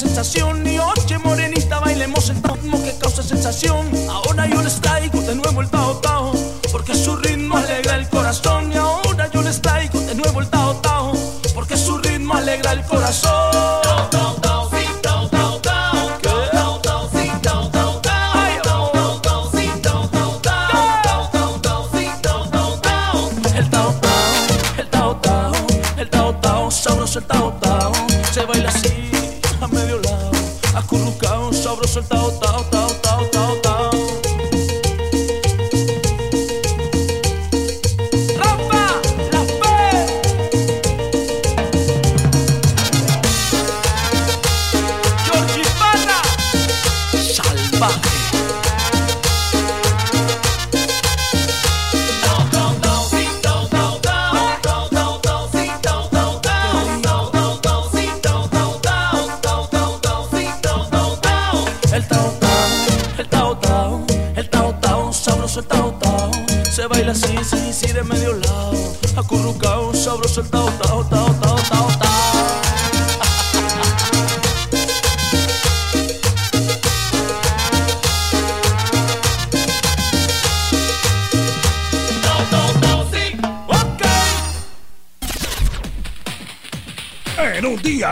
sensación. Y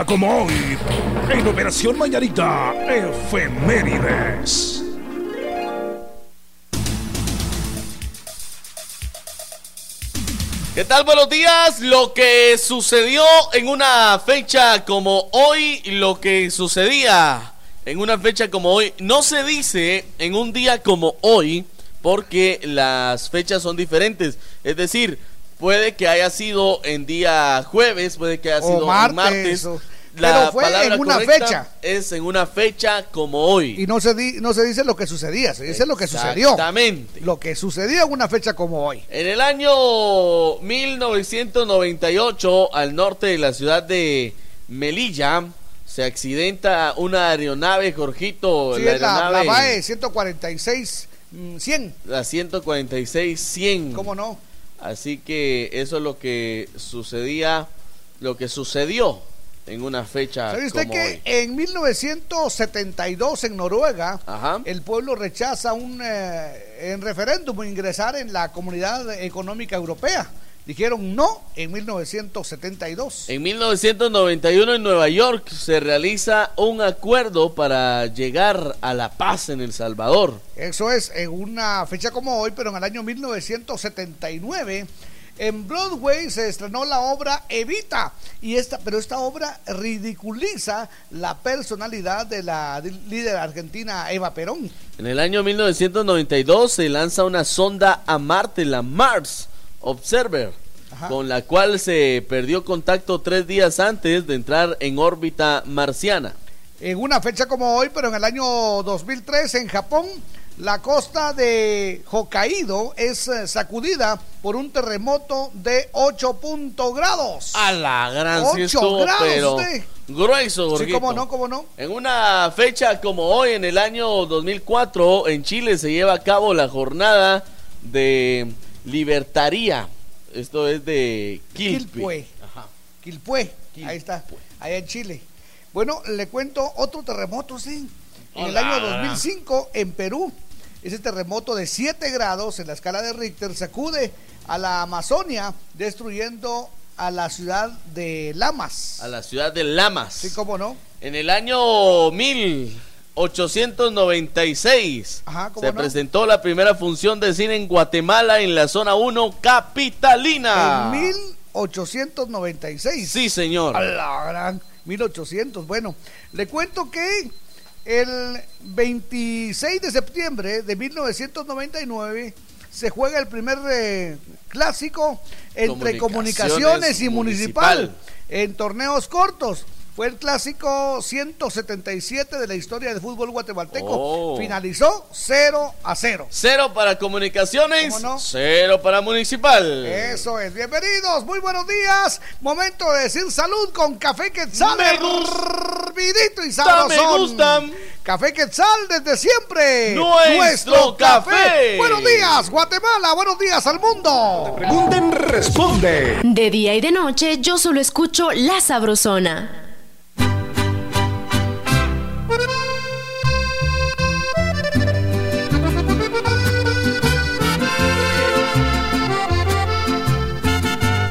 como hoy, en Operación Mañanita, efemérides. ¿Qué tal? Buenos días. Lo que sucedió en una fecha como hoy, lo que sucedía en una fecha como hoy, no se dice en un día como hoy porque las fechas son diferentes. Es decir, puede que haya sido en día jueves, puede que haya O sido martes, en martes. o- La pero fue en una fecha. Es en una fecha como hoy. Y no se, di- no se dice lo que sucedía, se dice lo que sucedió. Exactamente. Lo que sucedió en una fecha como hoy. En el año 1998, al norte de la ciudad de Melilla, se accidenta una aeronave, Jorgito, Sí, la es la, la aeronave, BAE 146 mm, 100. la 146-100. ¿Cómo no? Así que eso es lo que sucedía, lo que sucedió en una fecha ¿Sabe usted como que hoy. en 1972 en Noruega Ajá. el pueblo rechaza un eh, en referéndum ingresar en la Comunidad Económica Europea? Dijeron no en 1972. En 1991 en Nueva York se realiza un acuerdo para llegar a la paz en El Salvador. Eso es en una fecha como hoy, pero en el año 1979 en Broadway se estrenó la obra Evita y esta, pero esta obra ridiculiza la personalidad de la líder argentina Eva Perón. En el año 1992 se lanza una sonda a Marte, la Mars Observer, Ajá. con la cual se perdió contacto tres días antes de entrar en órbita marciana. En una fecha como hoy, pero en el año 2003 en Japón, la costa de Hokkaido es eh, sacudida por un terremoto de 8 punto grados. A la gran sí Ocho estuvo, grados, pero usted. grueso, Sí, cómo no, cómo no. En una fecha como hoy, en el año 2004, en Chile se lleva a cabo la jornada de libertaría. Esto es de Quilpue. Quilpue. Ajá. Quilpué, ahí está, allá en Chile. Bueno, le cuento otro terremoto, sí. En el año 2005, en Perú, ese terremoto de 7 grados en la escala de Richter sacude a la Amazonia, destruyendo a la ciudad de Lamas. A la ciudad de Lamas. Sí, cómo no. En el año 1896 Ajá, ¿cómo se no? presentó la primera función de cine en Guatemala en la zona 1 capitalina. En 1896. Sí, señor. A la gran 1800. Bueno, le cuento que el 26 de septiembre de 1999 se juega el primer eh, clásico entre Comunicaciones comunicaciones y municipal, Municipal. en torneos cortos. Fue el clásico 177 de la historia del fútbol guatemalteco. Oh. Finalizó 0 a 0. Cero para comunicaciones, ¿Cómo no? cero para municipal. Eso es, bienvenidos, muy buenos días. Momento de decir salud con café quetzal. Me Hervidito y me gustan. Café quetzal desde siempre. Nuestro café. Buenos días, Guatemala. Buenos días al mundo. Pregunten, responde. De día y de noche yo solo escucho La Sabrosona.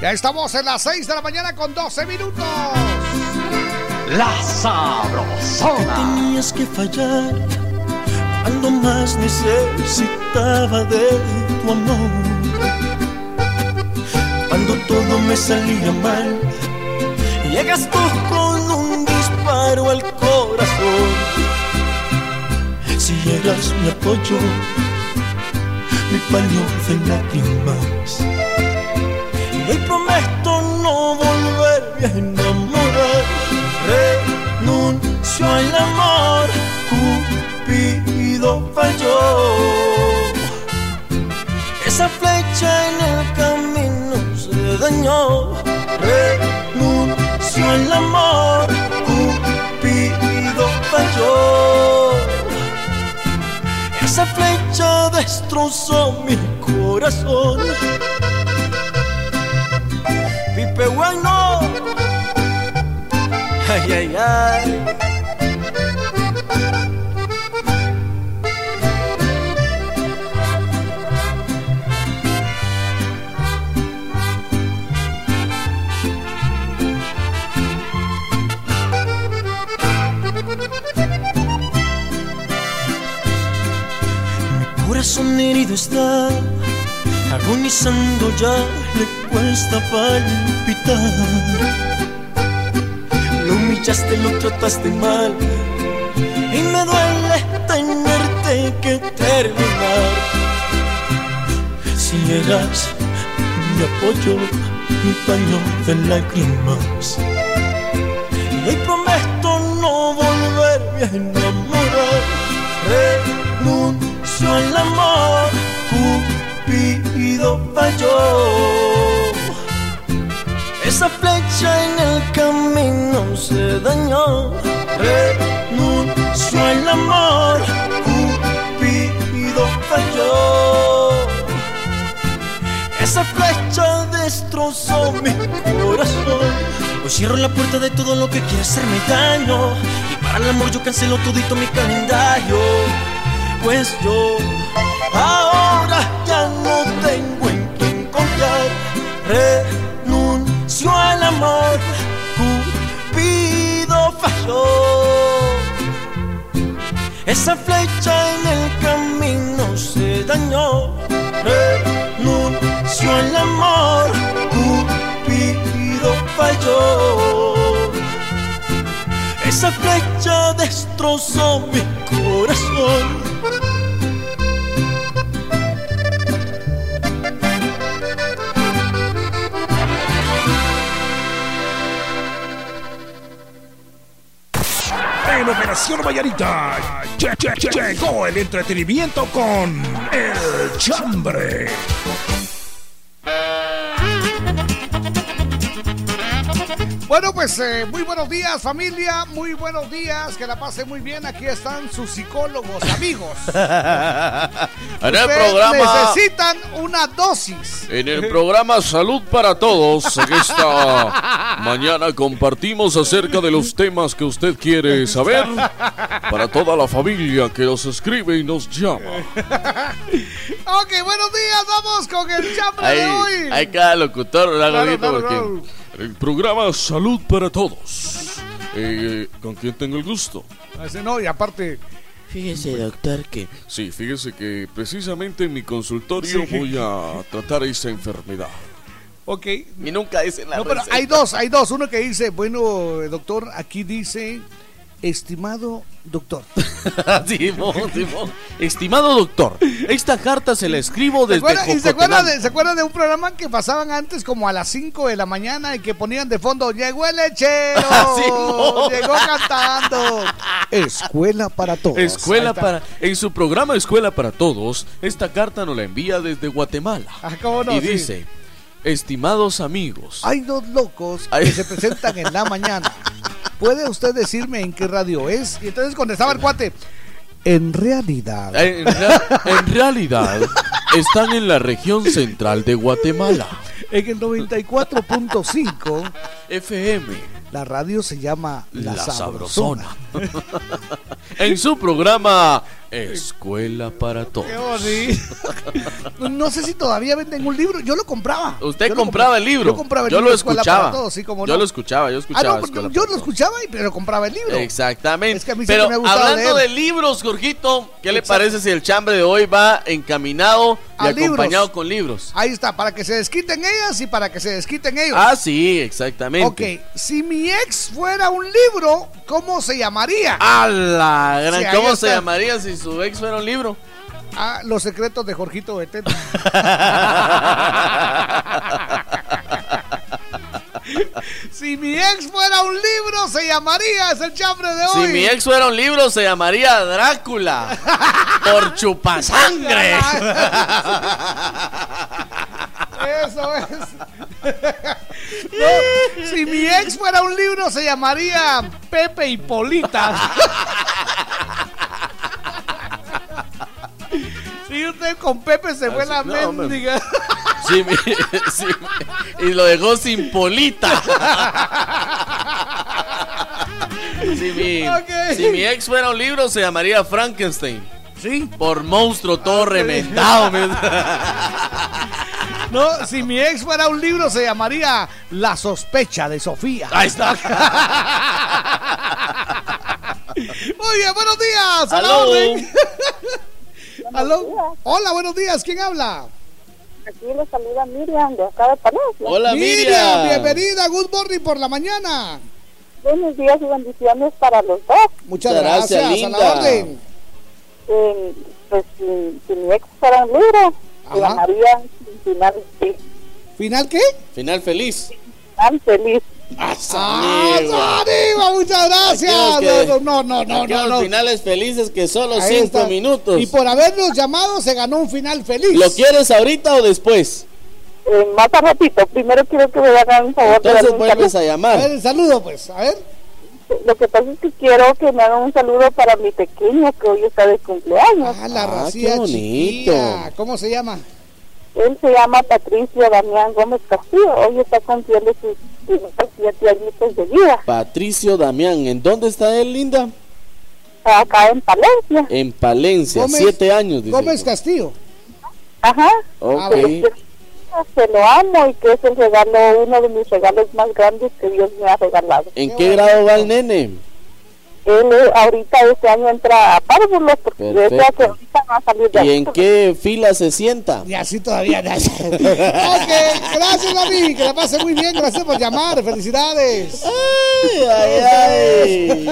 Ya estamos en las 6 de la mañana con 12 minutos. La sabrosona. Tenías que fallar cuando más necesitaba de tu amor. Cuando todo me salía mal, llegas tú con un disparo al corazón. Si eras mi apoyo, mi paño de lágrimas. Y prometo no volverme a enamorar. Renuncio al amor, Cupido falló. Esa flecha en el camino se dañó. Renuncio al amor, Cupido falló. Esa flecha destrozó mi corazón. Pipe bueno. Ay, ay, ay. Corazón herido está, agonizando ya cuesta palpitar. Lo humillaste, lo trataste mal y me duele tenerte que terminar. Si eras mi apoyo, mi paño de lágrimas. Y hoy prometo no volverme a enamorar. Renuncio al amor, Cupido falló. Se dañó. Renuncio al amor, Cupido falló. Esa flecha destrozó mi corazón. Hoy cierro la puerta de todo lo que quiere hacerme daño. Y para el amor yo cancelo todito mi calendario. Pues yo ahora ya no tengo en quién confiar. Renuncio al amor. Esa flecha en el camino se dañó. Renuncio al amor. Cupido falló. Esa flecha destrozó mi corazón. En Operación Vallarita che- che- che- llegó el entretenimiento con El Chambre. Bueno, pues eh, muy buenos días familia, muy buenos días, que la pasen muy bien. Aquí están sus psicólogos, amigos. En el programa. necesitan una dosis. En el programa Salud para Todos, en esta mañana compartimos acerca de los temas que usted quiere saber para toda la familia que nos escribe y nos llama. Ok, buenos días, vamos con el chambre de hoy. Hay, cada locutor, ¿verdad, Claro, claro, Porque claro. El programa Salud para Todos. Eh, ¿Con quién tengo el gusto? Ese no, y aparte, Fíjese, doctor, que... Sí, fíjese que precisamente en mi consultorio Sí. voy a tratar esa enfermedad. Ok. Y nunca dicen la No, pero receta. hay dos, hay dos. Uno que dice, bueno, eh, doctor, aquí dice, estimado doctor. Simón, Simón. Estimado doctor, esta carta se la escribo ¿Se desde acuerdan, y se acuerdan, de, ¿Se acuerdan de un programa que pasaban antes como a las 5 de la mañana y que ponían de fondo, llegó el lechero, Simón. llegó cantando. Escuela para todos. Escuela para... En su programa Escuela para Todos, esta carta nos la envía desde Guatemala. Ah, ¿cómo no? y Sí. dice, estimados amigos, Hay dos locos que se presentan en la mañana. ¿Puede usted decirme en qué radio es? Y entonces contestaba el cuate, en realidad. en, rea- en realidad están en la región central de Guatemala. En el 94.5, FM, la radio se llama La, La Sabrosona. Sabrosona. en su programa Escuela para todos. No sé si todavía venden un libro. Yo lo compraba. Usted Yo lo compraba el libro. Yo compraba el Yo libro lo escuchaba. para Todos, sí, Yo lo escuchaba, yo Ah, escuchaba. no, Escuela yo lo escuchaba, y- pero compraba el libro. Exactamente. Es que a mí siempre Pero me ha hablando leer. de libros, Jorgito, ¿qué le parece si el chambre de hoy va encaminado y libros. acompañado con libros? Ahí está, para que se desquiten ellas y para que se desquiten ellos. Ah, sí, exactamente. ok, si mi ex fuera un libro, ¿cómo se llamaría? A la gran, Sí, ¿Cómo se está. llamaría si su ex fuera un libro? Ah, los secretos de Jorgito Beteta. si mi ex fuera un libro, se llamaría, es el chambre de Si hoy. mi ex fuera un libro, se llamaría Drácula. por chupasangre. Eso es. No, si mi ex fuera un libro, se llamaría Pepe y Polita. Si usted con Pepe se fue Así- la no, mendiga. Mi- y lo dejó sin polita. Si mi, si mi ex fuera un libro, se llamaría Frankenstein. Sí. Por monstruo todo remendado. me- No, si mi ex fuera un libro, se llamaría La sospecha de Sofía. Ahí está. Muy bien, buenos días. a la Aló. orden. Aló. Hola, buenos días. ¿Quién habla? Aquí le saluda Miriam de acá de Palacio. Hola, Miriam. bienvenida. Good morning por la mañana. Buenos días y bendiciones para los dos. Muchas Muchas gracias. gracias, a la linda. orden. Eh, pues si, si mi ex fuera un libro, llamaría Final Feliz. ¿Final qué? Final feliz. Final Feliz. ¡Ah, Amiga. Saniva, muchas gracias! Que- No, no, no, no, no, no. finales felices que solo Ahí cinco está. minutos. Y por habernos llamado se ganó un final feliz. ¿Lo quieres ahorita o después? Eh, más a ratito, primero quiero que me hagan un favor Entonces vuelves a A llamar. ver, el saludo, pues. A ver. Lo que pasa es que quiero que me hagan un saludo para mi pequeño que hoy está de cumpleaños. Ah, la Ah, racía qué bonito. chiquilla. ¿Cómo se llama? Él se llama Patricio Damián Gómez Castillo. Hoy está cumpliendo sus siete añitos de vida. Patricio Damián, ¿en dónde está él, linda? Acá en Palencia. En Palencia, Gómez- siete años. dice. Gómez Castillo. Ajá. Ok. Que se lo amo y que es el regalo, uno de mis regalos más grandes que Dios me ha regalado. ¿En qué grado va el nene? Él ahorita este año entra a párvulos porque desea que ahorita va a salir de ¿Y en qué fila se sienta? Y así todavía. ok, gracias, David. Que la pase muy bien. Gracias por llamar. Felicidades. Ay, ay, ay.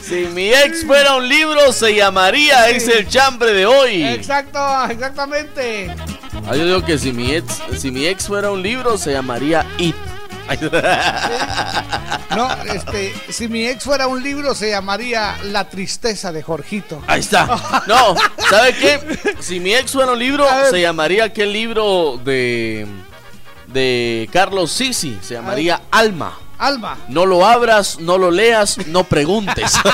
Si mi ex fuera un libro, se llamaría Es el chambre de hoy. Exacto, exactamente. Ah, yo digo que si mi ex, si mi ex fuera un libro, se llamaría It. No, este, si mi ex fuera un libro, se llamaría La tristeza de Jorgito. Ahí está. No, ¿sabe qué? Si mi ex fuera un libro, se llamaría aquel libro de de Carlos Sisi, se llamaría Alma. Alma. No lo abras, no lo leas, no preguntes.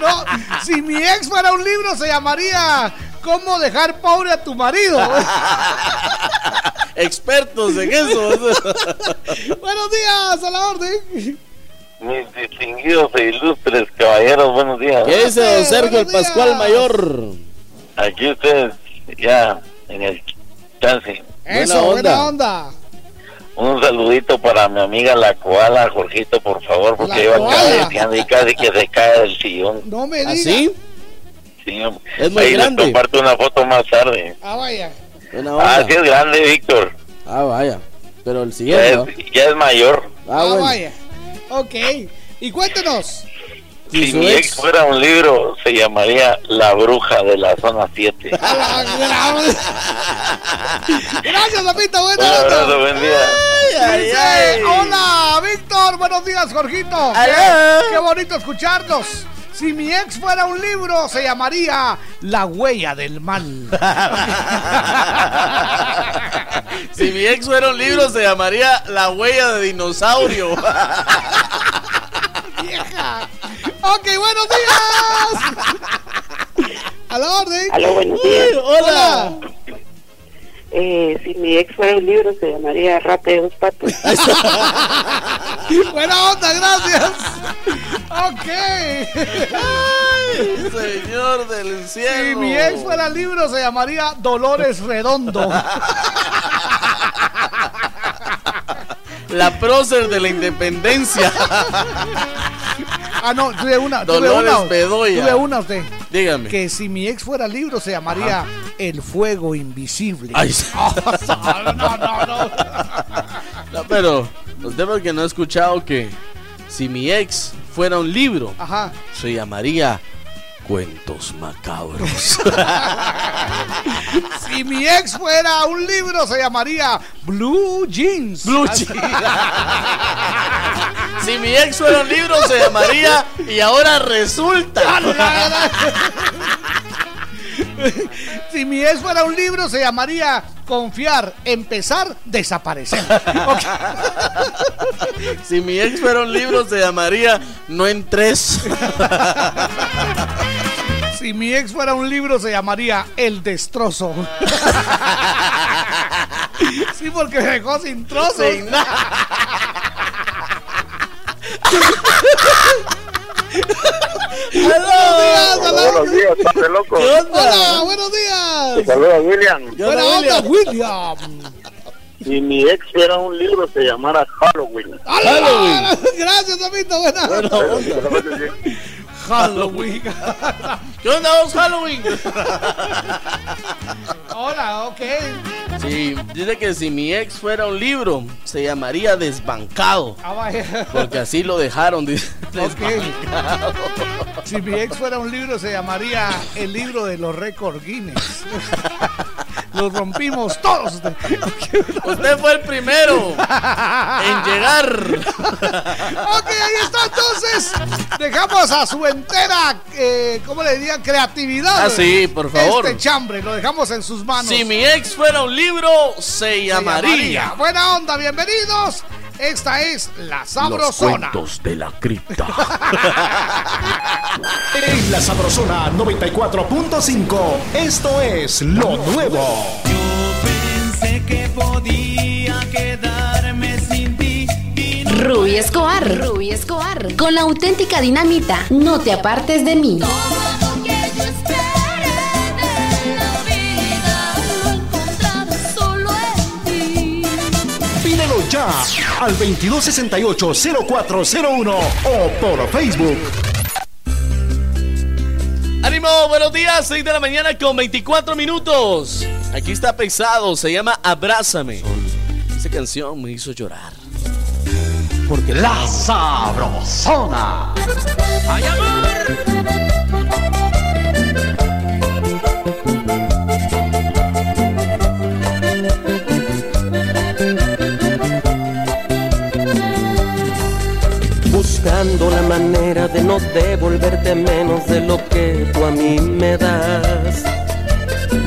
No, si mi ex fuera un libro, se llamaría ¿Cómo dejar pobre a tu marido? Expertos en eso. Buenos días, a la orden. Mis distinguidos e ilustres caballeros, buenos días. ¿Qué dice don Sergio el Pascual. Mayor? Aquí ustedes ya en el chance. Eso, onda. buena onda. Un saludito para mi amiga la koala, Jorgito, por favor, porque koala. cabeceando y casi que se cae del sillón. No me digas. ¿Así? Sí, Es muy ahí les comparto una foto más tarde. Ah, vaya. Buena Ah, sí es grande, Víctor. Ah, vaya. Pero el siguiente. ya es mayor. Ah, Ah, bueno. vaya. Ok. Y cuéntenos. Si mi ex- ex fuera un libro, se llamaría La Bruja de la Zona 7. A la gran- Gracias, Lapita. Un Buena abrazo, onda. buen día. Ay, Dice, ay. hola, Víctor. Buenos días, Jorgito. Qué bonito escucharnos. Si mi ex fuera un libro, se llamaría La huella del mal. Si mi ex fuera un libro, se llamaría La huella de dinosaurio. Vieja. Ok, buenos días. A la orden. Aló, buenos días. Hola. Eh, si mi ex fuera un libro, se llamaría Rata de dos patas. Buena onda, gracias. Ok. Ay, señor del cielo. Si mi ex fuera libro, se llamaría Dolores Redondo. La prócer de la independencia. Ah, no, tuve una. Tuve Dolores una. Bedoya. Tuve una usted. Dígame. Que si mi ex fuera libro, se llamaría El Fuego Invisible. Ay, no, no, no, no. No, pero usted porque no ha escuchado que si mi ex fuera un libro, Ajá. se llamaría Cuentos Macabros. Si mi ex fuera un libro, se llamaría Blue Jeans. Blue Jeans. si mi ex fuera un libro, se llamaría Y ahora resulta. Si mi ex fuera un libro, se llamaría Confiar, Empezar, Desaparecer. Si mi ex fuera un libro, se llamaría No en tres. Si mi ex fuera un libro, se llamaría El Destrozo. Sí, porque me dejó sin trozos. Sin nada. Hola. Buenos días, padre loco. ¿Qué onda? Hola, buenos días. Saludos, William. ¿Qué Buena onda, William? Si mi ex fuera un libro, se llamara Halloween. Hola, Gracias, amito. Buena onda. Halloween. ¿Qué onda vos, Halloween? Hola, ok. Sí, dice que si mi ex fuera un libro, se llamaría Desbancado. Ah, vaya. Porque así lo dejaron, dice. Ok. Si mi ex fuera un libro, se llamaría el libro de los récords Guinness. Los rompimos todos. Usted fue el primero en llegar. Ok, ahí está entonces. Dejamos a su entera, eh, ¿cómo le dirían? Creatividad. Ah, sí, por favor. Este chambre, lo dejamos en sus manos. Si mi ex fuera un libro, se Se llamaría. Buena onda, bienvenidos. Esta es La Sabrosona. de la cripta. en la Sabrosona 94.5. Esto es lo nuevo. Pensé que podía quedarme sin ti Ruby Escobar, Ruby Escobar, con la auténtica dinamita, no te apartes de mí. Pídelo ya al 2268-0401 o por Facebook. ¡Ánimo! Buenos días, 6 de la mañana con 24 minutos. Aquí está pesado, se llama Abrázame. Esa canción me hizo llorar. Porque la sabrosona. ¡Ay, amor! Buscando la manera de no devolverte menos de lo que tú a mí me das.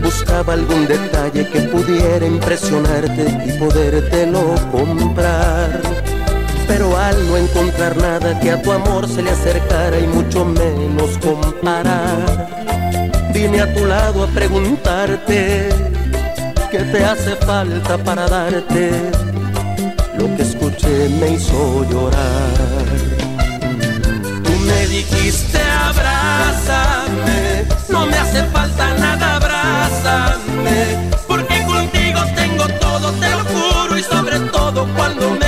Buscaba algún detalle que pudiera impresionarte y podértelo comprar. Pero al no encontrar nada que a tu amor se le acercara y mucho menos comparar, vine a tu lado a preguntarte qué te hace falta para darte lo que escuché me hizo llorar. Me dijiste abrázame, no me hace falta nada, abrázame, porque contigo tengo todo, te lo juro, y sobre todo cuando me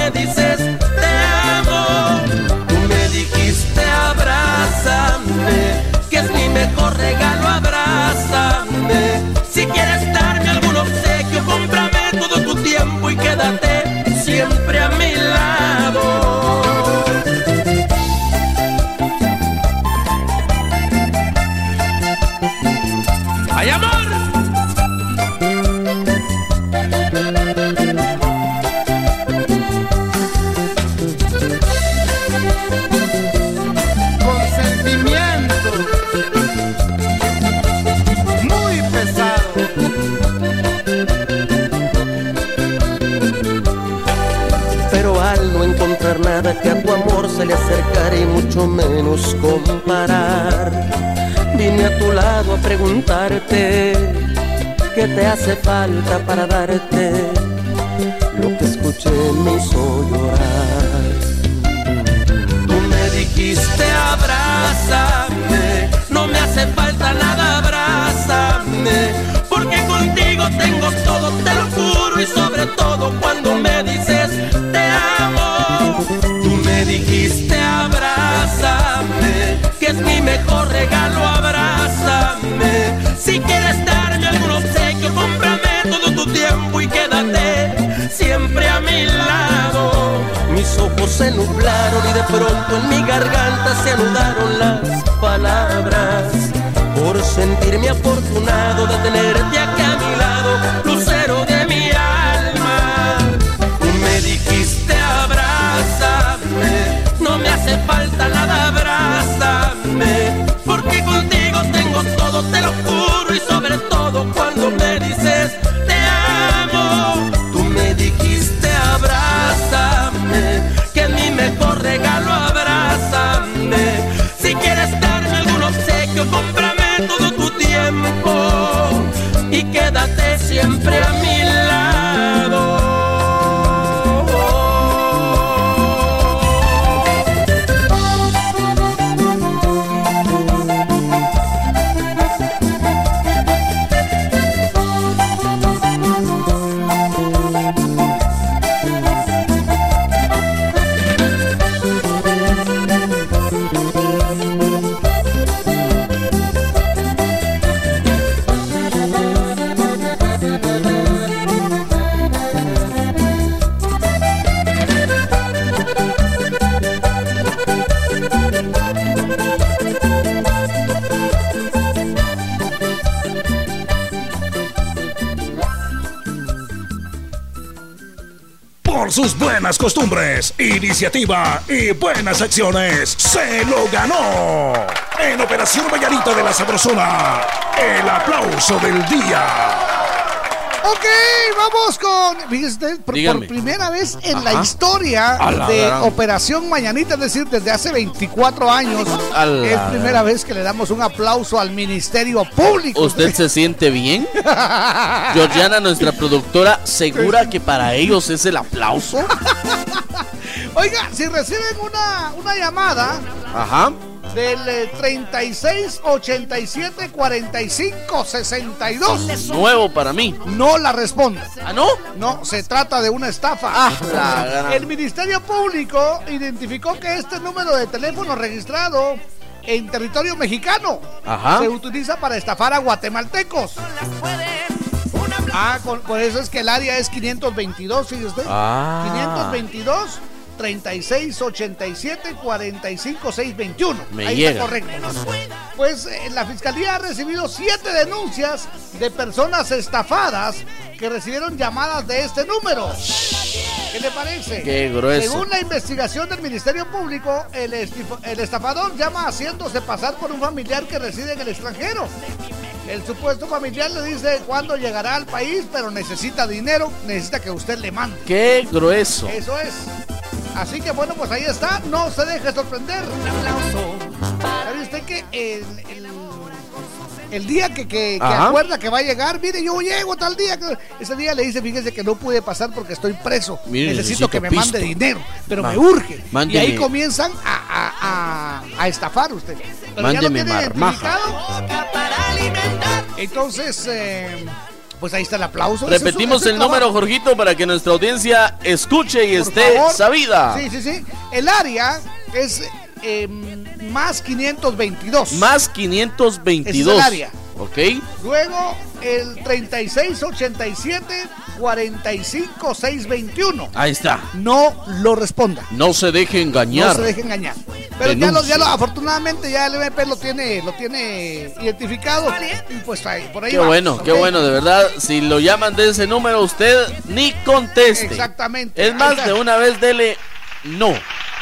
y mucho menos comparar. Vine a tu lado a preguntarte qué te hace falta para darte lo que escuché me hizo llorar. Tú me dijiste abrázame, no me hace falta nada, abrázame, porque contigo tengo todo, te lo juro y sobre todo cuando me dices mejor regalo abrázame. Si quieres darme algún obsequio, cómprame todo tu tiempo y quédate siempre a mi lado. Mis ojos se nublaron y de pronto en mi garganta se anudaron las palabras. Por sentirme afortunado de tenerte acá a mi iniciativa y buenas acciones, se lo ganó. En Operación Vallarita de la Sabrosona, el aplauso del día. Ok, vamos con. Por, primera vez en la historia la de gran. Operación Mañanita, es decir, desde hace 24 años, es primera vez que le damos un aplauso al Ministerio Público. ¿Usted se siente bien? Georgiana, nuestra productora, ¿segura que para ellos es el aplauso? Oiga, si reciben una, una llamada Ajá. del eh, 36 87 45 62, Nuevo para mí. no la responda. ¿Ah, no? No, se trata de una estafa. Ah, la gran- El Ministerio Público identificó que este número de teléfono registrado en territorio mexicano Ajá. se utiliza para estafar a guatemaltecos. Ah, con- por eso es que el área es 522, fíjese usted. Ah. 522 36 87 45 621. Me Ahí llega. está correcto. Pues eh, la fiscalía ha recibido siete denuncias de personas estafadas que recibieron llamadas de este número. ¿Qué le parece? Qué grueso. Según la investigación del Ministerio Público, el, el estafador llama haciéndose pasar por un familiar que reside en el extranjero. El supuesto familiar le dice cuándo llegará al país, pero necesita dinero, necesita que usted le mande. Qué grueso. Eso es. Así que bueno, pues ahí está. No se deje sorprender. Un aplauso. ¿Sabe usted que el, el- el día que, que, que acuerda que va a llegar, mire, yo llego tal día. que- Ese día le dice, fíjese que no pude pasar porque estoy preso. Mire, necesito, necesito que me pisto. mande dinero, pero Ma- me urge. mándeme- Y ahí comienzan a, a- a- a estafar usted. Pero ya lo Mándeme tiene marmaja. Entonces, eh, pues ahí está el aplauso. Repetimos el trabajo. número, Jorgito, para que nuestra audiencia escuche y Por esté favor. sabida. Sí, sí, sí. El área es eh, más 522. Más 522. Ese es el área. Ok. Luego el 3687 45621. Ahí está. No lo responda. No se deje engañar. No se deje engañar. Pero ya lo, ya lo, afortunadamente ya el MP lo tiene, lo tiene identificado. Y pues ahí, por ahí Qué bueno, qué bueno, de verdad. Si lo llaman de ese número, usted ni conteste. Exactamente. Es más, de una vez dele no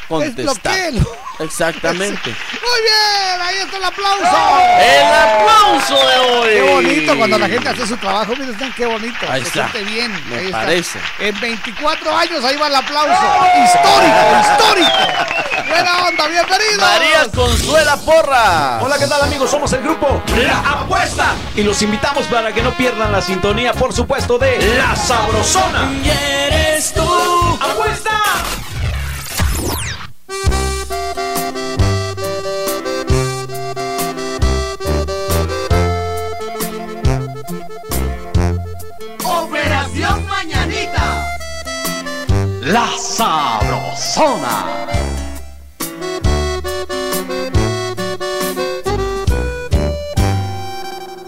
contestar. Exactamente. Muy bien, ahí está el aplauso. El aplauso de hoy. Qué bonito cuando la gente hace su trabajo, miren qué bonito. Ahí se está. siente bien. Me ahí está. parece. En 24 años ahí va el aplauso. Histórico, histórico. Buena onda, bienvenidos. María Consuela Porra. Hola, ¿qué tal amigos? Somos el grupo La Apuesta y los invitamos para que no pierdan la sintonía, por supuesto, de La Sabrosona. Y eres tú. ¡Apuesta! Operación Mañanita. La Sabrosona.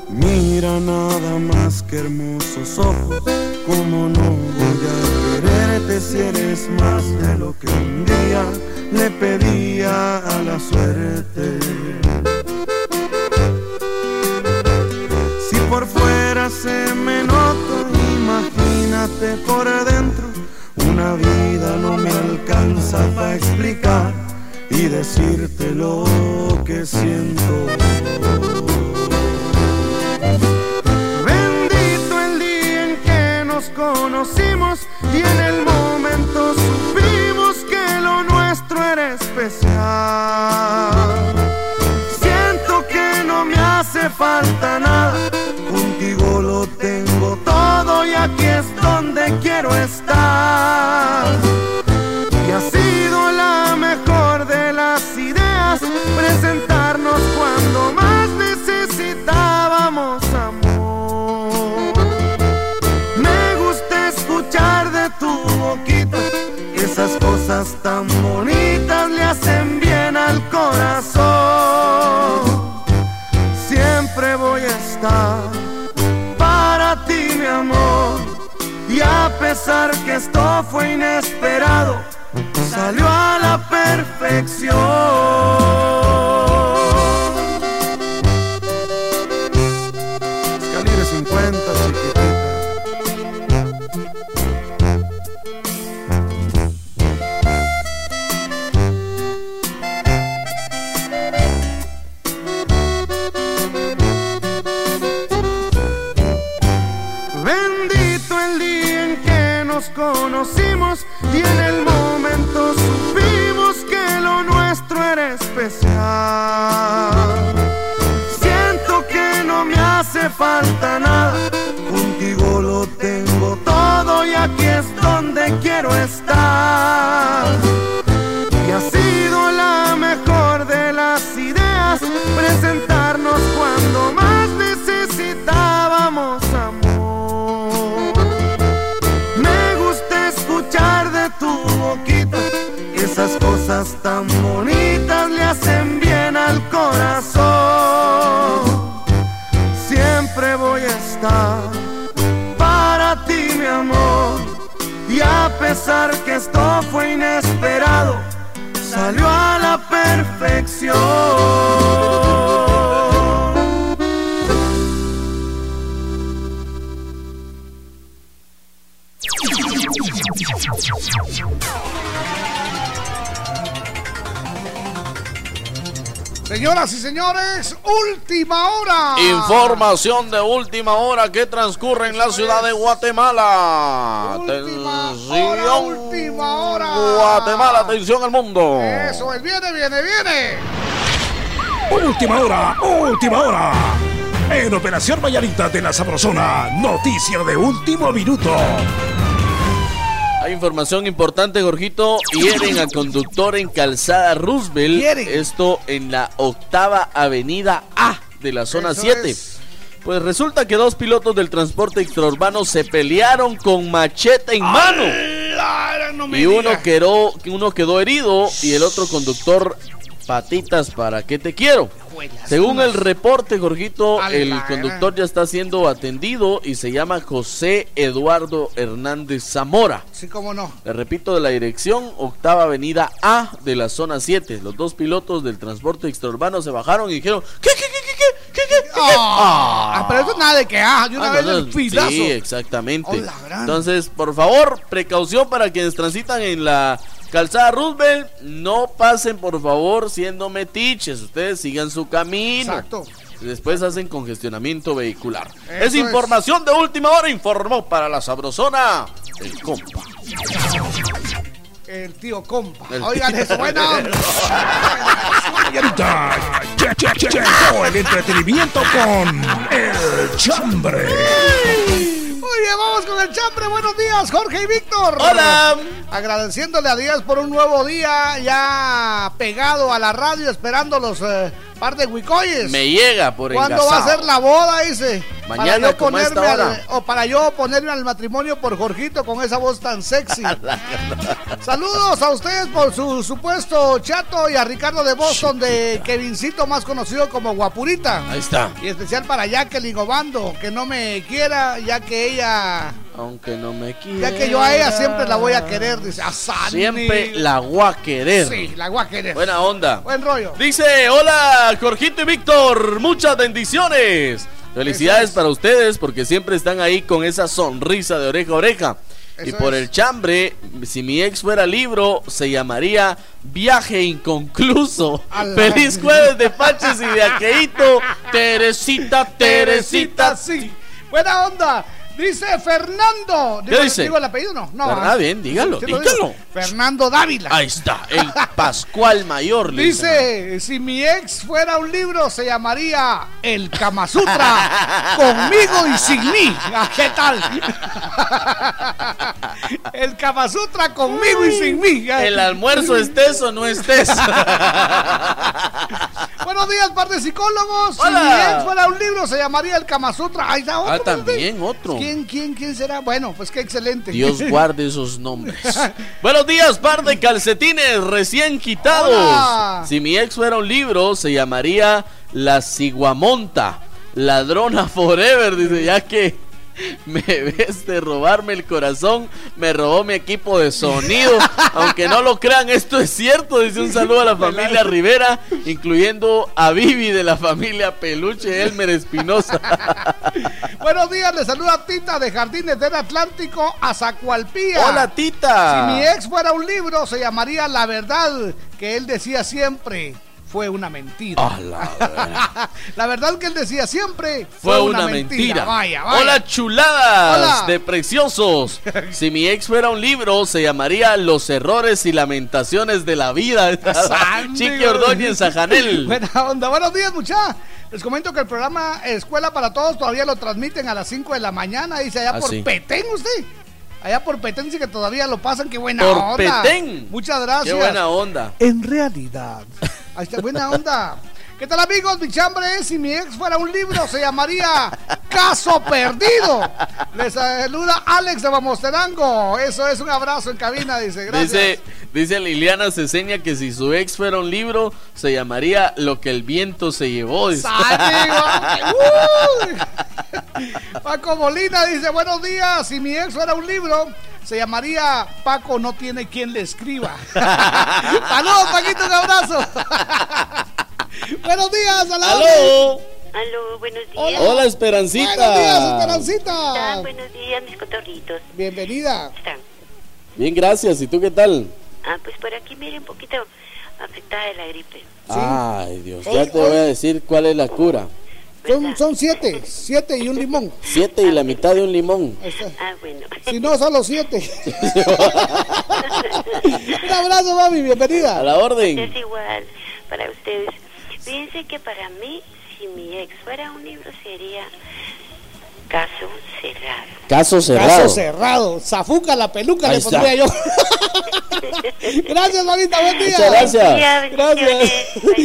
Mira nada más que hermosos ojos, como no voy a si eres más de lo que un día le pedí mala suerte. Si por fuera se me nota, imagínate por dentro. Una vida no me alcanza para explicar y decirte lo que siento. Nos conocimos y en el momento supimos que lo nuestro era especial. Siento que no me hace falta nada, contigo lo tengo todo y aquí es donde quiero estar. Y ha sido la mejor de las ideas presentarnos cuando más cosas tan bonitas le hacen bien al corazón. Siempre voy a estar para ti, mi amor. Y a pesar que esto fue inesperado, salió a la perfección. Y en el momento supimos que lo nuestro era especial. Siento que no me hace falta nada, contigo lo tengo todo y aquí es donde quiero estar. Cosas tan bonitas le hacen bien al corazón. Siempre voy a estar para ti, mi amor. Y a pesar que esto fue inesperado, salió a la perfección. Señoras y señores, última hora. Información de última hora que transcurre en la ciudad de Guatemala. Atención. última hora. Guatemala, atención al mundo. Eso es, viene, viene, viene. Última hora, última hora. En Operación Vallarita de la Sabrosona, noticia de último minuto. Hay información importante, Jorgito. Hieren a conductor en Calzada Roosevelt. Esto en la octava avenida A de la zona Eso 7. es. Pues resulta que dos pilotos del transporte extraurbano se pelearon con machete en mano. no Y uno diga. quedó, uno quedó herido y el otro conductor patitas para qué te quiero. Según el reporte, Jorgito, el conductor ya está siendo atendido y se llama José Eduardo Hernández Zamora. Sí, cómo no. Le repito de la dirección, octava avenida A de la zona 7. Los dos pilotos del transporte extraurbano se bajaron y dijeron, ¿qué, qué, qué, qué, qué, qué, qué, qué? Ah, pero eso nada de que, ah, una Ah, vez el. Sí, exactamente. Entonces, por favor, precaución para quienes transitan en la calzada Roosevelt. No pasen, por favor, siendo metiches. Ustedes sigan su camino. Exacto. Después hacen congestionamiento vehicular. Eso es información de última hora. Informó para la sabrosona el compa. El tío compa. El Oigan, tío- eso, bueno. El entretenimiento con El Chambre. Muy bien, vamos con el chambre. Buenos días, Jorge y Víctor. Hola. Agradeciéndole a Díaz por un nuevo día ya pegado a la radio, esperando los eh, par de huicoyes. Me llega por ¿Cuándo va a ser la boda? Dice. Mañana, para yo ponerme al- o para yo ponerme al matrimonio por Jorgito con esa voz tan sexy. Saludos a ustedes por su supuesto chato y a Ricardo de Boston de Kevincito, más conocido como Guapurita. Ahí está. Y especial para Jacqueline Obando, que no me quiera, ya que ella Aunque no me quiera. Ya que yo a ella siempre la voy a querer, dice. A Sandy. Siempre la voy a querer. Sí, la voy a querer. Buena onda. Buen rollo. Dice, hola, Jorgito y Víctor, muchas bendiciones. Felicidades para ustedes porque siempre están ahí con esa sonrisa de oreja a oreja. y Eso por es. el chambre, si mi ex fuera libro, se llamaría Viaje Inconcluso. Feliz jueves de Paches y de Aqueito. Teresita, Teresita, sí. Buena onda. Dice Fernando. ¿Qué Digo- dice? ¿Digo el apellido? No, no. Ah, ah. bien, dígalo, Sí dígalo. Fernando Dávila. Ahí está, el Pascual Mayor. le dicen. Dice, si mi ex fuera un libro, se llamaría El Kama Sutra, conmigo y sin mí. Ah, ¿Qué tal? El Kama Sutra conmigo y sin mí. El almuerzo estés o no estés. Buenos días, par de psicólogos. Si mi ex fuera un libro, se llamaría El Kama Sutra. Ahí está otro. Ah, también otro. ¿Quién, quién, quién será? Bueno, pues qué excelente. Dios guarde esos nombres. Buenos días, par de calcetines recién quitados. Hola. Si mi ex fuera un libro, se llamaría La Ciguamonta. Ladrona Forever, dice, ya que me ves de robarme el corazón, me robó mi equipo de sonido. Aunque no lo crean, esto es cierto. Dice un saludo a la familia Rivera, incluyendo a Vivi de la familia Peluche Elmer Espinosa. Buenos días, le saluda Tita de Jardines del Atlántico a Zacualpía. Hola, Tita. Si mi ex fuera un libro, se llamaría La verdad que él decía siempre. Fue una mentira. La La verdad que él decía siempre Fue una, mentira. Vaya, vaya. Hola, chuladas Hola. de preciosos. Si mi ex fuera un libro, se llamaría Los errores y lamentaciones de la vida. Sandy, Chiqui. Ordóñez Sajanel. Buena onda. Buenos días, muchachos. Les comento que el programa Escuela para Todos todavía lo transmiten a las 5 de la mañana. Dice allá Ah, por sí. Petén, usted. Allá por Petén dice que todavía lo pasan. Qué buena Por onda. Petén. Muchas gracias. Qué buena onda. En realidad. Ahí está, buena onda. ¿Qué tal amigos? Mi chambre es, si mi ex fuera un libro, se llamaría Caso Perdido. Les saluda Alex de Mamosterango. Eso es un abrazo en cabina, dice. Gracias. Dice, dice Liliana Ceseña que si su ex fuera un libro, se llamaría Lo que el viento se llevó. Paco Molina dice, buenos días, si mi ex fuera un libro, se llamaría Paco no tiene quien le escriba. Saludos, Paquito, un abrazo. buenos días. ¡Aló! Aló, buenos días. Hola, Esperancita. Buenos días, Esperancita. Ah, buenos días, mis cotorritos. Bienvenida. ¿Están? Bien, gracias. ¿Y tú qué tal? Ah, pues por aquí, mire, un poquito afectada de la gripe. Ay, Dios. Hoy- Ya te voy a decir cuál es la cura. Son, son siete, siete y un limón. Siete y la mitad de un limón. Ahí está. Ah, bueno. Si no, solo siete. un abrazo, mami, bienvenida. A la orden. Es igual para ustedes. Fíjense que para mí, si mi ex fuera un libro, sería Caso Cerrado. Caso cerrado. Caso cerrado. Zafuca la peluca Ahí le está. pondría yo. Gracias, mamita, buen día. Muchas gracias. Gracias.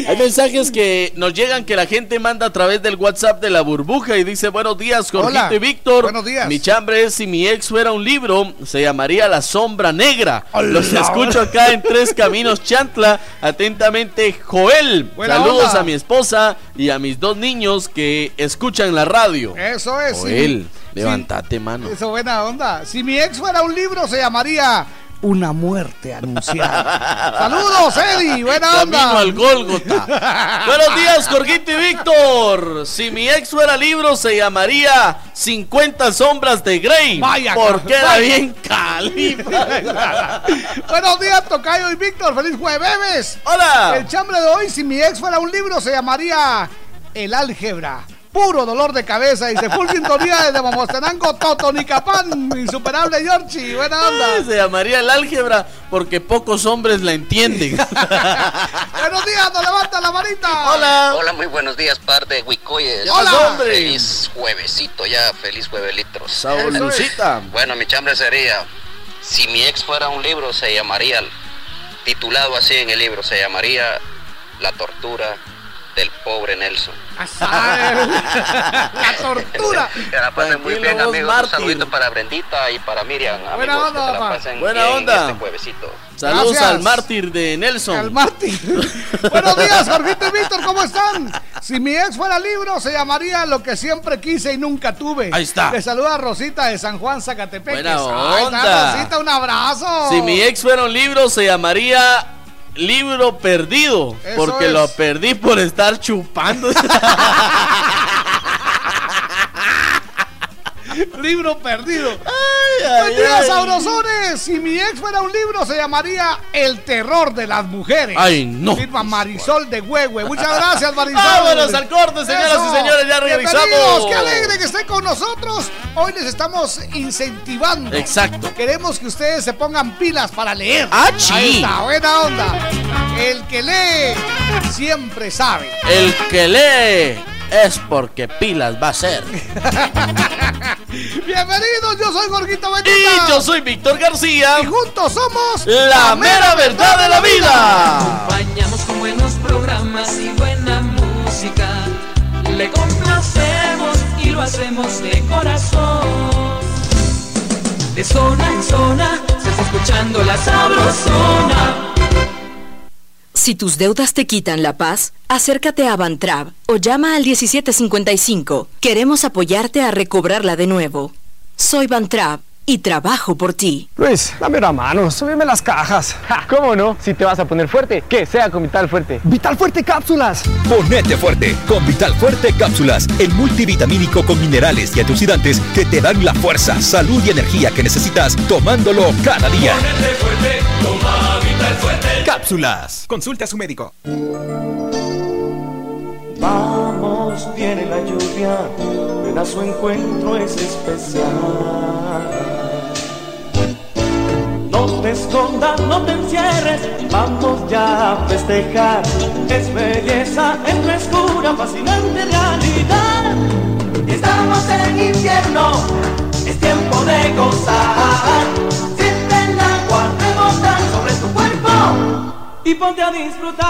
Hay mensajes que nos llegan que la gente manda a través del WhatsApp de la burbuja y dice buenos días, Jorgito y Víctor. Buenos días. Mi chambre es si mi ex fuera un libro, se llamaría La Sombra Negra. Hola. Los escucho acá en Tres Caminos Chantla. Atentamente, Joel. Buena Saludos onda. a mi esposa y a mis dos niños que escuchan la radio. Eso es. sí. Joel, levántate, mano. Eso, buena onda. Si mi ex fuera un libro, se llamaría Una muerte anunciada. Saludos, Eddie. Buena Camino onda. al Gólgota. Buenos días, Jorgito y Víctor. Si mi ex fuera libro, se llamaría 50 sombras de Grey. Vaya, porque era bien califa. Buenos días, Tocayo y Víctor. Feliz jueves. Hola. El chambre de hoy, si mi ex fuera un libro, se llamaría El álgebra. Puro dolor de cabeza. Y se full sintonía desde Mamostenango, Totonicapán. Insuperable Yorchi. Buena onda. Ay, Se llamaría el álgebra porque pocos hombres la entienden. Buenos días, nos levanta la manita. Hola. Hola, muy buenos días, par de Huicoyes. Hola. hombre. Feliz juevesito ya, feliz juevelitros. Saúlucita. Bueno, mi chambre sería, si mi ex fuera un libro, se llamaría, titulado así en el libro, se llamaría La tortura del pobre Nelson. La tortura. Que la pasen muy bien, amigos. Martín. Un saludito para Brendita y para Miriam. Buena amigos, onda, que se la papá. pasen Buena bien onda. este juevesito. Saludos Gracias. al mártir de Nelson. Al Martín. Buenos días, Jorgito y Víctor, ¿cómo están? Si mi ex fuera libro, se llamaría Lo que siempre quise y nunca tuve. Ahí está. Le saluda Rosita de San Juan, Zacatepec. Buena Ahí está, onda. Rosita, un abrazo. Si mi ex fuera un libro, se llamaría Libro Perdido. Eso porque es. lo perdí por estar chupando. libro perdido. ay, Buen día, ay. sabrosones. Si mi ex fuera un libro, se llamaría El terror de las mujeres. Ay, no. Firma Marisol de Huehue. Muchas gracias, Marisol. Vámonos al corte, señoras Eso. y señores, ya regresamos. Qué alegre que estén con nosotros. Hoy les estamos incentivando. Exacto. Queremos que ustedes se pongan pilas para leer. Ah, sí. Ahí está, buena onda. El que lee siempre sabe. El que lee es porque pilas va a ser. Bienvenidos, yo soy Gorgito Beteta. Y yo soy Víctor García. Y juntos somos La mera verdad de la vida. Acompañamos con buenos programas y buena música. Le complacemos y lo hacemos de corazón. De zona en zona se está escuchando la sabrosona. Si tus deudas te quitan la paz, acércate a Bantrab o llama al 1755. Queremos apoyarte a recobrarla de nuevo. Soy Bantrab y trabajo por ti. Luis, dame una mano, súbeme las cajas. ¿Cómo no? Si te vas a poner fuerte, que sea con Vital Fuerte. ¡Vital Fuerte Cápsulas! Ponete fuerte con Vital Fuerte Cápsulas, el multivitamínico con minerales y antioxidantes que te dan la fuerza, salud y energía que necesitas tomándolo cada día. Cápsulas. Consulta a su médico. Vamos, viene la lluvia, ven a su encuentro es especial. No te escondas, no te encierres, vamos ya a festejar. Es belleza, es frescura, fascinante realidad. Estamos en invierno, es tiempo de gozar. Y ponte a disfrutar.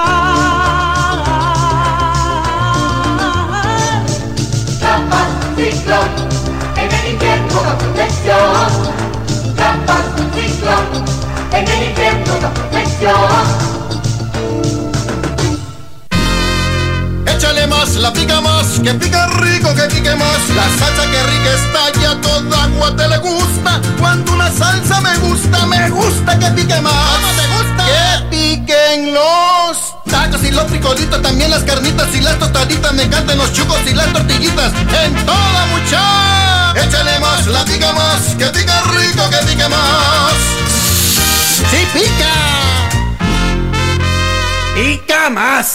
Trampas, ciclón, en el invierno da protección. Trampas, ciclón, en el invierno da protección. La pica más, que pica rico, que pique más. La salsa que rica está ya toda agua te le gusta. Cuando una salsa me gusta, me gusta que pique más. ¿Cómo te gusta? Que piquen los tacos y los frijolitos, también las carnitas y las tostaditas. Me encantan los chucos y las tortillitas. En toda mucha. Échale más, la pica más, que pica rico, que pique más. ¡Sí pica! ¡Pica más!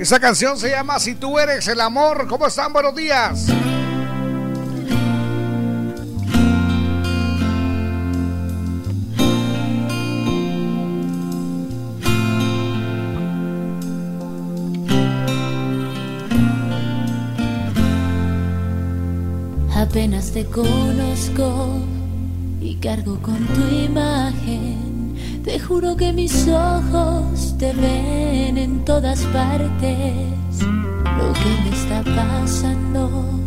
Esa canción se llama Si tú eres el amor. ¿Cómo están? Buenos días. Apenas te conozco y cargo con tu imagen. Te juro que mis ojos te ven en todas partes. Lo que me está pasando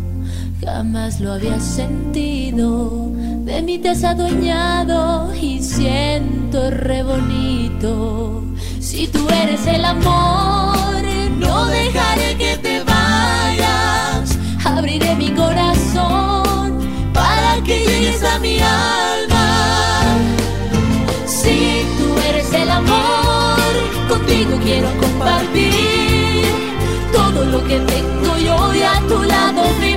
jamás lo había sentido. De mí te has adueñado y siento re bonito. Si tú eres el amor, no dejaré que te vayas. Abriré mi corazón para que llegues a mi alma. Amor, contigo quiero compartir todo lo que tengo yo y a tu lado.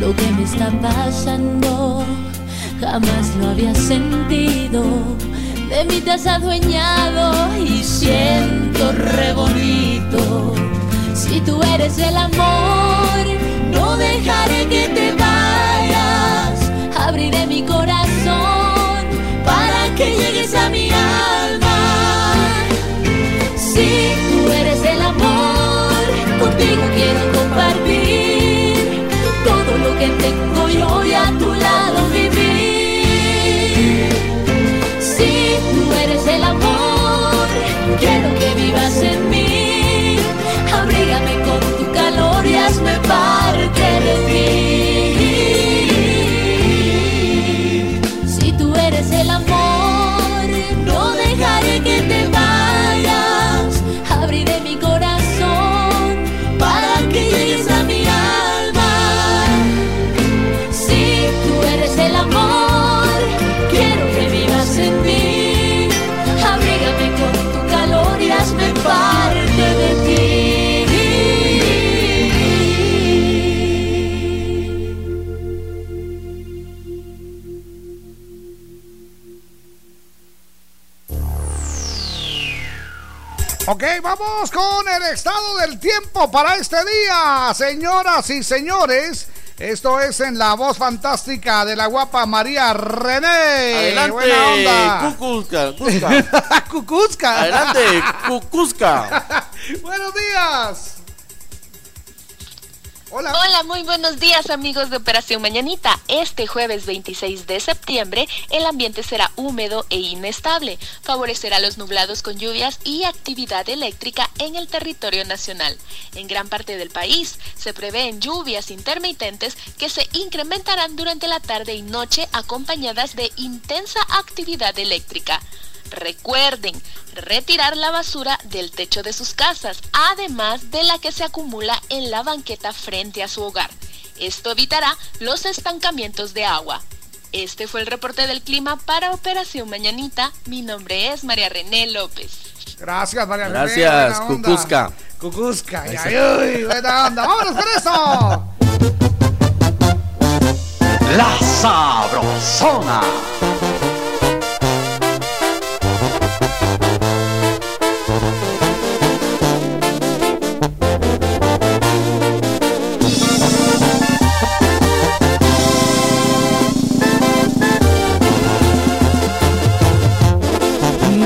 Lo que me está pasando jamás lo había sentido. De mí te has adueñado y siento re bonito. Si tú eres el amor, no dejaré que te vayas. Abriré mi corazón para que llegues a mi alma. Si tú eres el amor, contigo quiero que tengo yo y a tu lado vivir. Si tú eres el amor, quiero que vivas en mí. Abrígame con tu calor y hazme parte de ti. Ok, vamos con el estado del tiempo para este día, señoras y señores. Esto es en la voz fantástica de la guapa María René. Adelante, Buena onda. Cucuzca, Cusca. Cucuzca. Adelante, Cucuzca. Buenos días. Hola. Hola, muy buenos días amigos de Operación Mañanita. Este jueves 26 de septiembre el ambiente será húmedo e inestable. Favorecerá los nublados con lluvias y actividad eléctrica en el territorio nacional. En gran parte del país se prevén lluvias intermitentes que se incrementarán durante la tarde y noche acompañadas de intensa actividad eléctrica. Recuerden retirar la basura del techo de sus casas, además de la que se acumula en la banqueta frente a su hogar. Esto evitará los estancamientos de agua. Este fue el reporte del clima para Operación Mañanita. Mi nombre es María René López. Gracias, María René. Gracias. Cucuzca. Cucuzca. Ay, ay, buena onda. ¡Vámonos con eso! La Sabrosona.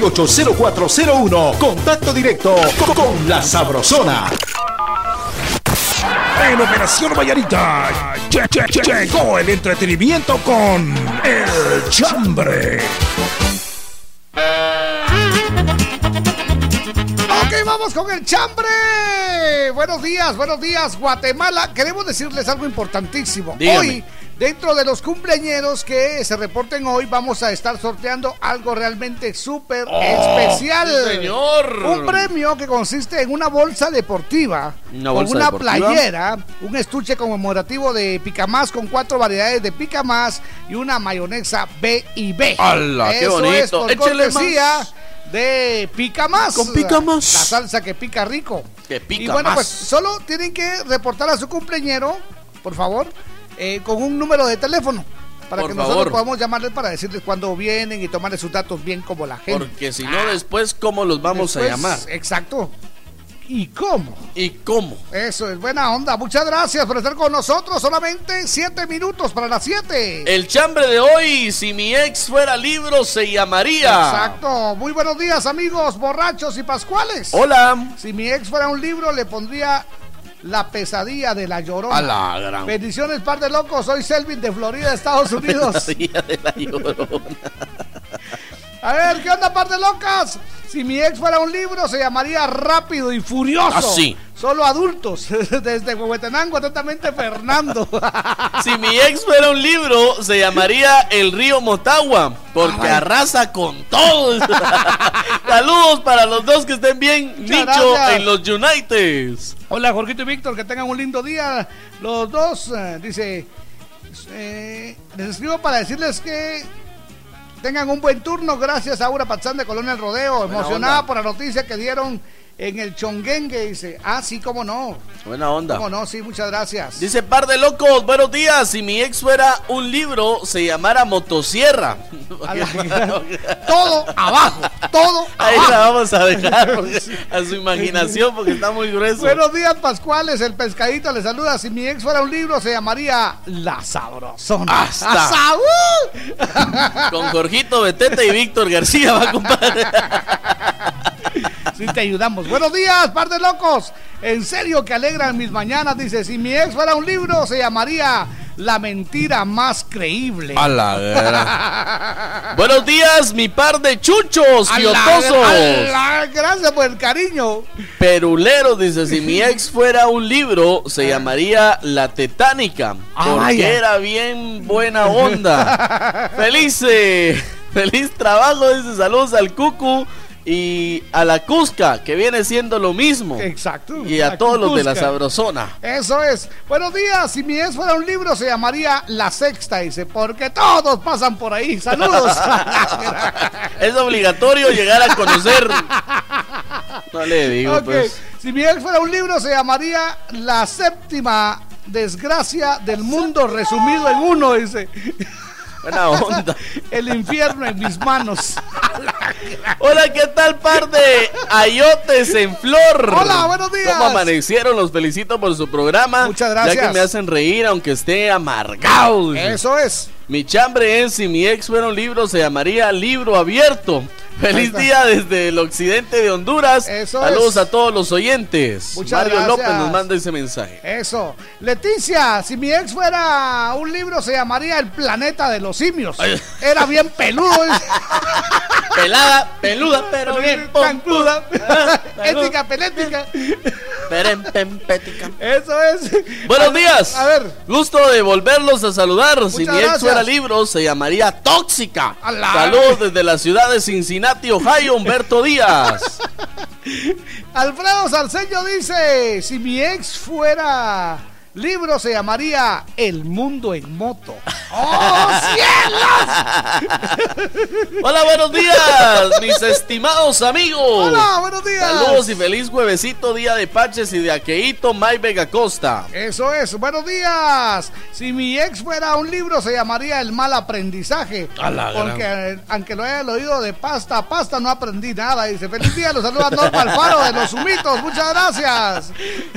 2268-0401. Contacto directo con, la Sabrosona. En Operación Vallarita lle- lle- lle- llegó el entretenimiento con El Chambre. Ok, vamos con el chambre. Buenos días, buenos días, Guatemala. Queremos decirles algo importantísimo. Dígame. Hoy, dentro de los cumpleañeros que se reporten hoy, vamos a estar sorteando algo realmente súper Oh, especial. señor. Un premio que consiste en una bolsa deportiva. Una con bolsa una deportiva. playera, un estuche conmemorativo de Picamás con cuatro variedades de Picamás y una mayonesa B y B. ¡Hala, qué Eso bonito! es cortesía más. de Pica Más. Con Pica Más. La salsa que pica rico. Que pica y bueno, más. pues solo tienen que reportar a su cumpleañero, por favor, eh, con un número de teléfono. Para Por que nosotros podamos llamarles para decirles cuándo vienen y tomarles sus datos bien como la gente. Porque si no, después, ¿cómo los vamos Después, a llamar? Exacto. ¿Y cómo? ¿Y cómo? Eso es buena onda. Muchas gracias por estar con nosotros. Solamente siete minutos para las siete. El chambre de hoy, si mi ex fuera libro, se llamaría. Exacto. Muy buenos días, amigos borrachos y pascuales. Hola. Si mi ex fuera un libro, le pondría La pesadilla de la llorona. A la gran- Bendiciones, par de locos. Soy Selvin de Florida, Estados Unidos. Pesadilla de la Llorona. A ver, ¿qué onda, par de locas? Si mi ex fuera un libro, se llamaría Rápido y Furioso. Ah, sí. Solo adultos. Desde Huehuetenango, atentamente, Fernando. Si mi ex fuera un libro, se llamaría El Río Motagua, porque arrasa con todo. Saludos para los dos que estén bien, Muchas Nicho gracias. en los Uniteds. Hola, Jorgito y Víctor, que tengan un lindo día. Los dos, eh, dice, eh, les escribo para decirles que tengan un buen turno. Gracias a Aura Pazán de Colonia El Rodeo, emocionada por la noticia que dieron en el Chonguengue. Dice, ah, sí, cómo no. Buena onda. Cómo no, sí, muchas gracias. Dice par de locos, buenos días. Si mi ex fuera un libro, se llamara Motosierra. todo abajo, todo Ahí abajo. la vamos a dejar porque- a su imaginación porque está muy grueso. Buenos días, Pascuales. El pescadito le saluda. Si mi ex fuera un libro, se llamaría La Sabrosona. Hasta. Con Jorgito Beteta y Víctor García va, compadre. Sí, te ayudamos. Buenos días, par de locos. En serio que alegran mis mañanas. Dice: Si mi ex fuera un libro, se llamaría La mentira más creíble. A la. Buenos días, mi par de chuchos, A la- quiotosos. a la- Gracias por el cariño. Peruleros dice, si mi ex fuera un libro, se llamaría La Tetánica, porque Vaya. era bien buena onda. feliz, eh, feliz trabajo, dice, saludos al Cucu y a la Cusca, que viene siendo lo mismo. Exacto. Y a todos los de la. Sabrosona. Eso es. Buenos días. Si mi ex fuera un libro, se llamaría La Sexta. Dice: Porque todos pasan por ahí. Saludos. Es obligatorio llegar a conocer. No le digo, pues. Si mi ex fuera un libro, se llamaría La séptima desgracia del mundo resumido en uno, dice. Buena onda. El infierno en mis manos. Hola, ¿qué tal, par de ayotes en flor? Hola, buenos días. ¿Cómo amanecieron? Los felicito por su programa. Muchas gracias. Ya que me hacen reír, aunque esté amargado. Eso es. Mi chambre es, si mi ex fuera un libro, se llamaría Libro Abierto. Feliz día desde el occidente de Honduras. Eso Saludos es. a todos los oyentes. Muchas Mario gracias. López nos manda ese mensaje. Eso. Leticia, si mi ex fuera un libro, se llamaría El planeta de los simios. Era bien peludo. Pelada, peluda, pero bien Pancuda. Ética, pelética. Eso es. Buenos A- días. A ver. Gusto de volverlos a saludar. si mi ex fuera libro, se llamaría Tóxica. Saludos desde la ciudad de Cincinnati, Ohio, Humberto Díaz. Alfredo Salceño dice: Si mi ex fuera libro se llamaría El mundo en moto. ¡Oh, cielos! Hola, buenos días, mis estimados amigos. Hola, buenos días. Saludos y feliz juevesito, día de Paches y de Aqueito, May Vega Costa. Eso es, buenos días. Si mi ex fuera un libro, se llamaría El mal aprendizaje. A la Porque aunque lo haya oído de pasta a pasta, no aprendí nada. Dice, feliz día, los saluda Norma Alfaro de Los Humitos. Muchas gracias.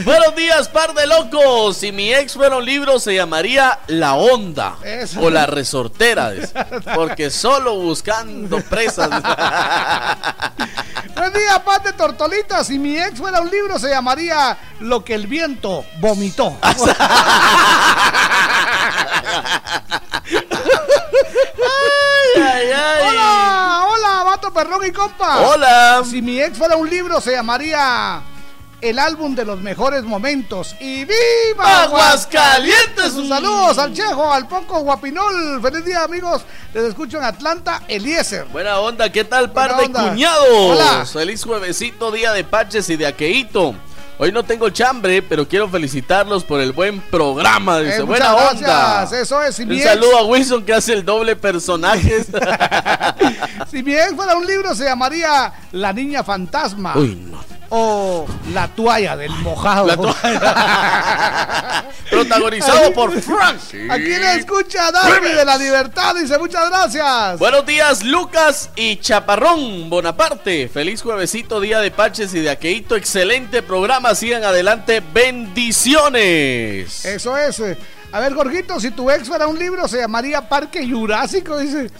Buenos días, par de locos. Si mi ex fuera un libro, se llamaría La Onda Eso. o La Resortera, porque solo buscando presas. Buen día, paz de tortolitas. Si mi ex fuera un libro, se llamaría Lo que el viento vomitó. ay, ay. Hola, hola, vato perrón y compa. Hola. Si mi ex fuera un libro, se llamaría El álbum de los mejores momentos. ¡Y viva Aguascalientes! Un saludos al Chejo, al Poco Guapinol. Feliz día, amigos. Les escucho en Atlanta, Eliezer. Buena onda, ¿qué tal, par Buena de onda. cuñados? Hola. Feliz juevesito, día de Paches y de Aqueito. Hoy no tengo chambre, pero quiero felicitarlos por el buen programa. Dice, Eh, buena muchas onda. gracias. Eso es. Si Un ex- saludo a Wilson que hace el doble personaje. Si mi ex fuera un libro, se llamaría La Niña Fantasma. Uy, no. O La Toalla del Mojado. La Protagonizado por Frank. Aquí le escucha Darby de la Libertad. Dice muchas gracias. Buenos días, Lucas y Chaparrón Bonaparte. Feliz juevesito, día de Paches y de Aqueito. Excelente programa. Sigan adelante. Bendiciones. Eso es. A ver, Jorgito, si tu ex fuera un libro, se llamaría Parque Jurásico, dice.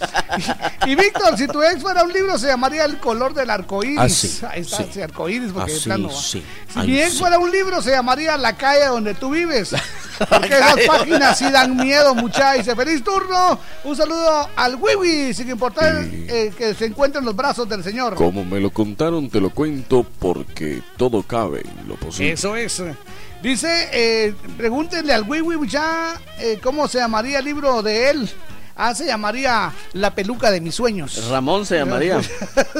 Y, y Víctor, si tu ex fuera un libro, se llamaría El color del arco iris. Ah, sí, Ahí está, sí. sí, arco iris, porque Ah, de plano va. sí. Si mi ex sí. fuera un libro, se llamaría La calle donde tú vives. Porque esas páginas sí dan miedo, muchachos. Dice, feliz turno. Un saludo al Wiwi, sin importar eh, que se encuentre en los brazos del Señor. Como me lo contaron, te lo cuento porque todo cabe en lo posible. Eso es. Dice, eh, pregúntenle al Wiwi ya eh, cómo se llamaría el libro de él. Ah, se llamaría La peluca de mis sueños. Ramón se llamaría.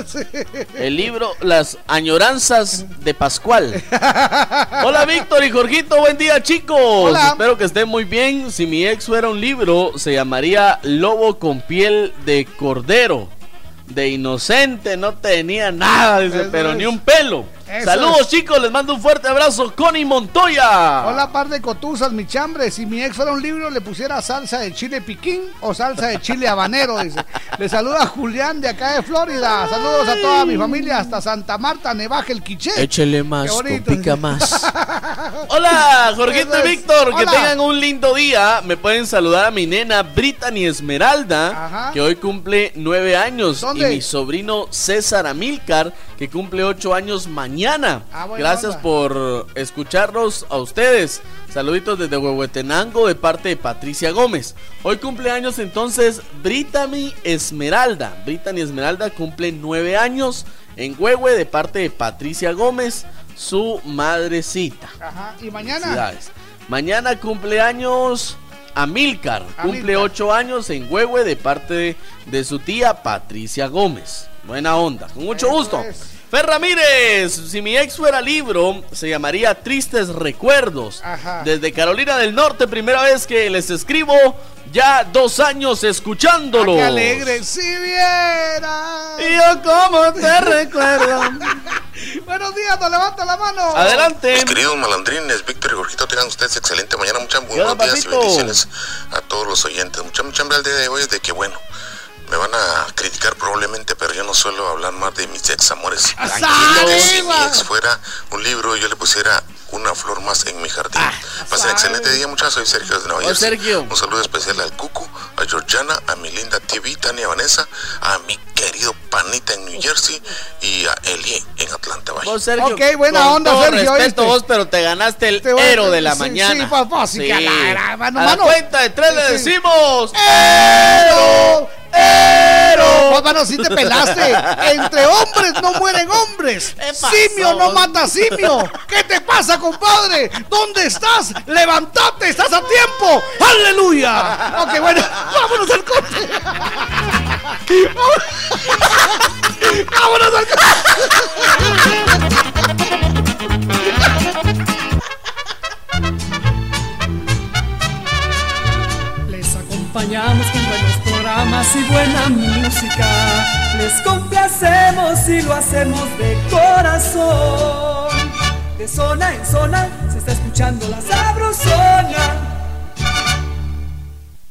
El libro Las añoranzas de Pascual. Hola Víctor y Jorgito, buen día chicos. Hola. Espero que estén muy bien. Si mi ex fuera un libro, se llamaría Lobo con piel de cordero. De inocente, no tenía nada, dice, pero es. ni un pelo. Eso Saludos es. chicos, les mando un fuerte abrazo. Connie Montoya. Hola, par de cotuzas, mi chambre. Si mi ex fuera un libro, le pusiera salsa de chile piquín o salsa de chile habanero, dice. Le saluda Julián de acá de Florida. Saludos a toda mi familia hasta Santa Marta, Nevaje, el Quiché. Échele más, compica más. Hola, Jorgito y. Víctor, que tengan un lindo día. Me pueden saludar a mi nena Brittany Esmeralda, Ajá. que hoy cumple nueve años. ¿Dónde? Y mi sobrino César Amilcar, que cumple ocho años mañana. Ah, Gracias onda. por escucharnos a ustedes. Saluditos desde Huehuetenango de parte de Patricia Gómez. Hoy cumple años entonces Brittany Esmeralda. Brittany Esmeralda cumple nueve años en Huehue de parte de Patricia Gómez, su madrecita. Ajá. Y mañana. Mañana cumpleaños Amilcar. Cumple Amílcar. ocho años en Huehue de parte de, de su tía Patricia Gómez. Buena onda, con mucho gusto. Fer Ramírez, si mi ex fuera libro, se llamaría Tristes Recuerdos. Ajá. Desde Carolina del Norte, primera vez que les escribo, ya dos años escuchándolo. Ah, ¡Qué alegre! Si viera. Y yo como te recuerdo. Buenos días, no levanta la mano. Adelante. Mis queridos malandrines, Víctor y Jorgito, tengan ustedes excelente mañana. Muchas muy ¿Qué onda, buenos días y bendiciones a todos los oyentes. Mucha, mucha hambre al día de hoy es de que, bueno, me van a criticar probablemente, pero yo no suelo hablar más de mis ex amores. Si mi ex fuera un libro, yo le pusiera una flor más en mi jardín. Pasen excelente día, muchachos. Soy Sergio de Nueva. Un saludo especial al Cucu, a Georgiana, a mi linda TV, Tania Vanessa, a mi querido Panita en New Jersey y a Eli en Atlanta. Bye. Vos, Sergio, Ok, buena con onda, todo Sergio, respeto vos, pero te ganaste el Te voy a- héroe de la sí, mañana. sí, pues, pues, sí, que a la gran- mano, a la mano. cuenta de tres le Sí, sí. decimos ¡Ero! ¡Ero! Pues, mano, sí te pelaste. Entre hombres no mueren hombres. Simio no mata simio. ¿Qué te pasa, compadre? ¿Dónde estás? ¡Levantate! ¡Estás a tiempo! ¡Aleluya! Ok, bueno, vámonos al corte. ¡Vámonos al corte! Les acompañamos y buena música. Les complacemos y lo hacemos de corazón. De zona en zona se está escuchando la sabrosona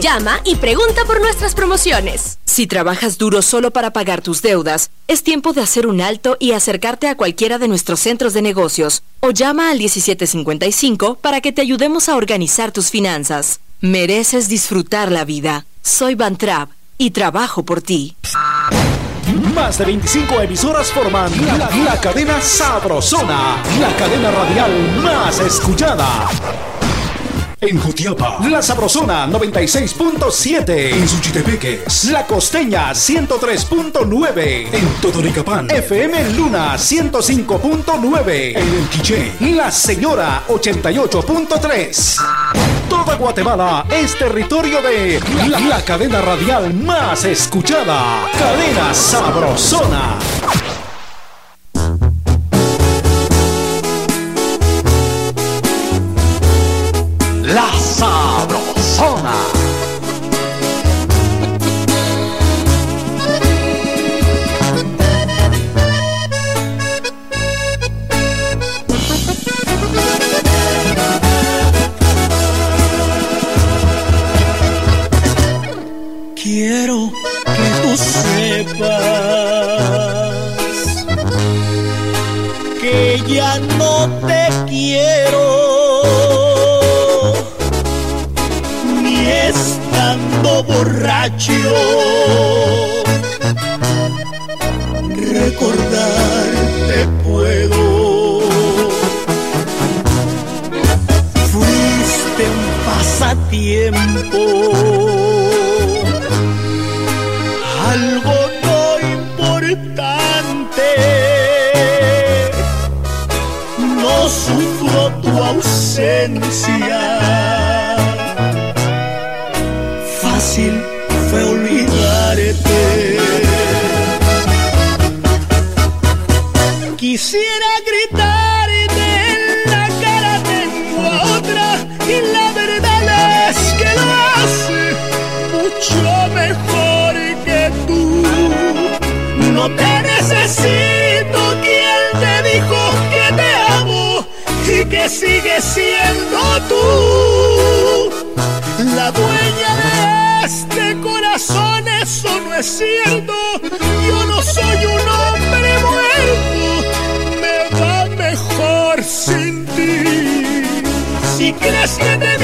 Llama y pregunta por nuestras promociones. Si trabajas duro solo para pagar tus deudas, es tiempo de hacer un alto y acercarte a cualquiera de nuestros centros de negocios o llama al 1755 para que te ayudemos a organizar tus finanzas. Mereces disfrutar la vida. Soy Van Trapp y trabajo por ti. Más de 25 emisoras forman la, la cadena Sabrosona, la cadena radial más escuchada. En Jutiapa, La Sabrosona 96.7. En Suchitepeques, La Costeña 103.9. En Totonicapán, FM Luna 105.9. En El Quiché, La Señora 88.3. Toda Guatemala es territorio de la, la cadena radial más escuchada. Cadena Sabrosona. La Sabrosona. Quiero borracho. Recordarte puedo. Fuiste un pasatiempo algo no importante. No sufro tu ausencia. Sigue siendo tú. La dueña de este corazón, eso no es cierto. Yo no soy un hombre muerto, me va mejor sin ti. Si crees que te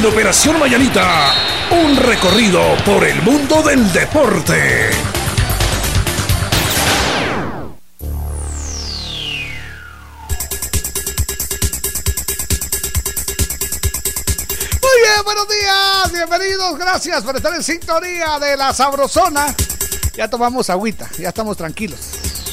En Operación Mañanita, Un recorrido por el mundo del deporte. Muy bien, buenos días, bienvenidos, gracias por estar en sintonía de la Sabrosona. Ya tomamos agüita, ya estamos tranquilos.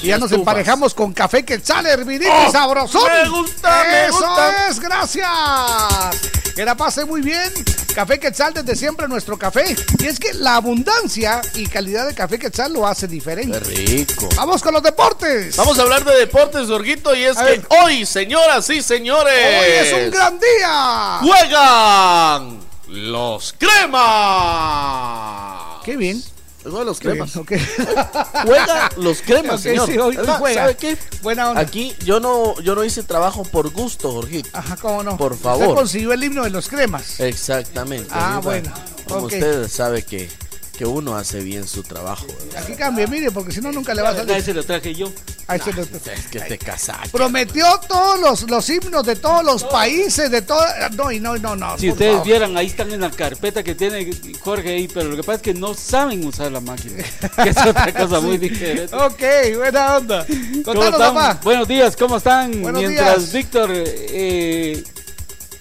Y ya nos estufas. emparejamos con café quetzal, hervidito Oh, y sabrosón. me gusta, me Eso gusta. es, gracias. Que la pase muy bien. Café quetzal desde siempre nuestro café. Y es que la abundancia y calidad de café quetzal lo hace diferente. rico. Vamos con los deportes. Vamos a hablar de deportes, Jorgito, y es A que ver. hoy, señoras y señores, Hoy es un gran día. juegan los cremas. Qué bien. Juegan los Qué cremas. bien, ok. Juega los cremas, Ok, señor. sí, hoy- Es juega. ¿Sabe qué? Buena onda. Aquí yo no, yo no hice trabajo por gusto, Jorgito. Ajá, cómo no. Por Usted favor. consiguió el himno de los cremas. Exactamente. Ah, bueno, Como ok. usted sabe que, que uno hace bien su trabajo. ¿verdad? Aquí cambie, mire, porque si no nunca le va a salir. Ese lo traje yo. Ahí se lo- Es que te casaste. Prometió todos los, los himnos de todos los países, de todo. No, y no, no, no. Si ustedes favor. vieran, ahí están en la carpeta que tiene Jorge ahí, pero lo que pasa es que no saben usar la máquina. Que es otra cosa muy diferente. Ok, buena onda. ¿Cómo Contanos, están? papá. Buenos días, ¿cómo están? Buenos Mientras días. Víctor eh,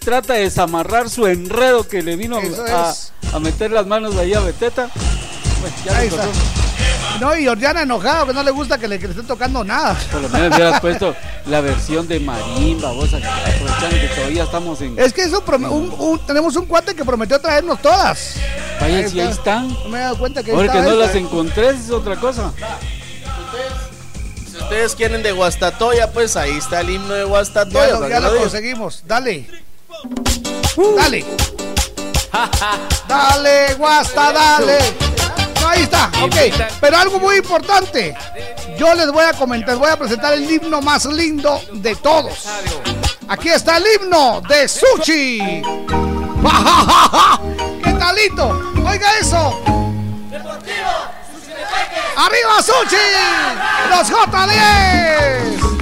trata de desamarrar su enredo que le vino a, meter las manos ahí a Beteta. Bueno, ya Ahí le está. pasó. No, y Oriana enojado que no le gusta que le, que le estén tocando nada. Por lo menos hubieras puesto la versión de marimba, vos aprovechando que todavía estamos en... Es que eso un- un- tenemos un cuate que prometió traernos todas. Vaya, si ahí están. No me he dado cuenta que Ahora no esta. las encontré es otra cosa. Si ustedes quieren de Guastatoya, pues ahí está el himno de Guastatoya. Ya lo, ya lo conseguimos. Dale. Dale. Dale, guasta, dale. No, ahí está, ok. Pero algo muy importante. Yo les voy a comentar, voy a presentar el himno más lindo de todos. Aquí está el himno de Sushi. ¿Qué talito? Oiga eso. ¡Arriba Sushi! ¡Los J10!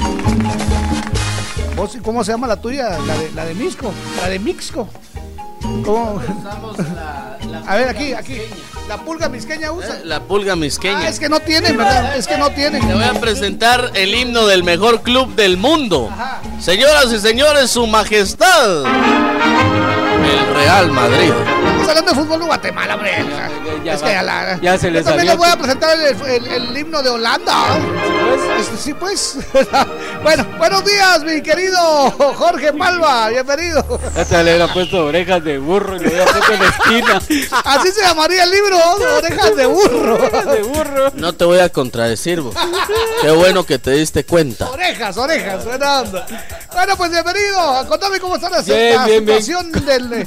¿Vos, ¿Cómo se llama la tuya? La de, la de Misco. La de Mixco. ¿Cómo? A ver, aquí, aquí. La pulga misqueña usa. La pulga misqueña. Ah, es que no tienen, ¿verdad? Es que no tienen. Te voy a presentar el himno del mejor club del mundo. Señoras y señores, su majestad. El Real Madrid. Estamos hablando de fútbol de Guatemala, hombre. ya es va. que ya, la- Ya se le Yo también les voy a presentar el, el- el himno de Holanda. Sí, pues. bueno, buenos días, mi querido Jorge Palma. Bienvenido. Hasta le hubiera puesto orejas de burro y le hubiera puesto en la esquina. Así se llamaría el libro, Orejas de Burro. de burro. No te voy a contradecir, vos. Qué bueno que te diste cuenta. Orejas, orejas, buena onda. Bueno, pues bienvenido. Contame cómo está la, Bien, la bien, bien. situación del,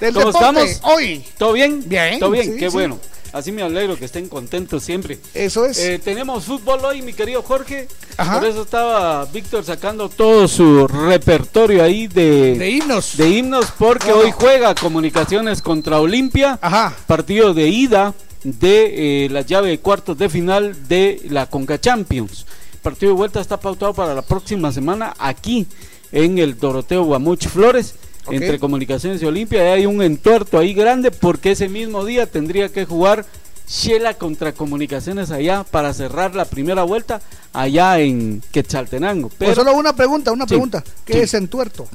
del ¿Cómo estamos? hoy. ¿Todo bien? Bien, ¿Todo bien? sí, Qué sí. bueno. Así me alegro que estén contentos siempre. Eso es. Eh, tenemos fútbol hoy, mi querido Jorge. Ajá. Por eso estaba Víctor sacando todo su repertorio ahí de, de himnos. De himnos, porque hoy juega Comunicaciones contra Olimpia. Ajá. Partido de ida de eh, la llave de cuartos de final de la Conca Champions. Partido de vuelta está pautado para la próxima semana aquí en el Doroteo Guamuch Flores. Entre Comunicaciones y Olimpia hay un entuerto ahí grande porque ese mismo día tendría que jugar Shela contra Comunicaciones allá para cerrar la primera vuelta allá en Quetzaltenango. Pero, Pues solo una pregunta, una Sí, pregunta. ¿Qué sí. es entuerto?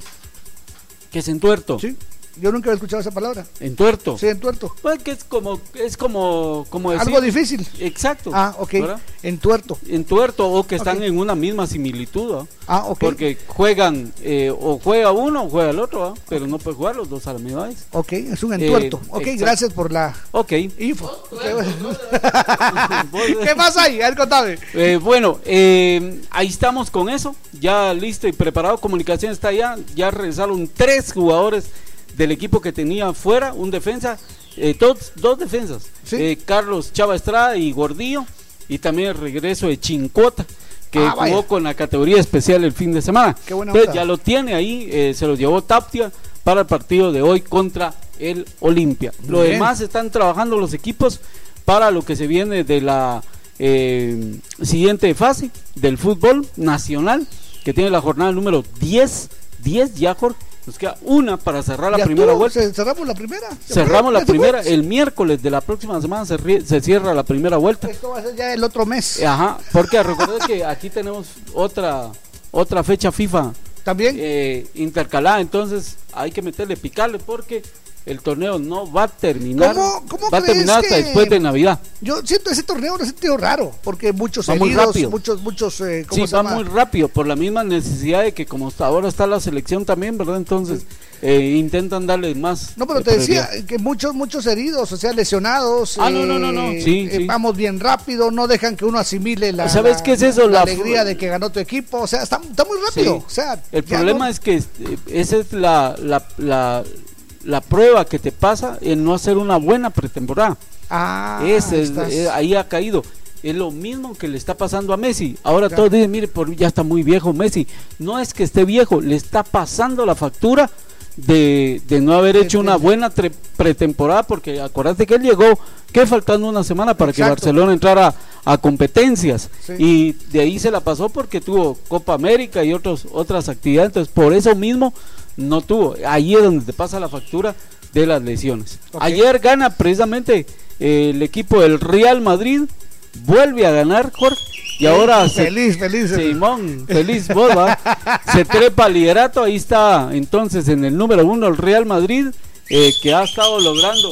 ¿Qué es entuerto? Sí. Yo nunca había escuchado esa palabra. Entuerto. Sí, entuerto. Pues que es como, es como, como decir- Algo difícil. Exacto. Ah, ok. ¿verdad? Entuerto. Entuerto o que están en una misma similitud. ¿ah? Ah, ok. Porque juegan, eh, o juega uno o juega el otro, ¿ah? pero no puede jugar los dos a la misma vez. Ok, es un entuerto. Eh, ok, exacto. gracias por la Ok. info. ¿Qué pasa ahí? A ver, contame. Eh, bueno, eh, ahí estamos con eso, ya listo y preparado. Comunicación está allá, ya regresaron tres jugadores del equipo que tenía fuera, un defensa, eh, dos, dos defensas, eh, Carlos Chava Estrada y Gordillo, y también el regreso de Chincota, que Ah, jugó vaya. con la categoría especial el fin de semana. Qué buena Entonces, ya lo tiene ahí, eh, se lo llevó Taptia para el partido de hoy contra el Olimpia. Lo Bien. demás están trabajando los equipos para lo que se viene de la eh, siguiente fase del fútbol nacional, que tiene la jornada número 10, 10 ya, Jorge, Nos queda una para cerrar la Ya primera vuelta. ce- Cerramos la primera. Cerramos la primera. El miércoles de la próxima semana se, rie- se cierra la primera vuelta. Esto va a ser ya el otro mes. Ajá, porque recuerda que aquí tenemos otra otra fecha FIFA también intercalada, entonces hay que meterle picarle porque el torneo no va a terminar, ¿Cómo- cómo va a terminar hasta que- después de Navidad. Yo siento ese torneo, lo he sentido raro, porque muchos Va muy heridos, rápido. muchos, muchos, eh, ¿cómo Sí, se va llama? muy rápido por la misma necesidad de que como hasta ahora está la selección también, ¿verdad? Entonces eh, intentan darle más. No, pero eh, te decía que muchos, muchos heridos, o sea, lesionados. Ah, no, no, no, no. eh, Sí, eh, sí. Vamos bien rápido, no dejan que uno asimile la, ¿Sabes la- qué es eso? la La alegría de que ganó tu equipo. O sea, está, está muy rápido. Sí. O sea, el problema no- es que este, esa es la, la, la, prueba que te pasa en no hacer una buena pretemporada. Ah, es- estás- eh, ahí ha caído. Es lo mismo que le está pasando a Messi. Ahora Ya. todos dicen, mire, por, ya está muy viejo Messi. No es que esté viejo, le está pasando la factura de, de no haber hecho una buena tre- pretemporada, porque acuérdate que él llegó, que faltando una semana para que. Barcelona entrara a competencias. Sí. Y de ahí se la pasó porque tuvo Copa América y otros, otras actividades. Entonces, por eso mismo no tuvo. Ahí es donde te pasa la factura de las lesiones. Ayer gana precisamente eh, el equipo del Real Madrid, vuelve a ganar, Jorge. Y ahora se- Feliz, feliz. Simón, feliz vos, ¿va? Se trepa al liderato, ahí está entonces en el número uno el Real Madrid, eh, que ha estado logrando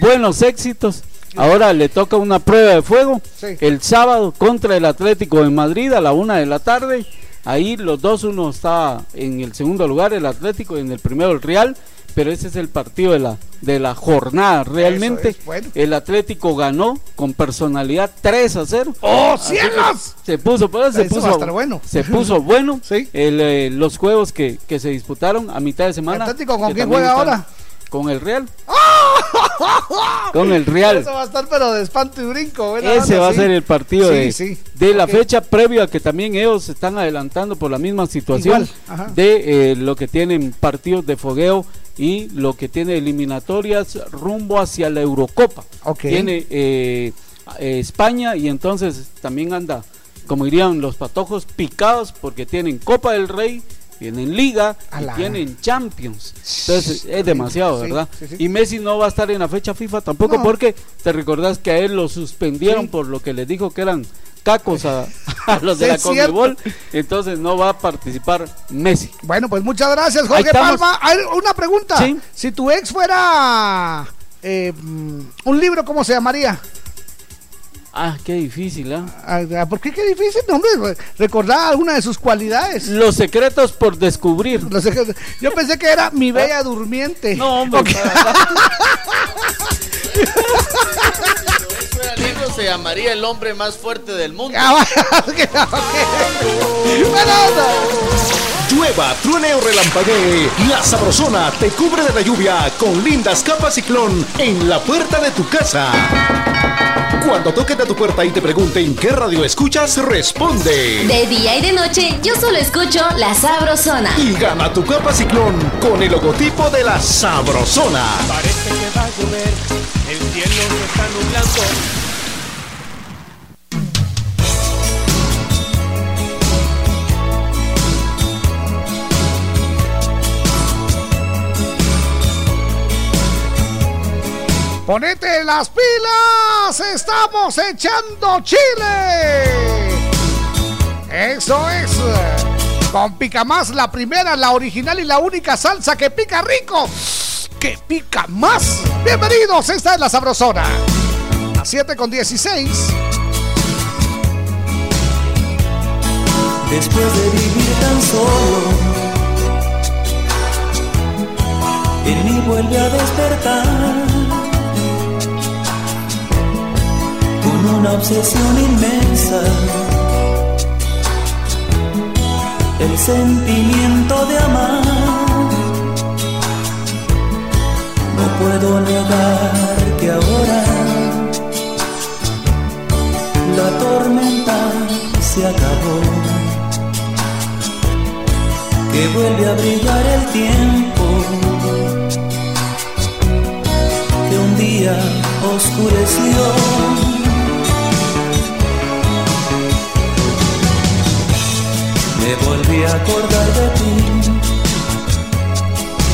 buenos éxitos. Ahora le toca una prueba de fuego Sí. el sábado contra el Atlético de Madrid a la una de la tarde. Ahí los dos, uno está en el segundo lugar, el Atlético, y en el primero el Real. Pero ese es el partido de la, de la jornada. Realmente es, bueno. el Atlético ganó con personalidad 3 a 0. ¡Oh, cielos! Se puso, pues, se Eso puso, va a estar bueno. se puso bueno Sí. el, eh, los juegos que, que se disputaron a mitad de semana. Atlético, ¿con quién juega ahora? Con el Real. Con el Real. Eso va a estar, pero de espanto y brinco. Ese onda, va a sí. ser el partido Sí, de, sí. de la fecha previa que también ellos se están adelantando por la misma situación de eh, lo que tienen partidos de fogueo y lo que tiene eliminatorias rumbo hacia la Eurocopa. Tiene eh, eh, España y entonces también anda, como dirían los patojos, picados porque tienen Copa del Rey, tienen Liga y tienen Champions. Entonces es demasiado, Sí, ¿verdad? sí, sí. Y Messi no va a estar en la fecha FIFA tampoco No. porque te recordás que a él lo suspendieron por lo que les dijo que eran cacos a, a los de la. Conmebol, entonces no va a participar Messi. Bueno, pues muchas gracias, Jorge. Palma. Ver, una pregunta. Si tu ex fuera eh, mm, un libro, ¿cómo se llamaría? Ah, qué difícil, ¿ah? Ah, ¿Por qué qué difícil? No, hombre, re- recordar alguna de sus cualidades. Los secretos por descubrir. Los secretos. Yo pensé que era mi bella durmiente. No, hombre. Ok. Si fuera libro se llamaría El hombre más fuerte del mundo. Ah. Llueva, truene o relampaguee, la sabrosona te cubre de la lluvia con lindas capas ciclón en la puerta de tu casa. Cuando toquen a tu puerta y te pregunten qué radio escuchas, responde. De día y de noche, yo solo escucho La Sabrosona. Y gana tu capa ciclón con el logotipo de la sabrosona. Parece que va a llover, el cielo se está nublando. Ponete las pilas, estamos echando chile. Eso es. Con pica más, la primera, la original y la única salsa que pica rico. Que pica más. Bienvenidos, esta es la sabrosona. A 7 con 16. Después de vivir tan solo, en mí vuelve a despertar una obsesión inmensa. El sentimiento de amar. No puedo negar que ahora la tormenta se acabó. Que vuelve a brillar el tiempo que un día oscureció. Me volví a acordar de ti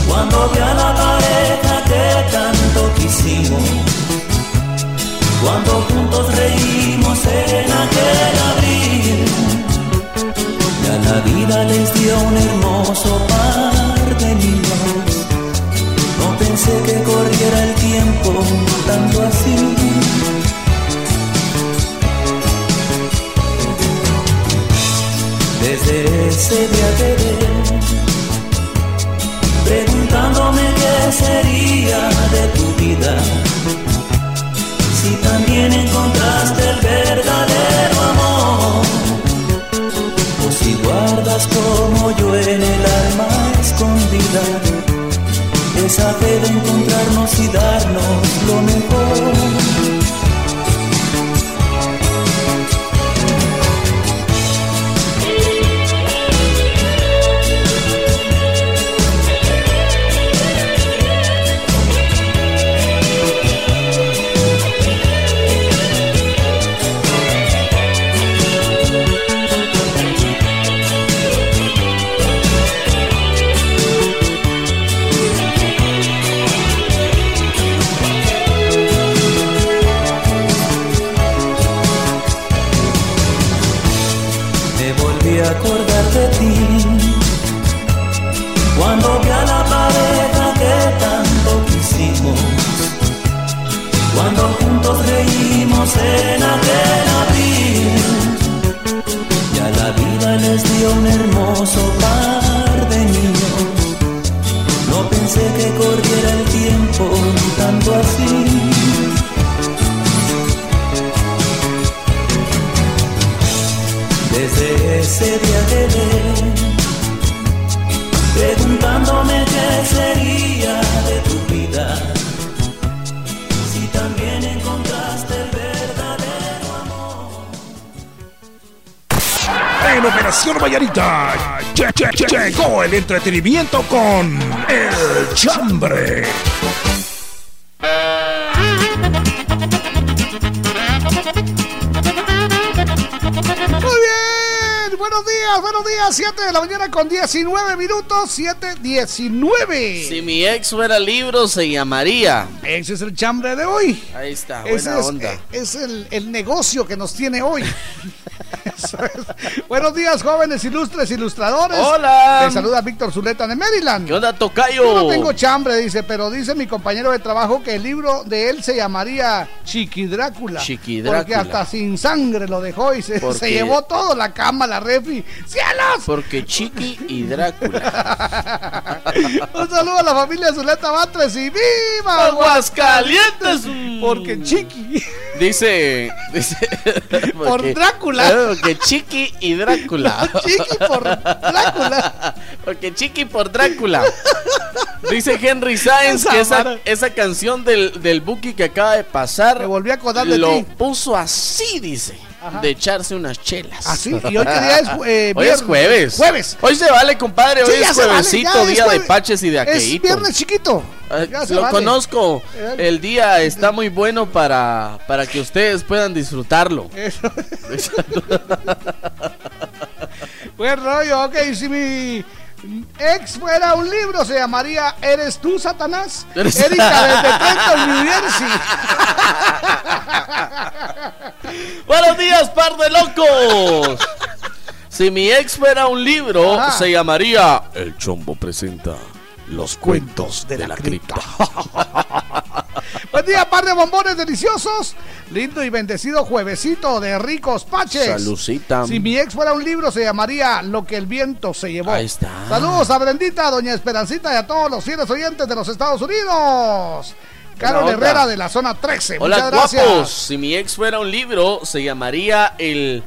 Cuando vi a la pareja que tanto quisimos, cuando juntos reímos en aquel abril, ya la vida les dio un hermoso par de niños. No pensé que corriera el tiempo tanto así. Desde ese día te preguntándome qué sería de tu vida. Si también encontraste el verdadero amor, o si guardas como yo en el alma escondida esa fe de encontrarnos y darnos lo mejor. Acordar de ti cuando vi a la pareja que tanto quisimos, cuando juntos reímos en aquel abril. Ya la vida les dio un hermoso Vallarita che- che- che- llegó el entretenimiento con El Chambre. Muy bien, buenos días, buenos días. 7 de la mañana con 19 minutos, 7, 19. Si mi ex fuera libro, se llamaría. Ese es el chambre de hoy. Ahí está, buena onda. eh, es el, el negocio que nos tiene hoy. Buenos días, jóvenes ilustres ilustradores. Hola. Les saluda Víctor Zuleta de Maryland. ¿Qué onda, Tocayo? Yo no tengo chambre, dice, pero dice mi compañero de trabajo que el libro de él se llamaría Chiqui Drácula. Chiqui Porque Drácula. hasta sin sangre lo dejó y se, Porque- se llevó todo, la cama, la refri. ¡Cielos! Porque Chiqui y Drácula. Un saludo a la familia Zuleta Batres y ¡Viva Aguascalientes! Porque Chiqui. Dice. dice Por porque- Drácula. Porque Chiqui y Drácula. Chiqui por Drácula. Porque Chiqui por Drácula. Dice Henry Sáenz Esa que esa, esa canción del, del Buki que acaba de pasar. Me volví a acordar de Lo ti. puso así, dice. Ajá. De echarse unas chelas. Así, y hoy qué día es, eh, Hoy es jueves. Jueves. Hoy se vale, compadre. Hoy Sí, es vale, juevesito, es día de paches y de Es aqueíto. viernes chiquito. Ah, Lo vale. conozco. Eh, El día está muy bueno para, para que ustedes puedan disfrutarlo. Eso. Buen rollo, ok. Si mi ex fuera un libro, se llamaría ¿Eres tú, Satanás? Eres- Erika desde Trenton, New Jersey. Buenos días, par de locos. Si mi ex fuera un libro, Ajá. se llamaría El Chombo presenta Los cuentos de, la cripta. Buen día, par de bombones deliciosos. Lindo y bendecido juevesito de ricos paches. Salucita. Si mi ex fuera un libro, se llamaría Lo que el viento se llevó. Ahí está. Saludos a Brendita, Doña Esperancita y a todos los fieles oyentes de los Estados Unidos. Carol. Herrera de la zona 13. Hola, Muchas gracias. guapos. Si mi ex fuera un libro, se llamaría El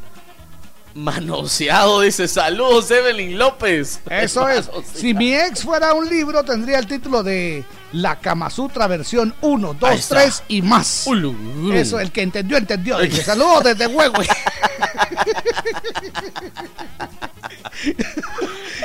Manoseado. Dice saludos, Evelyn López. Eso es. Si mi ex fuera un libro, tendría el título de La Kama Sutra versión 1, Ahí 2, está. 3 y más. Ulu, ulu. Eso, el que entendió, entendió. Dice, saludos desde Huehue.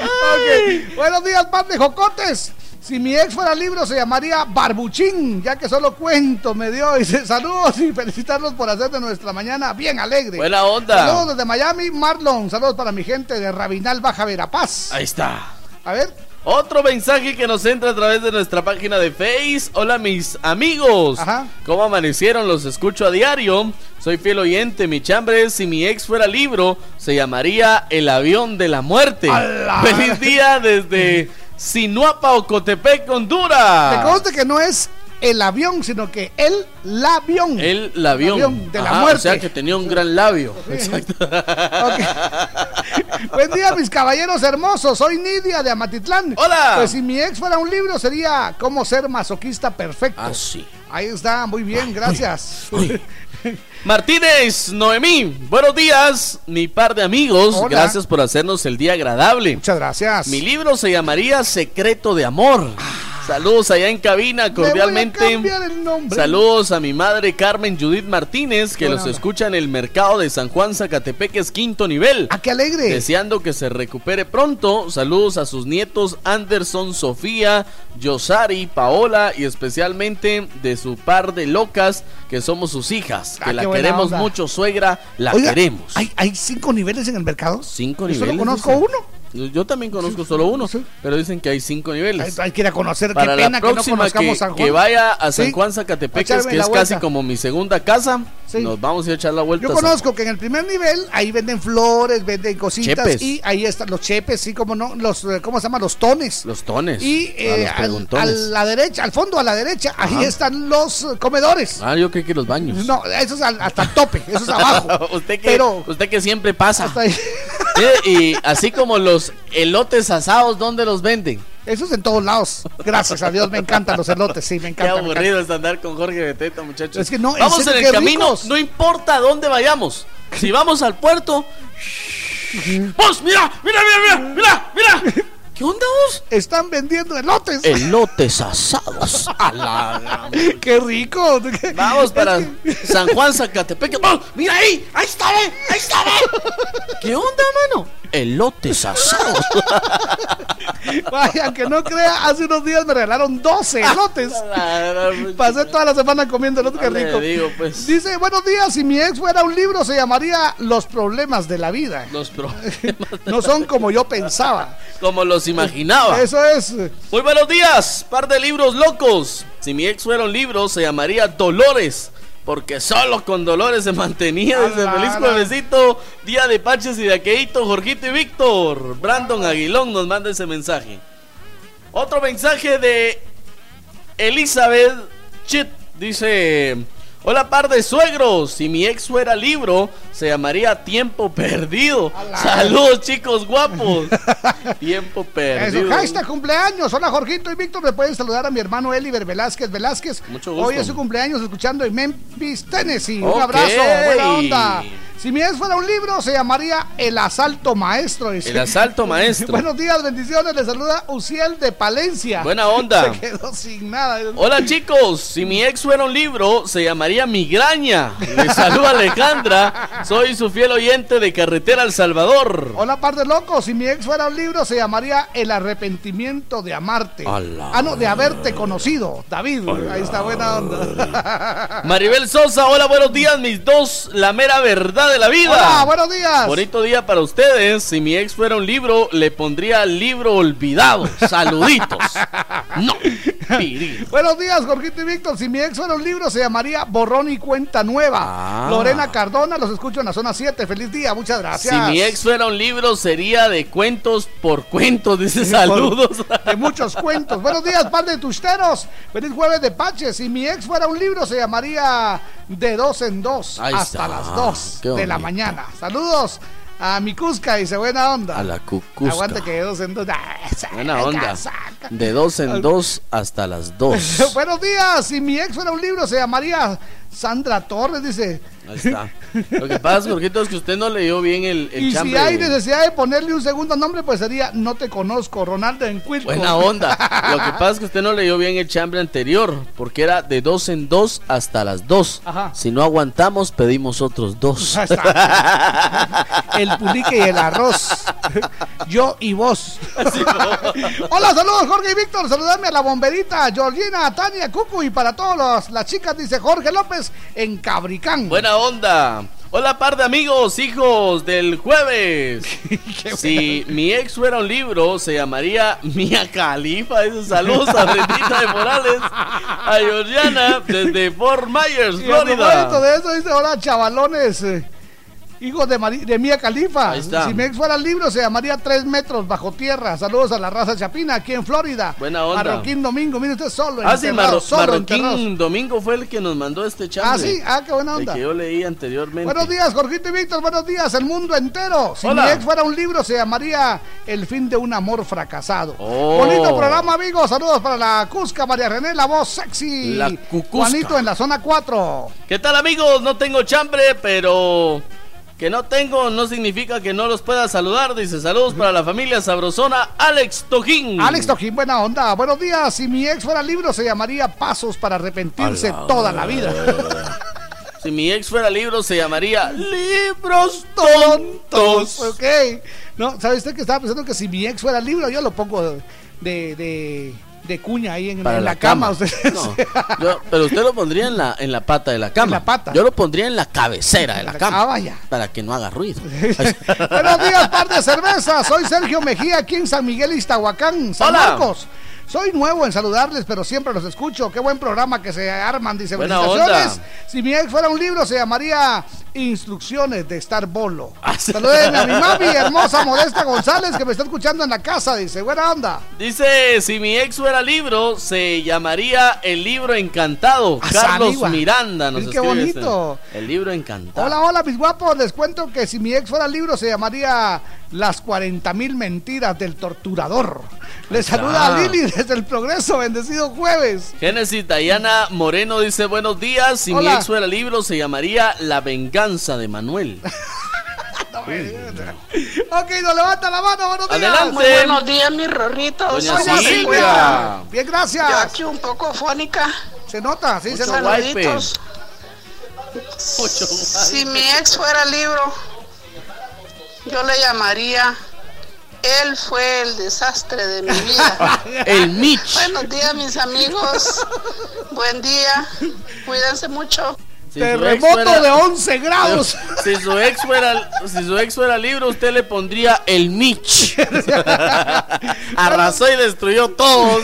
Ok, Buenos días, par de jocotes. Si mi ex fuera libro, se llamaría Barbuchín, ya que solo cuento me dio. Dice, saludos y felicitarlos por hacer de nuestra mañana bien alegre. Buena onda. Saludos desde Miami, Marlon. Saludos para mi gente de Rabinal, Baja Verapaz. Ahí está. A ver, Otro mensaje que nos entra a través de nuestra página de Face. Hola mis amigos. ¿Cómo amanecieron? Los escucho a diario. Soy fiel oyente. Mi chambre si mi ex fuera libro, se llamaría El avión de la muerte. Feliz día desde Sinuapa, Ocotepec, Honduras. Te conste que no es el avión, sino que el labión. El labión. de la Ajá, muerte. O sea que tenía un gran labio. Exacto. Buen día, mis caballeros hermosos. Soy Nidia de Amatitlán. Hola. Pues si mi ex fuera un libro, sería Cómo ser masoquista perfecto. Ah, sí. Ahí está, muy bien, gracias. Martínez, Noemí, buenos días, mi par de amigos. Hola. Gracias por hacernos el día agradable. Muchas gracias. Mi libro se llamaría Secreto de Amor. Saludos allá en cabina, cordialmente. voy a cambiar el nombre. Saludos a mi madre Carmen Judith Martínez, que los escucha en el mercado de San Juan Zacatepeques, quinto nivel. ¡Ah, qué alegre! Deseando que se recupere pronto. Saludos a sus nietos Anderson, Sofía, Yosari, Paola y especialmente de su par de locas, que somos sus hijas. Ah, que la queremos onda. mucho, suegra, la Oiga, queremos. ¿hay, ¿Hay cinco niveles en el mercado? Cinco Yo niveles. solo conozco uno. Yo también conozco solo uno, pero dicen que hay cinco niveles. Hay, hay que ir a conocer. Para qué pena la que no próxima conozcamos que, San Juan. que vaya a San. Juan Echarme que es vuelta. casi como mi segunda casa, Sí. nos vamos a ir a echar la vuelta. Yo a conozco que en el primer nivel ahí venden flores, venden cositas Chepes. y ahí están los chepes, sí, como no, los, eh, ¿cómo se llama? Los tones. Los tones. Y Ah, eh, los al- preguntones. a la derecha, al fondo a la derecha, ahí están los eh, comedores. Ah, yo creí que los baños. No, eso es al- hasta el tope, eso es abajo. usted, que, Pero- usted que siempre pasa. Hasta ahí. Mire, y así como los elotes asados, ¿dónde los venden? Eso es en todos lados. Gracias a Dios, me encantan los elotes, sí, me Qué encanta. me aburrido es andar con Jorge Beteta, muchachos. Es que no, en vamos serio, en el qué camino, ricos. no importa dónde vayamos. Si vamos al puerto. ¡Vos, mira, mira, mira, mira, mira, mira! ¿Qué onda vos? Están vendiendo elotes. Elotes asados. A la Qué rico. Vamos para San Juan Zacatepec. ¡Oh, mira ahí! ¡Ahí está, ve! ¡Ahí está, ve! ¿Qué onda, mano? Elotes asados. Vaya, que no crea, hace unos días me regalaron 12 elotes. Pasé toda la semana comiendo elotes, qué rico. digo, pues. Dice, buenos días, si mi ex fuera un libro se llamaría Los problemas de la vida. Los pro- No son como yo pensaba. Como los imaginaba. Eso es. Muy buenos días, par de libros locos. Si mi ex fuera un libro, se llamaría Dolores. Porque solo con Dolores se mantenía desde Ala, feliz juevesito, día de Paches y de Aqueito, Jorgito y Víctor. Brandon Aguilón nos manda ese mensaje. Otro mensaje de Elizabeth Chit dice: Hola, par de suegros. Si mi ex fuera libro, se llamaría Tiempo Perdido. Saludos, chicos guapos. Tiempo Eso, Perdido. hashtag cumpleaños. Hola Jorgito y Víctor. Me pueden saludar a mi hermano Eliber Velázquez Velázquez. Mucho gusto. Hoy es su cumpleaños escuchando en Memphis, Tennessee. Un abrazo, buena onda. Si mi ex fuera un libro, se llamaría El Asalto Maestro. dice. El asalto maestro. Buenos días, bendiciones. Le saluda Uciel de Palencia. Buena onda. Se quedó sin nada. Hola chicos, si mi ex fuera un libro, se llamaría Migraña. Les saluda Alejandra, soy su fiel oyente de Carretera El Salvador. Hola, par de locos. Si mi ex fuera un libro, se llamaría El arrepentimiento de amarte. Ala. Ah, no, de haberte conocido. David, ahí está, buena onda. Maribel Sosa, hola, buenos días, mis dos, la mera verdad de la vida. Hola, buenos días. Bonito día para ustedes. Si mi ex fuera un libro, le pondría libro olvidado. Saluditos. No. Piril. Buenos días, Jorgito y Víctor. Si mi ex fuera un libro, se llamaría Borrón y Cuenta Nueva. Ah. Lorena Cardona, los escucho en la zona 7. Feliz día, muchas gracias. Si mi ex fuera un libro, sería de cuentos por cuentos. Dice saludos. De muchos cuentos. Buenos días, par de tusteros. Feliz jueves de Paches. Si mi ex fuera un libro, se llamaría De dos en dos Ahí hasta está. las 2 Qué de la mañana. Saludos a mi Cusca, dice buena onda. A la cucusca. Aguanta que de dos en dos. Buena onda. saca. De dos en dos hasta las dos. Buenos días. Si mi ex fuera un libro, se llamaría Sandra Torres, dice. Ahí está. Lo que pasa, Jorgito, es que usted no leyó bien el, el Y si hay necesidad de ponerle un segundo nombre, pues sería No te conozco, Ronaldo Encuilco. Buena onda. Lo que pasa es que usted no leyó bien el chambre anterior, porque era de dos en dos hasta las dos. Ajá. Si no aguantamos, pedimos otros dos. El pulique y el arroz. Yo y vos. Hola, saludos Jorge y Víctor. Saludarme a la bomberita, Georgina, Tania, Cucu y para todas las chicas, dice Jorge López en Cabricán. Buena onda. Hola, par de amigos, hijos del jueves. si mi ex fuera un libro, se llamaría Mia Califa. Esos saludos a Brendita de Morales, a Georgiana, desde Fort Myers, Y Florida. de eso dice, hola chavalones, hijos de, de Mía Califa. Ahí está. Si mi ex fuera libro se llamaría Tres metros bajo tierra. Saludos a la raza chapina aquí en Florida. Buena onda. Marroquín Domingo, mire usted solo. Ah, sí, Marro- solo. Marroquín Domingo fue el que nos mandó este chat. Ah, sí, ah, qué buena El onda. que yo leí anteriormente. Buenos días, Jorgito y Víctor, buenos días, el mundo entero. Si Hola. mi ex fuera un libro, se llamaría El fin de un amor fracasado. Oh. Bonito programa, amigos. Saludos para la Cusca, María René, la voz sexy. La Cucusca. Juanito en la zona 4. ¿Qué tal amigos? No tengo chambre, pero que no tengo no significa que no los pueda saludar. Dice saludos para la familia sabrosona Alex Tojín. Alex Tojín, buena onda. Buenos días. Si mi ex fuera libro, se llamaría Pasos para arrepentirse toda la vida. Si mi ex fuera libro se llamaría Libros Tontos. ok. No, ¿sabe usted que estaba pensando que si mi ex fuera libro, yo lo pongo de, de, de- cuña ahí en, Para en la la, cama? cama. usted. No, yo- pero usted lo pondría en la, en la pata de la cama. En la pata. Yo lo pondría en la cabecera de la cama. Ah, vaya. Para que no haga ruido. Buenos días, par de cerveza. Soy Sergio Mejía, aquí en San Miguel Iztahuacán, San Hola. Marcos. Soy nuevo en saludarles, pero siempre los escucho. Qué buen programa que se arman, dice. Felicitaciones. Si mi ex fuera un libro, se llamaría Instrucciones de estar bolo. Ah, Saluden a mi mami, hermosa Modesta González, que me está escuchando en la casa, dice. Buena onda. Dice, si mi ex fuera libro, se llamaría El Libro Encantado. Ah, Carlos. Miranda nos Qué bonito. este, El Libro Encantado. Hola, hola, mis guapos. Les cuento que si mi ex fuera libro, se llamaría Las 40 mil mentiras del torturador. Les saluda a Lili desde el Progreso. Bendecido jueves. Génesis Dayana Moreno dice buenos días. Si mi ex fuera libro, se llamaría La Venganza de Manuel. Ok, nos levanta la mano, buenos días. Adelante. Muy buenos días, mis rorritos. Doña Doña Silvia. Silvia. Bien, gracias. Yo aquí un poco fónica. Se nota, sí, se nota. Saluditos. Si mi ex fuera libro, yo le llamaría Él fue el desastre de mi vida. El Mitch. Buenos días, mis amigos. Buen día. Cuídense mucho. Si Terremoto fuera- de 11 grados. Si su ex fuera, si su ex fuera libro, usted le pondría el Mitch. Arrasó y destruyó todo.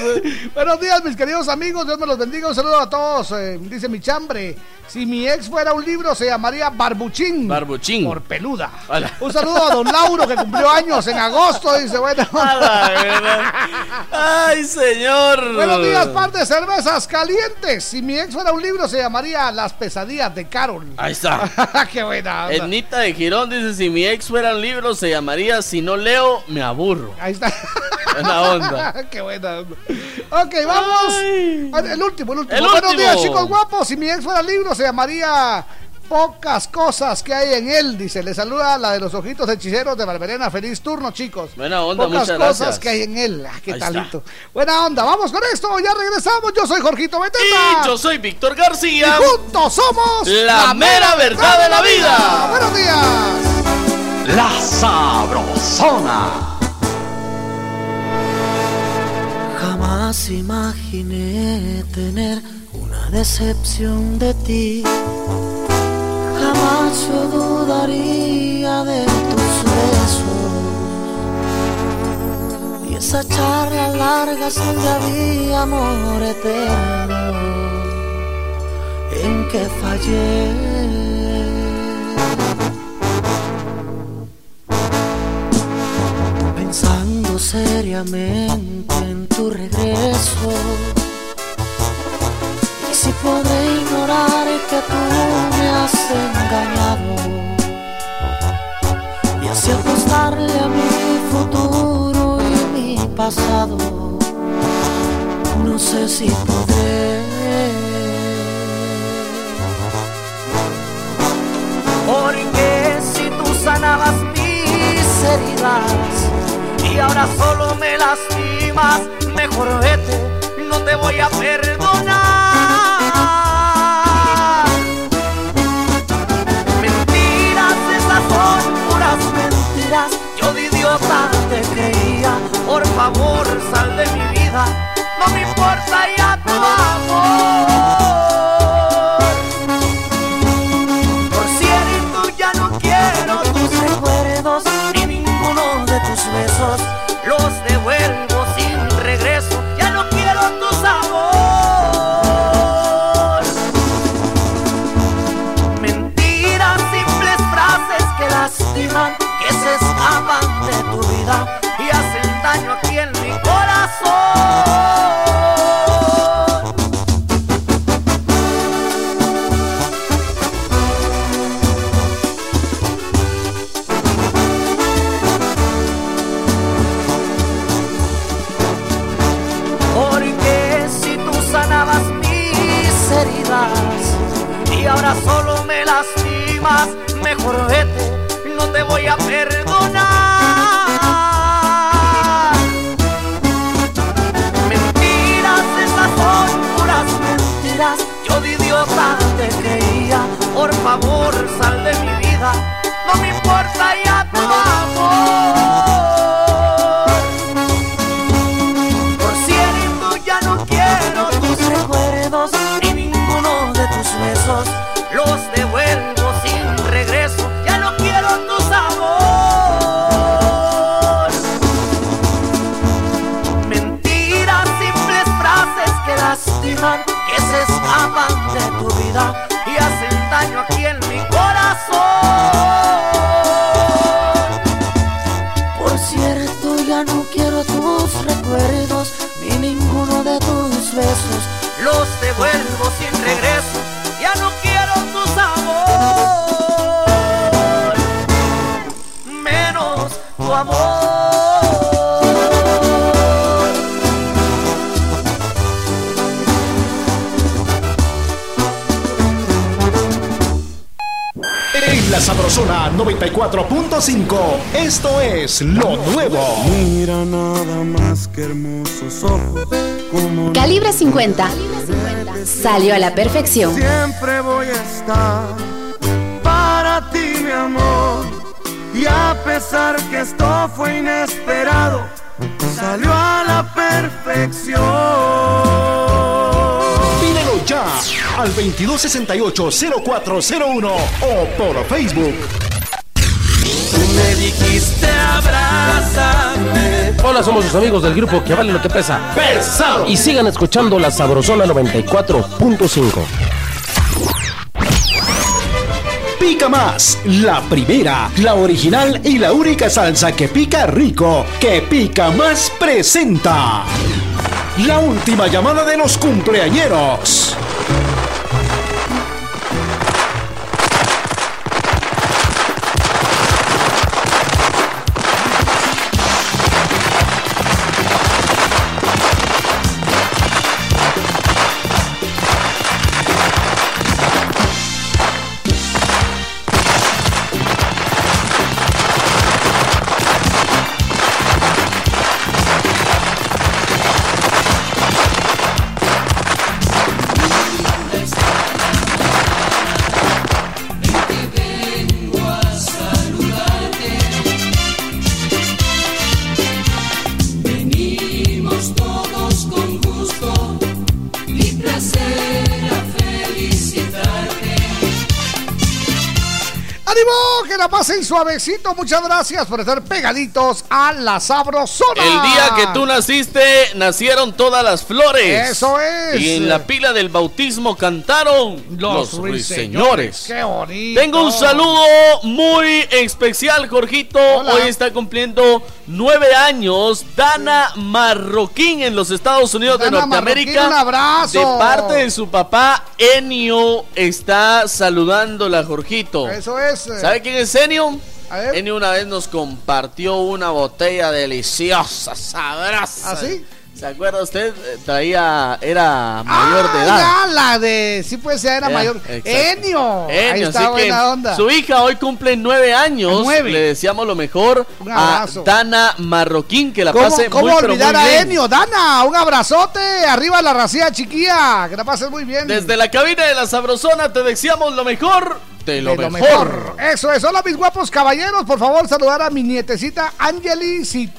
Buenos días, mis queridos amigos. Dios me los bendiga. Un saludo a todos. eh, dice mi chambre. Si mi ex fuera un libro, se llamaría Barbuchín. Barbuchín. Por peluda. Hola. Un saludo a don Lauro, que cumplió años en agosto. Dice, bueno. Ay, señor. Buenos días, par de cervezas calientes. Si mi ex fuera un libro, se llamaría Las pesadillas de Carol. Ahí está. Qué buena. onda. Ednita de Girón dice: Si mi ex fuera un libro, se llamaría Si no leo, me aburro. Ahí está. Buena onda. Qué buena onda. Ok, vamos. El último, el último. El Buenos último. días, chicos guapos. Si mi ex fuera libro, se llamaría Pocas cosas que hay en él. Dice, le saluda la de los ojitos hechiceros de Barberena. Feliz turno, chicos. Buena onda, Pocas muchas cosas gracias. que hay en él. Ah, qué Ahí talito. Buena onda. Vamos con esto. Ya regresamos. Yo soy Jorgito Beteta. Y yo soy Víctor García. Y juntos somos La mera verdad de la vida. Buenos días. La Sabrosona. Jamás imaginé tener una decepción de ti. Jamás yo dudaría de tus besos. Y esa charla larga donde había amor eterno. En que fallé. Pensando seriamente en tu regreso. Y si podré ignorar apostarle a mi futuro y mi pasado, no sé si podré. Porque si tú sanabas mis heridas y ahora solo me lastimas, mejor vete, no te voy a perdonar. te creía. Por favor, sal de mi vida. No me importa, ya te vas. Por cierto, ya no quiero tus recuerdos ni ninguno de tus besos. Aquí en mi corazón. Porque si tú sanabas mis heridas y ahora solo me lastimas, mejor vete, no te voy a perdonar. Favor sal de mi vida, 94.5, esto es lo nuevo. Mira nada más que hermosos ojos. Como Calibre 50. Salió a la perfección. Siempre voy a estar para ti, mi amor. Y a pesar que esto fue inesperado, salió a la perfección. Pídelo ya al 2268-0401 o por Facebook. Me dijiste abrázame. Hola, somos sus amigos del grupo que vale lo que pesa. Pesado. Y sigan escuchando la Sabrosona 94.5. Pica más, la primera, la original y la única salsa que pica rico, que pica más presenta. La última llamada de los cumpleañeros. Suavecito. Muchas gracias por estar pegaditos a la sabrosona. El día que tú naciste, nacieron todas las flores. Eso es. Y en la pila del bautismo cantaron los, ruiseñores. Qué bonito. Tengo un saludo muy especial, Jorgito. Hoy está cumpliendo nueve años Dana Marroquín en los Estados Unidos de Norteamérica. Marroquín, un abrazo. De parte de su papá, Enio está saludándola, Jorgito. Eso es. ¿Sabe quién es Enio? Enio una vez nos compartió una botella deliciosa, sabrosa. ¿Ah, sí? ¿Se acuerda usted? Eh, Traía, era mayor de edad. ya, la de. Sí, pues ya era mayor. Enio. Ahí Enio, está así que buena onda. Su hija hoy cumple nueve años. Nueve. Le deseamos lo mejor a. Dana Marroquín, que la ¿Cómo, pase cómo muy, olvidar muy a bien. Enio? Dana, un abrazote. Arriba la racía chiquilla. Que la pases muy bien. Desde la cabina de la Sabrosona te deseamos lo mejor de lo, De lo mejor. Eso es. Hola, mis guapos caballeros. Por favor, saludar a mi nietecita Angeli Ci-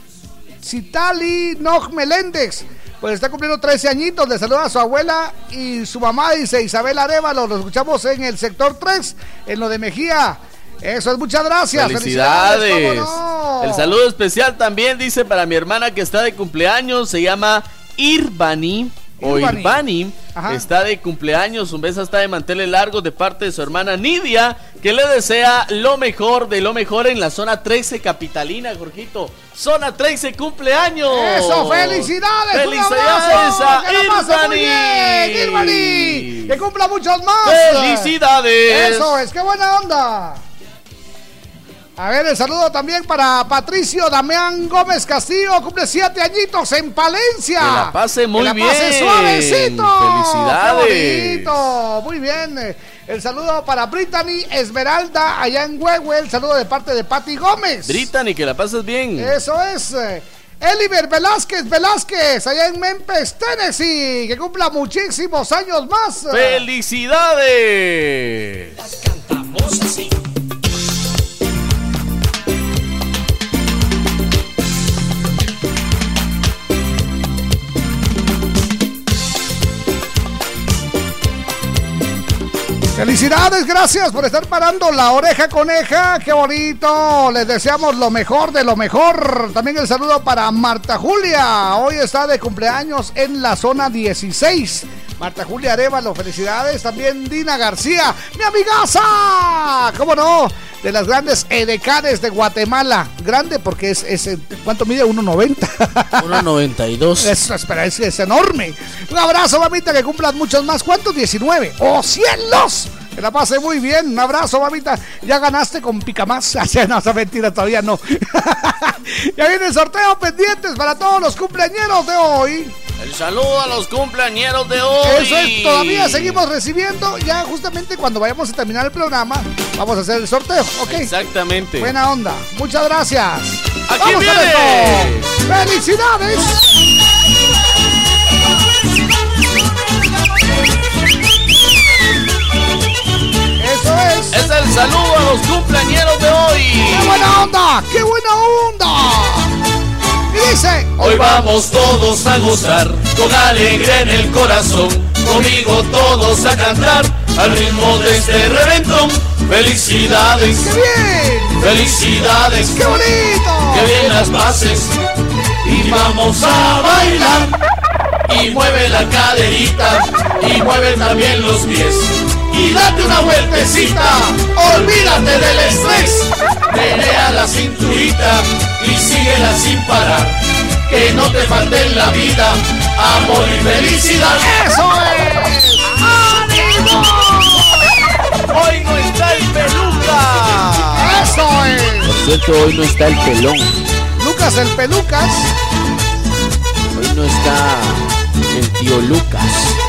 Citali Nog Meléndez. Pues está cumpliendo 13 añitos. Le saluda a su abuela y su mamá, dice Isabel Arevalo. Lo escuchamos en el sector 3, en lo de Mejía. Eso es, muchas gracias. Felicidades. ¿cómo bonito! El saludo especial también dice para mi hermana que está de cumpleaños, se llama Irvani. O Irvani. Está de cumpleaños, un beso hasta de manteles largos de parte de su hermana Nidia, que le desea lo mejor de lo mejor en la zona 13 capitalina, Jorgito. Zona 13 cumpleaños. ¡Eso! ¡Felicidades! ¡Un ¡Felicidades a ¡Que la pase muy Irvani! Irvani! ¡Que cumpla muchos más! ¡Felicidades! ¡Eso es! ¡Qué buena onda! A ver, el saludo también para Patricio Damián Gómez Castillo, cumple siete añitos en Palencia. Que la pase muy Que la bien. pase suavecito. Felicidades. Qué bonito. Muy bien. El saludo para Brittany Esmeralda allá en Huehue. El saludo de parte de Patti Gómez. Brittany, que la pases bien. Eso es. Eliber Velázquez Velázquez, allá en Memphis, Tennessee. Que cumpla muchísimos años más. ¡Felicidades! Cantamos así. Felicidades, gracias por estar parando la oreja coneja. Qué bonito. Les deseamos lo mejor de lo mejor. También el saludo para Marta Julia. Hoy está de cumpleaños en la zona 16. Marta Julia Arevalo, felicidades. También Dina García, mi amigaza. ¿Cómo no? De las grandes edecanes de Guatemala. Grande porque es, es ¿cuánto mide? 1.90. 1.92. Eso, espera, es, es enorme. Un abrazo, mamita, que cumplas muchos más. ¿Cuántos? 19. ¡Oh, cielos! Que la pase muy bien. Un abrazo, mamita. Ya ganaste con pica más. no, esa mentira todavía no. ya viene el sorteo pendientes para todos los cumpleañeros de hoy. El saludo a los cumpleañeros de hoy. Eso es, todavía seguimos recibiendo. Ya justamente cuando vayamos a terminar el programa, vamos a hacer el sorteo, ¿ok? Exactamente. Buena onda. Muchas gracias. Aquí ¡Vamos viene. a! ¡Felicidades! Es. Es el saludo a los cumpleañeros de hoy. ¡Qué buena onda! ¡Qué buena onda! Y dice. Hoy vamos todos a gozar con alegría en el corazón. Conmigo todos a cantar al ritmo de este reventón. Felicidades, ¡Qué bien! felicidades, ¡Qué bonito! que bien las bases. Y vamos a bailar. Y mueve la caderita. Y mueve también los pies. Y date una vueltecita. Olvídate del estrés. Menea la cinturita. Y síguela sin parar. Que no te falte en la vida. Amor y felicidad. ¡Eso es! ¡Ánimo! Hoy no está el peluca. ¡Eso es! Por cierto, hoy no está el pelón. Lucas el Pelucas. Hoy no está el tío Lucas.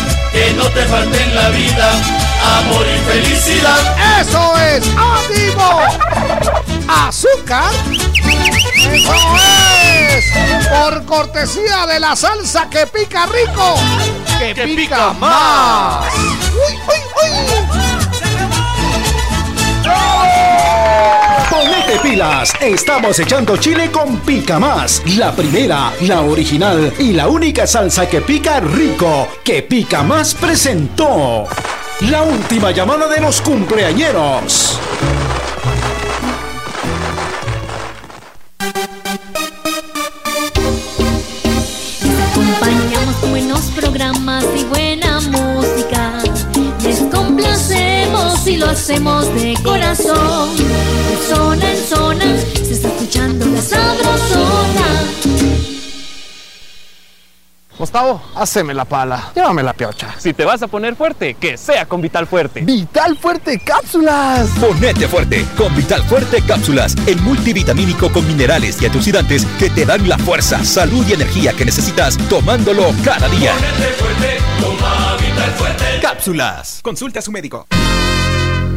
Que no te falte en la vida amor y felicidad. ¡Eso es! ¡Ánimo! ¡Azúcar! ¡Eso es! Por cortesía de la salsa que pica rico, que, Que pica, pica más. ¡Uy, uy, uy! Ponete pilas, estamos echando chile con Pica Más, la primera, la original y la única salsa que pica rico, que Pica Más presentó. La última llamada de los cumpleañeros. Y lo hacemos de corazón. De zona en zona se está escuchando la sabrosona. Gustavo, haceme la pala. Llévame la piocha. Si te vas a poner fuerte, que sea con Vital Fuerte. Vital Fuerte Cápsulas. Ponete fuerte con Vital Fuerte Cápsulas, el multivitamínico con minerales y antioxidantes que te dan la fuerza, salud y energía que necesitas tomándolo cada día. Ponete fuerte, toma Vital Fuerte. Cápsulas. Consulte a su médico.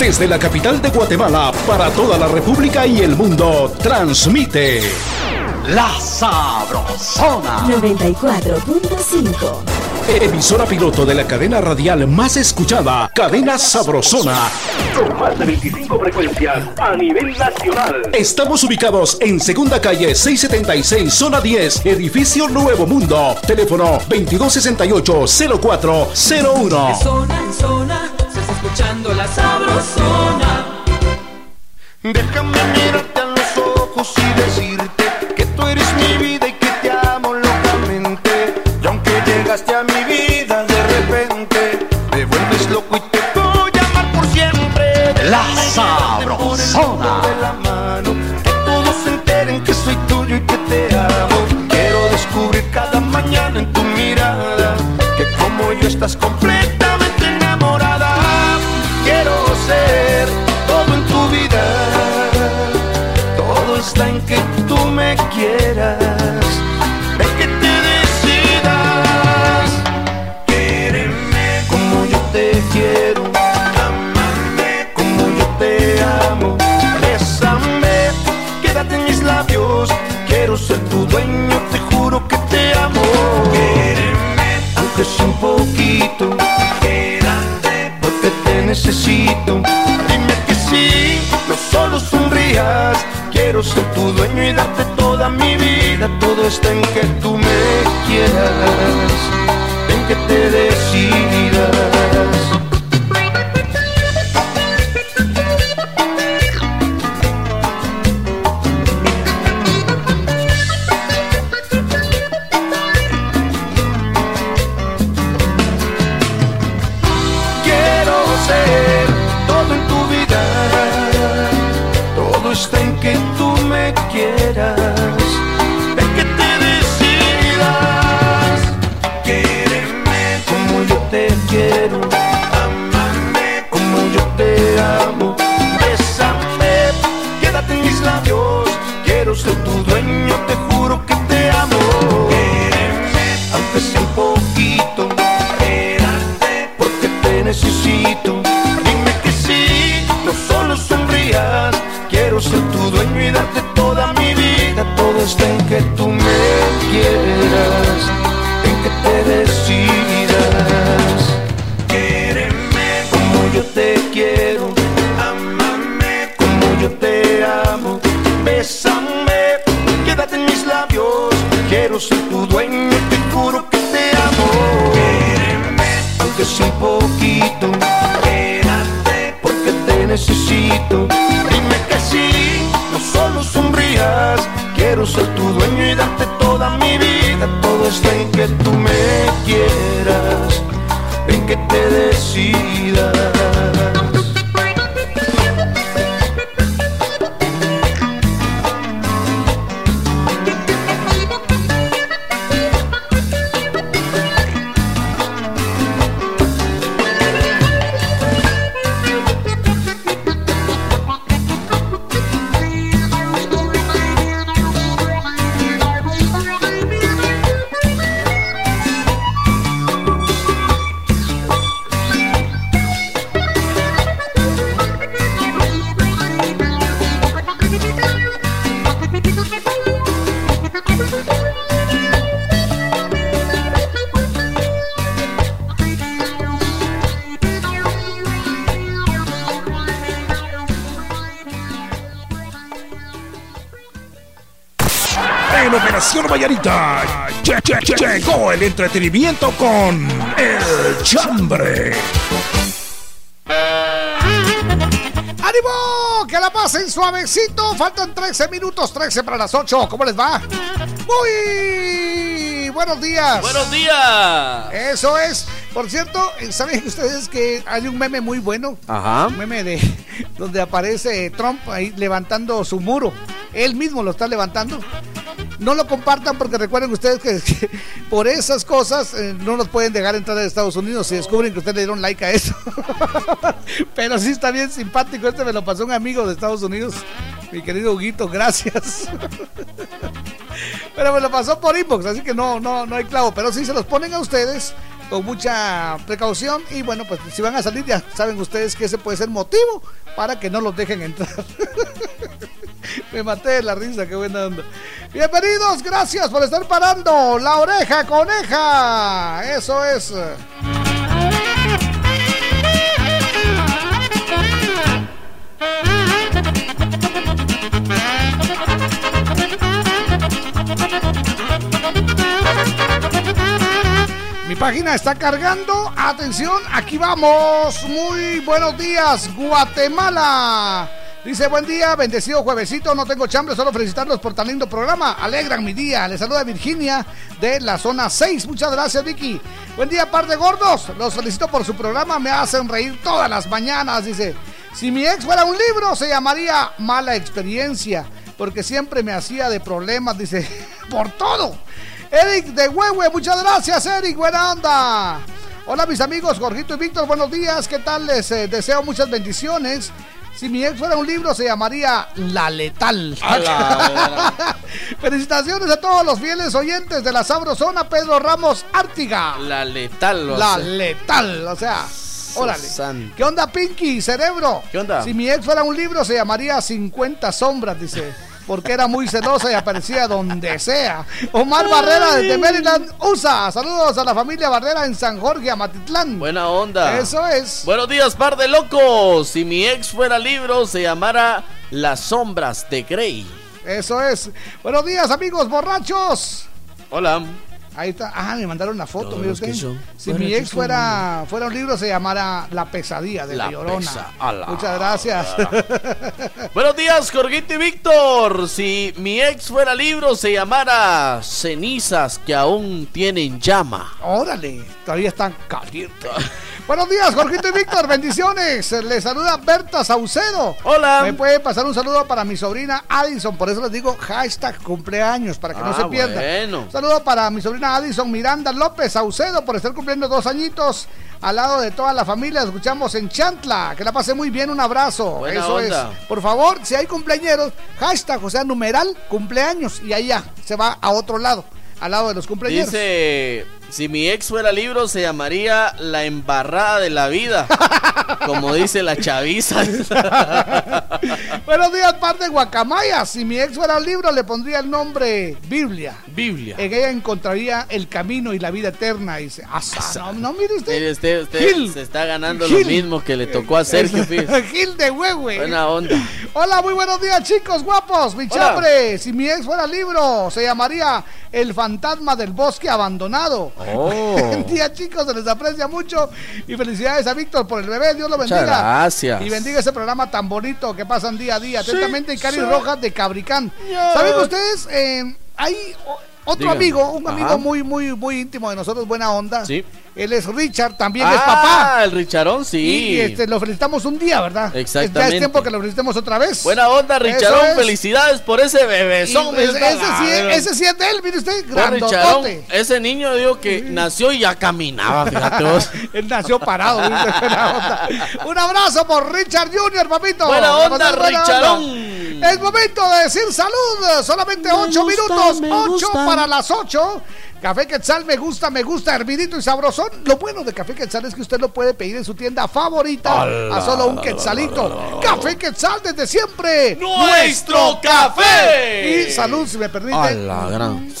Desde la capital de Guatemala para toda la República y el mundo, transmite La Sabrosona. 94.5. Emisora piloto de la cadena radial más escuchada, Cadena Sabrosona. Con más de 25 frecuencias a nivel nacional. Estamos ubicados en Segunda Calle 676, Zona 10, Edificio Nuevo Mundo. Teléfono 2268-0401. De zona en zona, escuchando la sabrosona. Déjame mirarte a los ojos y decirte Quiero tu dueño y darte toda mi vida. Todo está en que tú me quieras, en que te decidas. Vallarita lle- lle- lle- llegó el entretenimiento con El Chambre. ¡Ánimo! ¡Que la pasen suavecito! Faltan 13 minutos, 13 para las 8. ¿Cómo les va? Muy buenos días. Buenos días. Eso es. Por cierto, ¿saben ustedes que hay un meme muy bueno? Ajá. Un meme de donde aparece Trump ahí levantando su muro. Él mismo lo está levantando. No lo compartan porque recuerden ustedes que, por esas cosas eh, no nos pueden dejar entrar a Estados Unidos si descubren que ustedes le dieron like a eso. Pero sí está bien simpático. Este me lo pasó un amigo de Estados Unidos. Mi querido Huguito, gracias. Pero me lo pasó por inbox, así que no, no, no hay clavo. Pero sí se los ponen a ustedes con mucha precaución. Y bueno, pues si van a salir, ya saben ustedes que ese puede ser motivo para que no los dejen entrar. Me maté de la risa, qué buena onda. Bienvenidos, gracias por estar parando. La oreja coneja. Eso es. Mi página está cargando. Atención, aquí vamos. Muy buenos días, Guatemala. Dice, buen día, bendecido juevesito, no tengo chambre, solo felicitarlos por tan lindo programa, alegran mi día. Les saluda Virginia de la zona 6, muchas gracias Vicky. Buen día, par de gordos, los felicito por su programa, me hacen reír todas las mañanas, dice. Si mi ex fuera un libro, se llamaría Mala Experiencia, porque siempre me hacía de problemas, dice, por todo. Eric de Huehue, muchas gracias Eric, buena onda. Hola mis amigos, Jorgito y Víctor, buenos días, ¿qué tal? Les eh, deseo muchas bendiciones. Si mi ex fuera un libro, se llamaría La Letal. Felicitaciones a todos los fieles oyentes de la Sabrosona, Pedro Ramos Ártiga. La letal. lo La letal, o sea, órale. ¿Qué onda, Pinky, cerebro? ¿Qué onda? Si mi ex fuera un libro, se llamaría 50 sombras, dice. Porque era muy celosa y aparecía donde sea. Omar Barrera desde Maryland, USA. Saludos a la familia Barrera en San Jorge, Amatitlán. Buena onda. Eso es. Buenos días, par de locos. Si mi ex fuera libro, se llamara Las sombras de Grey. Eso es. Buenos días, amigos borrachos. Hola. Ahí está. Ah, me mandaron la foto, mire usted. Si mi ex fuera, fuera un libro, se llamara La pesadilla de la, La Llorona. pesa- Muchas gracias. Buenos días, Jorgito y Víctor. Si mi ex fuera libro, se llamara Cenizas que aún tienen llama. Órale, todavía están calientes. Buenos días, Jorgito y Víctor, bendiciones. Les saluda Berta Saucedo. Hola. Me puede pasar un saludo para mi sobrina Addison, por eso les digo hashtag cumpleaños, para que no Ah, se pierdan. bueno. Saludo para mi sobrina Addison Miranda López Saucedo por estar cumpliendo dos añitos al lado de toda la familia. Escuchamos en Chantla. Que la pase muy bien, un abrazo. Buena eso onda. es. Por favor, si hay cumpleañeros, hashtag, o sea, numeral, cumpleaños. Y ahí ya, se va a otro lado, al lado de los cumpleaños. Dice, si mi ex fuera libro, se llamaría La embarrada de la vida. Como dice la chaviza. Buenos días, par de guacamayas. Si mi ex fuera libro, le pondría el nombre Biblia. Biblia. En ella encontraría el camino y la vida eterna. Dice, "Asa, no, no, mire usted. Mire, usted, usted Gil. se está ganando Gil. lo mismo que le tocó a Sergio. Gil de Huehue. Buena onda. Hola, muy buenos días, chicos guapos. Mi chambre, si mi ex fuera libro, se llamaría El fantasma del bosque abandonado. Oh. Buen día, chicos, se les aprecia mucho. Y felicidades a Víctor por el bebé. Dios lo Muchas bendiga. gracias. Y bendiga ese programa tan bonito que pasan día a día. Sí, Atentamente, Cari sí. Rojas de Cabricán. ¿Saben ustedes? Eh, hay otro amigo, un amigo Ajá. muy, muy, muy íntimo de nosotros, buena onda. Sí. Él es Richard, también ah, es papá. el Richarón, sí. Y este, lo felicitamos un día, ¿verdad? Ya Exactamente. es tiempo que lo felicitemos otra vez. Buena onda, Richarón. es. Felicidades por ese Y bebezón. ese, mira, ese sí, ese sí es de él, mire usted, Richarón, ese niño digo que nació y ya caminaba, fíjate vos. Él nació parado, ¿viste? Buena onda. Un abrazo por Richard Jr., papito. Buena onda, Richarón. Es momento de decir salud. Solamente Me ocho gusta, minutos. Ocho gusta. para las ocho. Café Quetzal me gusta, me gusta, hervidito y sabrosón. Lo bueno de Café Quetzal es que usted lo puede pedir en su tienda favorita a solo un quetzalito. Café Quetzal desde siempre. ¡Nuestro café! Y salud, si me permite. A la gran.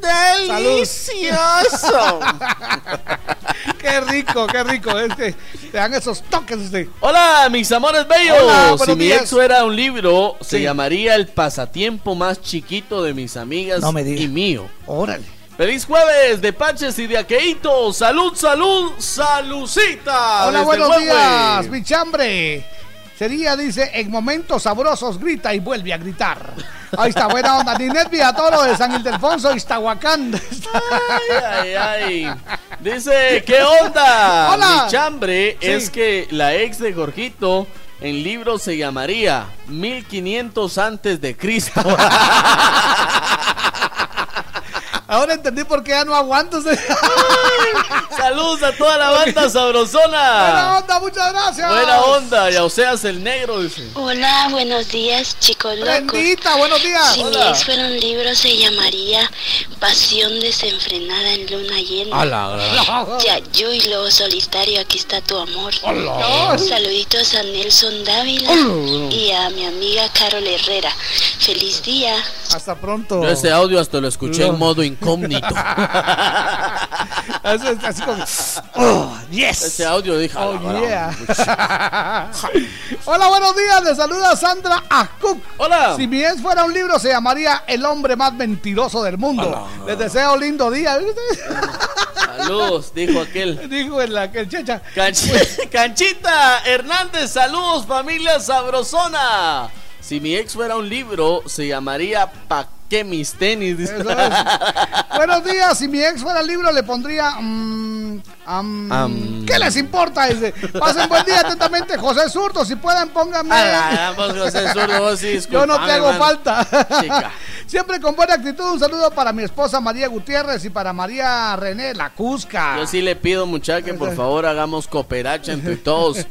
¡Delicioso! qué rico, qué rico. Este, te dan esos toques. Este. Hola, mis amores bellos. Hola, si mi días. ex fuera un libro, se llamaría El pasatiempo más chiquito de mis amigas No me diga. y mío. Órale. Feliz jueves de Paches y de Aqueito. Salud, salud, salucita. Hola, buenos días, mi chambre. Sería, dice, en momentos sabrosos grita y vuelve a gritar. Ahí está, buena onda. Ninet Villatoro de San Ildefonso, Iztahuacán. Ay, ay, ay. Dice, ¿qué onda? Hola. Mi chambre Sí. es que la ex de Jorgito en libro se llamaría 1500 antes de Cristo. Ahora entendí por qué ya no aguanto. Saludos a toda la banda Buena sabrosona. onda, muchas gracias. Buena onda, y a Oseas el negro, dice. Hola, buenos días, chicos locos. Prendita, buenos días. Si Hola. mi ex fuera un libro, se llamaría Pasión desenfrenada en luna llena. Ala, Ya, yo y Lobo Solitario, aquí está tu amor. Hola. Saluditos a Nelson Dávila Hola. y a mi amiga Carol Herrera. Feliz día. Hasta pronto. Yo ese audio hasta lo escuché No. en modo incógnito. Así, así como, oh, yes. Ese audio dije, Oh, "A la yeah. Hola, buenos días. Le saluda Sandra Acuc. Hola. Si mi ex fuera un libro, se llamaría El hombre más mentiroso del mundo. Les deseo lindo día. Saludos, dijo aquel. Dijo en la checha. Canchi- Canchita Hernández, saludos familia sabrosona. Si mi ex fuera un libro, se llamaría Pa' qué mis tenis. dice. Es. Buenos días. Si mi ex fuera libro, le pondría. mm. ¿Qué les importa? Dice. Pasen buen día atentamente, José Surto. Si pueden, pónganme. Ah, vos, José Zurdo, vos sí, Yo no te hago falta. Chica. Siempre con buena actitud. Un saludo para mi esposa María Gutiérrez y para María René La Cusca. Yo sí le pido, muchacha, que por favor hagamos cooperacha entre todos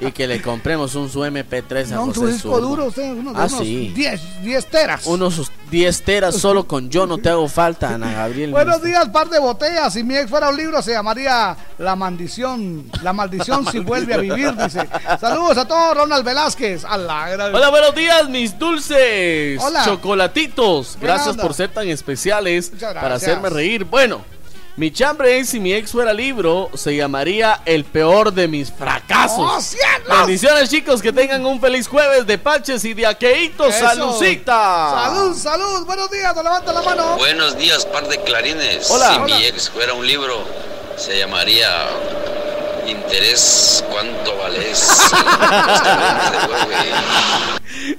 y que le compremos un su MP3 a No, José su disco Zurdo. duro, usted, uno de Ah, unos sí. 10, 10 teras. Unos 10 solo con yo no te hago falta, Ana Gabriel. Buenos días, par de botellas. Si mi ex fuera un libro, se llamaría La maldición. La maldición si vuelve a vivir, dice. Saludos a todos, Ronald Velázquez. A la gran- Hola, buenos días, mis dulces Hola. chocolatitos. Gracias por ser tan especiales para hacerme reír. Bueno, mi chambre es si mi ex fuera libro, se llamaría El peor de mis fracasos. ¡Oh! Bendiciones, chicos, que tengan un feliz jueves de paches y de aqueitos. ¡Salucita! Salud, salud. Buenos días, no levanta la mano. Buenos días, par de clarines. Hola. Si Hola. mi ex fuera un libro, se llamaría Interés, ¿cuánto vales?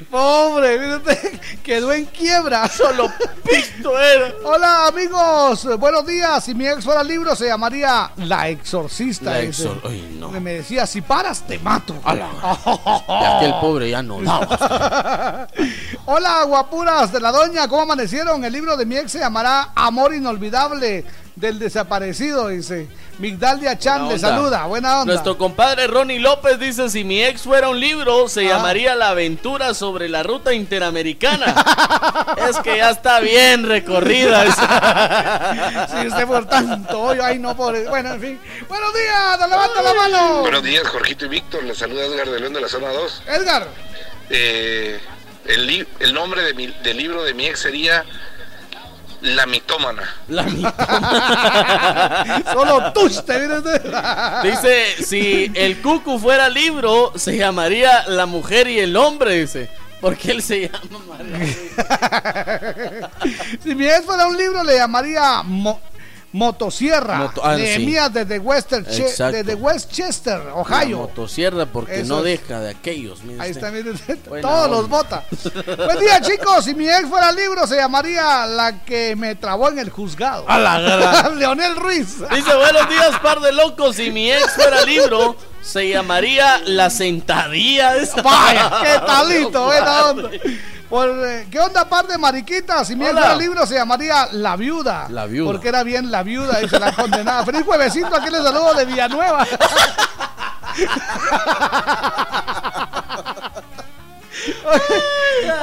Pobre, usted, quedó en quiebra. Solo pito era. Hola amigos, buenos días. Si mi ex fuera libro se llamaría La Exorcista. La exor- Ay, no. Me decía, si paras te mato. De aquel pobre ya no. Hola guapuras de la doña, ¿cómo amanecieron? El libro de mi ex se llamará Amor Inolvidable del Desaparecido, dice. Migdalia Chan Buena le saluda, buena onda. Nuestro compadre Ronnie López dice: Si mi ex fuera un libro, se Ah. llamaría La aventura sobre la ruta interamericana. es que ya está bien recorrida. Si usted por tanto hoyo, ay no, pobre. Bueno, en fin. Buenos días, levanta la mano. Buenos días, Jorgito y Víctor. Les saluda Edgar de León de la zona 2. Edgar. Eh, el, el nombre de mi- del libro de mi ex sería La mitómana. La Solo tú te viene usted. Dice: Si el cucu fuera libro, se llamaría La mujer y el hombre. Dice: Porque él se llama María. Si mi ex fuera un libro, le llamaría Mo- Motosierra. Moto- ah, sí. Desde, Western desde Westchester, La Ohio. motosierra, porque Eso no es. deja de aquellos. Ahí está, miren, Buena todos onda. los bota. Buen día, chicos. Si mi ex fuera libro, se llamaría La que me trabó en el juzgado. A la gran. Leonel Ruiz. Dice, buenos días, par de locos. Si mi ex fuera libro, se llamaría La Sentadilla. Vaya, qué talito, buena onda. Por, eh, ¿Qué onda, par de mariquitas? Si mi ex Hola. fuera libro, se llamaría La Viuda. La Viuda. Porque era bien la viuda y se la condenaba. Feliz juevesito, aquí les saludo de Villanueva.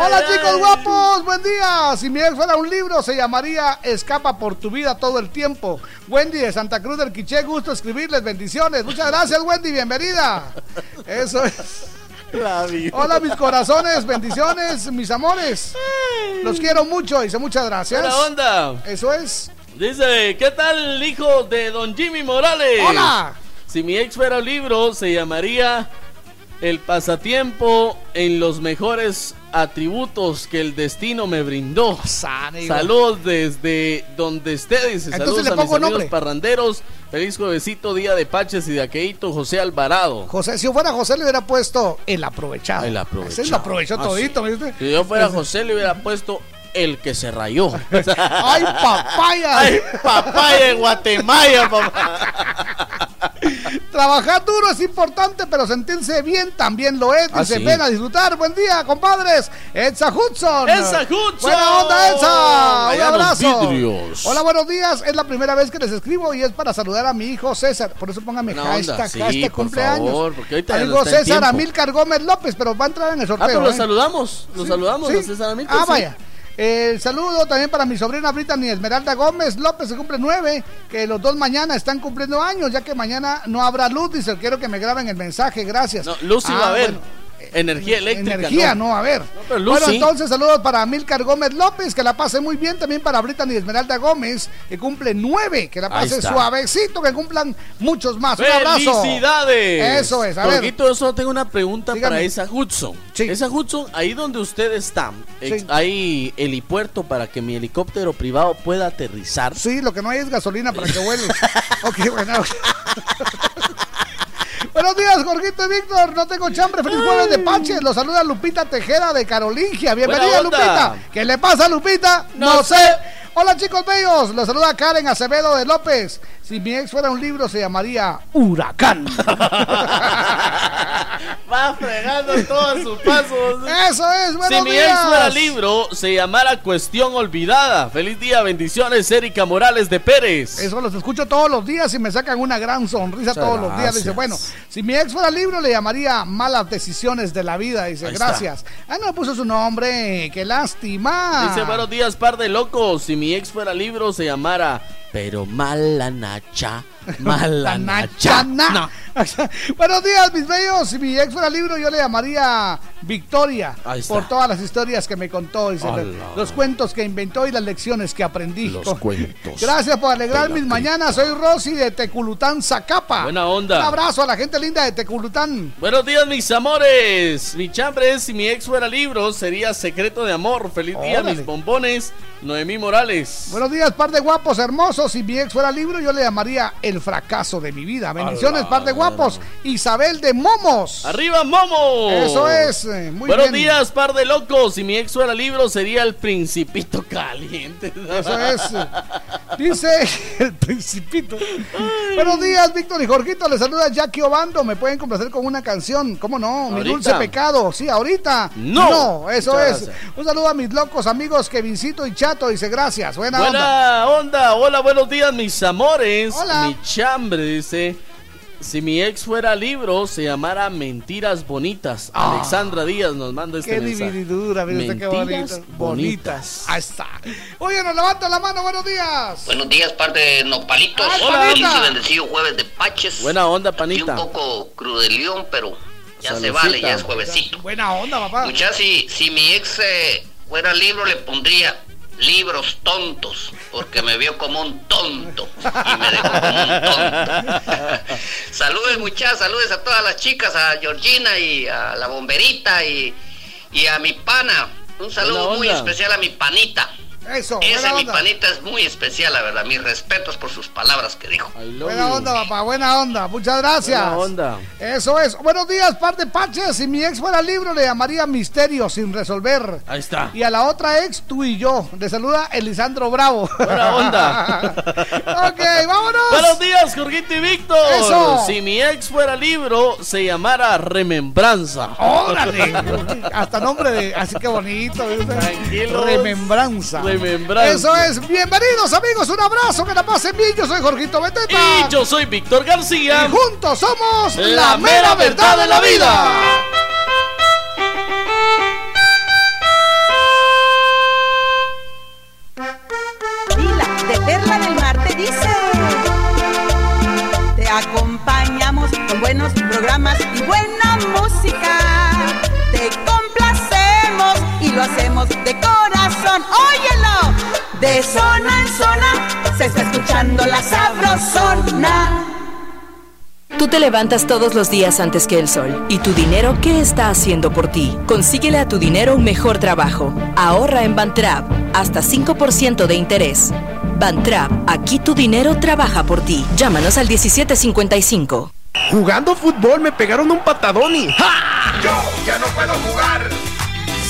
Hola chicos guapos, buen día. Si mi ex fuera un libro, se llamaría Escapa por tu vida todo el tiempo. Wendy de Santa Cruz del Quiché, gusto escribirles, bendiciones. Muchas gracias, Wendy, bienvenida. Eso es. Hola mis corazones, bendiciones, mis amores. Los quiero mucho, dice muchas gracias. Buena onda. Eso es. Dice, ¿qué tal, hijo de don Jimmy Morales? Hola. Si mi ex fuera un libro, se llamaría El pasatiempo en los mejores atributos que el destino me brindó. Saludos desde donde esté, dice. Saludos a mis amigos nombre. parranderos. Feliz juevesito, día de Paches y de Aqueito, José Alvarado. José, si yo fuera José le hubiera puesto el aprovechado. El aprovechado. Ese lo aprovechó Ah, todito, sí. ¿viste? Si yo fuera José, le hubiera puesto el que se rayó. ¡Ay, papaya! ¡Ay, papaya de Guatemala, papá! Trabajar duro es importante, pero sentirse bien también lo es. Ah, Dice, sí. ven a disfrutar. Buen día, compadres. Elsa Hudson. ¡Elsa Hudson! Buena onda, Elsa. Un Allá abrazo. Hola, buenos días. Es la primera vez que les escribo y es para saludar a mi hijo César. Por eso póngame hashtag, sí, hashtag por cumpleaños. favor, porque ahorita Amigo en César. Amílcar Gómez López, pero va a entrar en el Ah, sorteo. pero lo ¿eh? saludamos, lo saludamos Sí. a César Amílcar, Ah, vaya. El saludo también para mi sobrina Brittany Esmeralda Gómez López, que cumple nueve, que los dos mañana están cumpliendo años, ya que mañana no habrá luz, dice, quiero que me graben el mensaje, gracias. No, Luz sí Ah, va a haber. bueno, Energía eléctrica. energía, no, a ver. luz bueno, sí. entonces saludos para Milcar Gómez López, que la pase muy bien, también para Brittany Esmeralda Gómez, que cumple nueve, que la pase suavecito, que cumplan muchos más. Un abrazo. ¡Felicidades! Eso es, a ver. Yo solo tengo una pregunta Dígame. para esa Hudson. Esa Hudson, ahí donde usted está, Sí. ¿hay helipuerto para que mi helicóptero privado pueda aterrizar? Sí, lo que no hay es gasolina para que vueles. ok, bueno. Buenos días, Jorgito y Víctor. No tengo chambre. Feliz jueves de Pache. Los saluda Lupita Tejeda de Carolingia. Bienvenida. Lupita. ¿Qué le pasa, Lupita? No, No sé. Hola, chicos bellos. Los saluda Karen Acevedo de López. Si mi ex fuera un libro, se llamaría Huracán. Va fregando todos sus pasos. Eso es, buenos Si mi días. ex fuera libro, se llamara Cuestión Olvidada. Feliz día, bendiciones, Erika Morales de Pérez. Eso los escucho todos los días y me sacan una gran sonrisa Muchas todos los días. Dice, bueno, si mi ex fuera libro le llamaría malas decisiones de la vida. Dice, Ahí está. gracias. Ah, no puso su nombre, qué lástima. Dice, buenos días, par de locos. Si mi ex fuera libro, se llamara Pero mala nacha, mala nacha. Chana. Buenos días, mis bellos. Si mi ex fuera libro, yo le llamaría Victoria. Por todas las historias que me contó. Los cuentos que inventó y las lecciones que aprendí. Los cuentos. Gracias por alegrar mis mañanas. Soy Rosy de Teculután, Zacapa. Buena onda. Un abrazo a la gente linda de Teculután. Buenos días, mis amores. Mi chambre es, si mi ex fuera libro, sería Secreto de Amor. Feliz día, Órale. mis bombones. Noemí Morales. Buenos días, par de guapos hermosos. Si mi ex fuera libro, yo le llamaría El fracaso de mi vida. Bendiciones, par de guapos. Isabel de Momos. ¡Arriba, Momo! Eso es, eh, muy Buenos bien. días, par de locos. Si mi ex fuera libro, sería el Principito Caliente. Eso es. Dice el principito. Buenos días, Víctor y Jorgito. Les saluda Jackie Obando. Me pueden complacer con una canción. ¿Cómo no? Mi dulce pecado. Sí, ahorita. No. No, eso Muchas es. gracias. Un saludo a mis locos amigos Kevincito y Chato. Dice gracias. Buena, onda. Buena onda. Hola, buenos días, mis amores. Hola. Mi chambre dice. Si mi ex fuera libro, se llamara Mentiras Bonitas. Alexandra Díaz nos manda este Ah. Qué mensaje. divididura, usted qué Mentiras bonito. bonitas. Ahí está. Oye, nos levanta la mano. Buenos días. Buenos días, parte de Nopalitos. Ay, Hola, feliz y bendecido jueves de Paches. Buena onda, Y panita. un poco crudelión, pero ya se vale, ya es juevesito. Buena onda, papá. Muchachos, si, si mi ex eh, fuera libro, le pondría libros tontos, porque me vio como un tonto y me dejó como un tonto. saludos, muchachos, saludos a todas las chicas, a Georgina y a la bomberita y, y a mi pana. Un saludo muy especial a mi panita. Eso, Ese buena mi onda. panita es muy especial, la verdad. Mis respetos por sus palabras que dijo. Buena onda, papá, buena onda. Muchas gracias. Buena onda. Eso es. Buenos días, par de paches. Si mi ex fuera libro, le llamaría Misterio sin resolver. Ahí está. Y a la otra ex, tú y yo. Le saluda Elisandro Bravo. Buena onda. ok, vámonos. Buenos días, Jorgito y Víctor. Eso. Si mi ex fuera libro, se llamara Remembranza. Órale. Hasta nombre de. Así que bonito. Remembranza. Remembranza. Eso es. Bienvenidos, amigos. Un abrazo. Que la pasen bien. Yo soy Jorgito Beteta. Y yo soy Víctor García. Y juntos somos La mera verdad de la vida. Lila de Perla del Mar te dice Te acompañamos con buenos programas y buena música lo hacemos de corazón Óyelo, de zona en zona se está escuchando la sabrosona Tú te levantas todos los días antes que el sol. ¿Y tu dinero qué está haciendo por ti? Consíguele a tu dinero un mejor trabajo. Ahorra en Bantrap. Hasta 5% de interés. Bantrap, aquí tu dinero trabaja por ti. Llámanos al 1755. Jugando fútbol me pegaron un patadón y ¡ja! Yo ya no puedo jugar.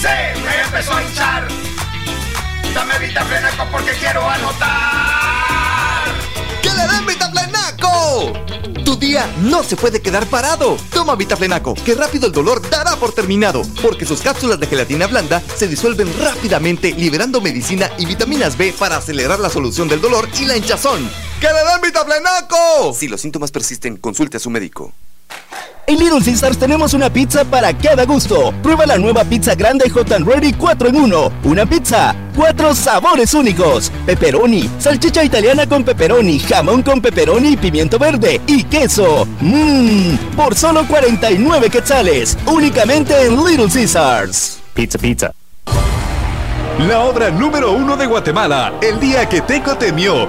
Se me empezó a hinchar. Dame Vitaflenaco porque quiero anotar. ¡Que le den Vitaflenaco! Tu día no se puede quedar parado. Toma Vitaflenaco, que rápido el dolor dará por terminado, porque sus cápsulas de gelatina blanda se disuelven rápidamente, liberando medicina y vitaminas B para acelerar la solución del dolor y la hinchazón. ¡Que le den Vitaflenaco! Si los síntomas persisten, consulte a su médico. En Little Caesars tenemos una pizza para cada gusto. Prueba la nueva pizza grande Hot and Ready 4 en 1. Una pizza, cuatro sabores únicos. Pepperoni, salchicha italiana con pepperoni, jamón con pepperoni y pimiento verde y queso. Mmm, por solo 49 quetzales. Únicamente en Little Caesars. Pizza, pizza. La obra número uno de Guatemala, El día que Teco temió.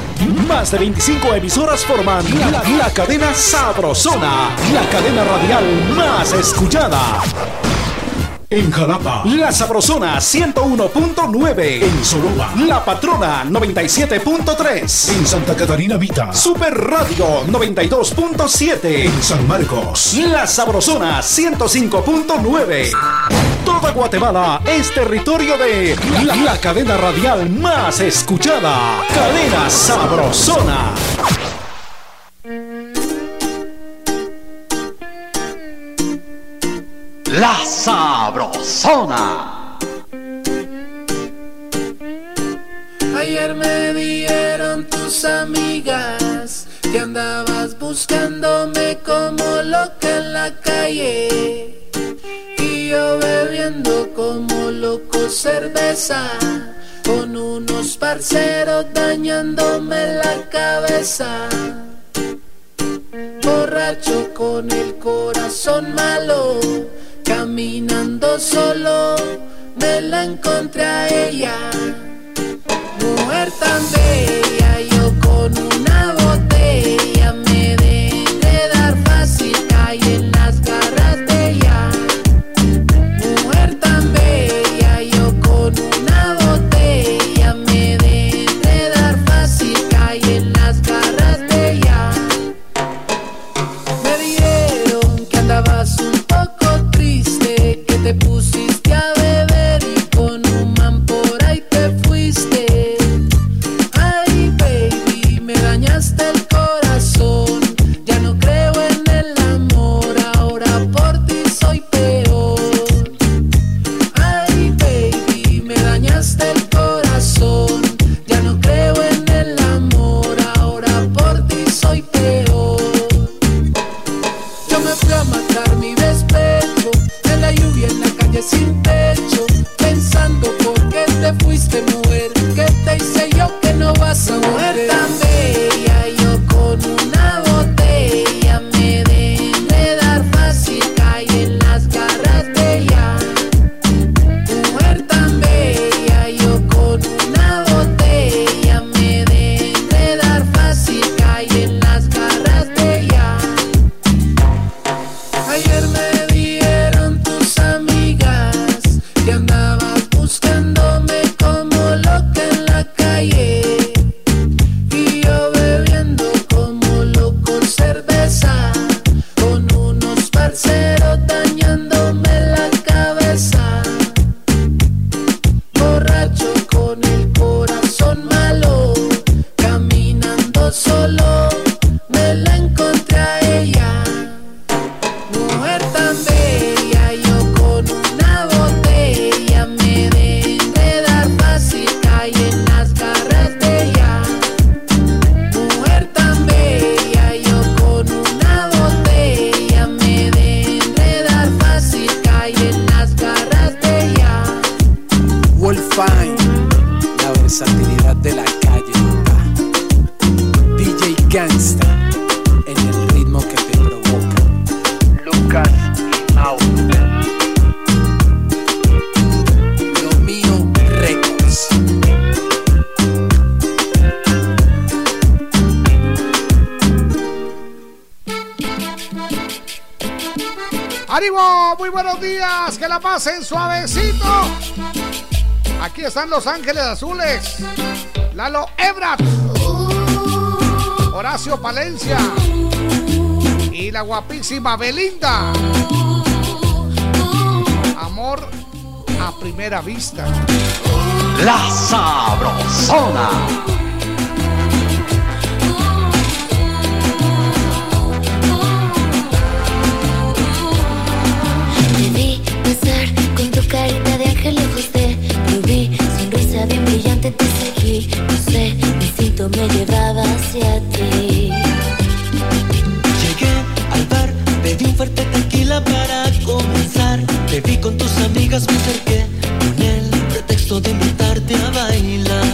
Más de 25 emisoras forman la, la cadena Sabrosona, la cadena radial más escuchada. En Jalapa, La Sabrosona 101.9. En Soroba, La Patrona 97.3. En Santa Catarina Vita, Super Radio 92.7. En San Marcos, La Sabrosona 105.9. Toda Guatemala es territorio de la, la cadena radial más escuchada. Cadena Sabrosona. La Sabrosona. Ayer me dieron tus amigas que andabas buscándome como loca en la calle bebiendo como loco cerveza con unos parceros dañándome la cabeza. Borracho con el corazón malo, caminando solo, me la encontré a ella. Mujer tan bella, te fuiste mujer ¿Qué te hice yo que no vas a mujer en suavecito. Aquí están Los Ángeles Azules. Lalo Ebrat. Horacio Palencia. Y la guapísima Belinda. Amor a primera vista. La sabrosona. me llevaba hacia ti. Llegué al bar, pedí un fuerte tequila para comenzar. Te vi con tus amigas, me acerqué con el pretexto de invitarte a bailar.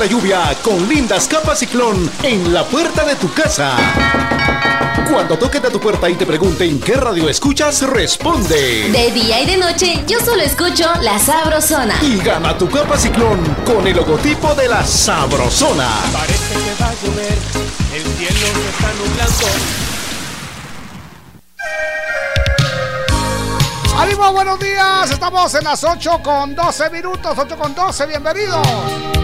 de lluvia con lindas capas ciclón en la puerta de tu casa. Cuando toquen a tu puerta y te pregunten qué radio escuchas, responde. De día y de noche, yo solo escucho La Sabrosona. Y gana tu capa ciclón con el logotipo de La Sabrosona. Parece que va a llover, el cielo se está nublando. ¡Ánimo, buenos días! Estamos en las 8 con 12 minutos, 8 con 12, bienvenidos.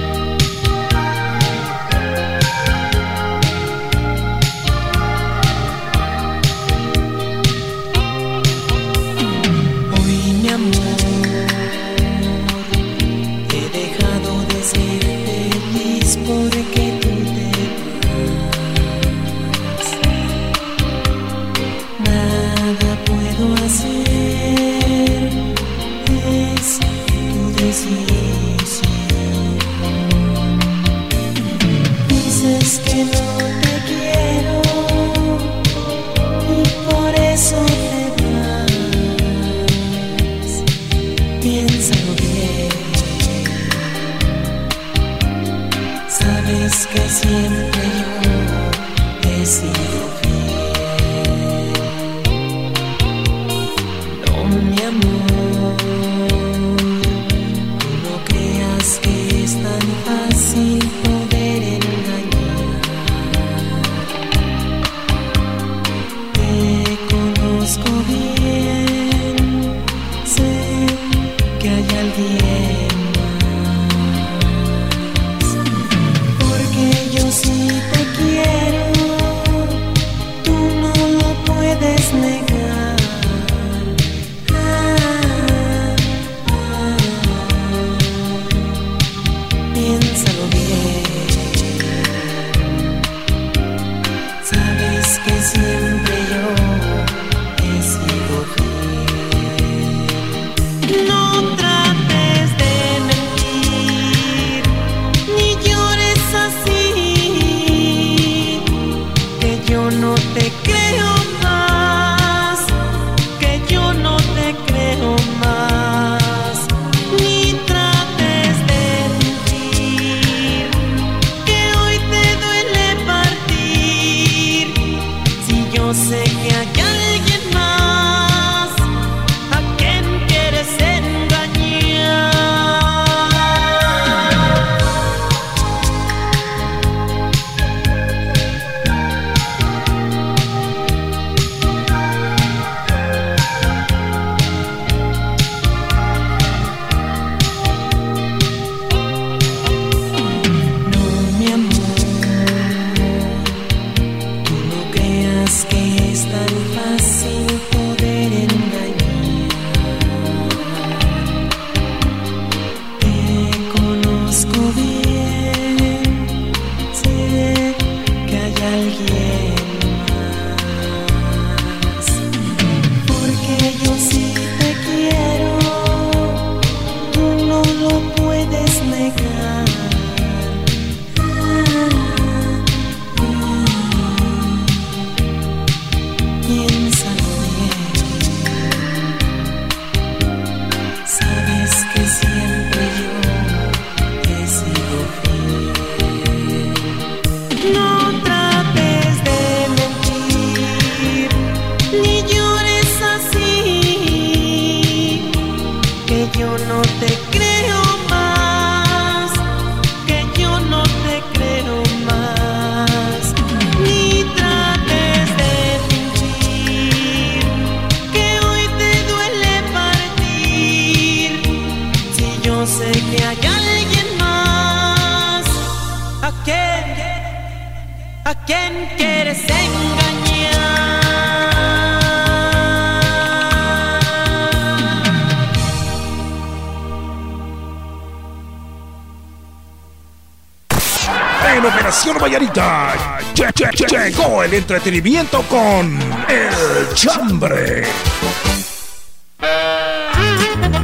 El entretenimiento con El Chambre.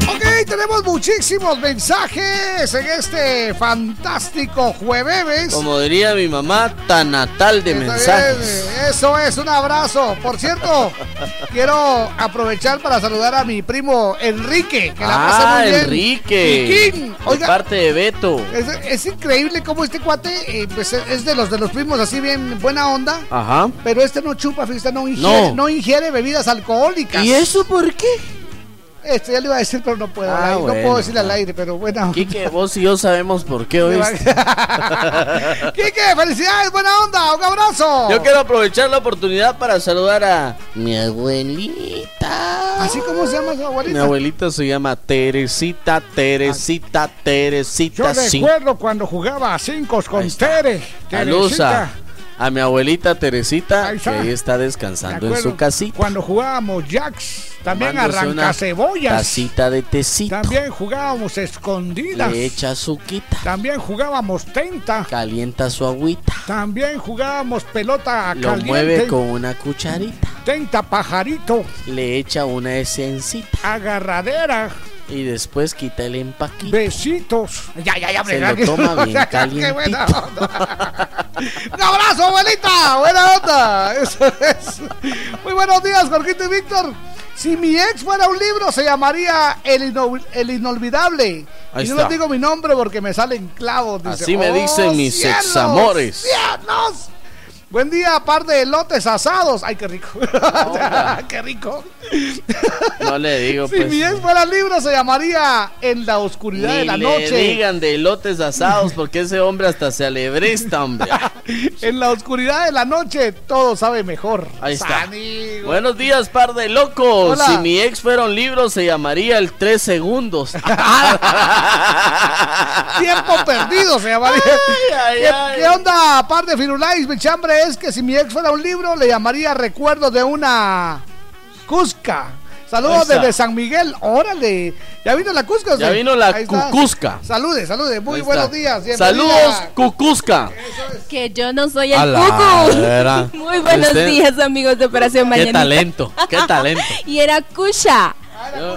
Ok, tenemos muchísimos mensajes en este fantástico jueves. Como diría mi mamá, tan natal de Está mensajes. bien, Eso es, un abrazo. Por cierto, quiero aprovechar para saludar a mi primo Enrique, que la Ah, muy bien. Enrique. Piquín. De Oiga, parte de Beto. es, es increíble cómo este cuate eh, pues, es de los de los primos así bien buena onda. Ajá. Pero este no chupa, fíjate, no ingiere, No. no. ingiere bebidas alcohólicas. ¿Y eso por qué? Este ya le iba a decir, pero no puedo. Ah, no puedo decirle al aire, pero bueno. Quique, vos y yo sabemos por qué hoy. Quique, felicidades, buena onda, un abrazo. Yo quiero aprovechar la oportunidad para saludar a mi abuelita. ¿Así como se llama su abuelita? Mi abuelita se llama Teresita, Teresita, Teresita. Yo recuerdo cuando jugaba a cinco con Tere. Teresita. A mi abuelita Teresita, Ahí que ahí está descansando en su casita. Cuando jugábamos Jacks, también arranca cebollas. Tacita de tecito. También jugábamos escondidas. Le echa azuquita. También jugábamos tenta. Calienta su agüita. También jugábamos pelota Lo caliente. mueve con una cucharita. Tenta pajarito. Le echa una esencita. Agarradera. Y después quita el empaquito. Besitos. Ya, ya, ya, Se lo que- toma bien Qué buena calientito. onda. Un abrazo, abuelita. Buena onda. Eso es. Muy buenos días, Jorgito y Víctor. Si mi ex fuera un libro, se llamaría El, Ino- El Inolvidable. Ahí y no les digo mi nombre porque me salen clavos. dice. Así me ¡Oh, dicen mis cielos, examores. cielos! Buen día, par de elotes asados. Ay, qué rico. qué rico. No le digo, Si pues. mi ex fuera libro, se llamaría En la oscuridad Ni de la le noche. digan de elotes asados porque ese hombre hasta se alebresta, hombre. En la oscuridad de la noche, todo sabe mejor. Ahí está. Buenos días, par de locos. Hola. Si mi ex fuera un libro, se llamaría El Tres Segundos. Tiempo perdido se llamaría. ay, ¿Qué, ay. qué onda, aparte de Firulais? Mi chambre es que si mi ex fuera un libro, le llamaría Recuerdo de una Cusca. Saludos desde San Miguel. Órale. ¿Ya vino la Cusca? o Ya vino la Ahí está. Cucusca. Salude, salude. Muy Ahí buenos está. días. bienvenida. Saludos, Cucusca. Que yo no soy el cucu. Muy buenos Usted- días, amigos de Operación Qué Mañanita. talento, qué talento. Y era Kusha, Yo,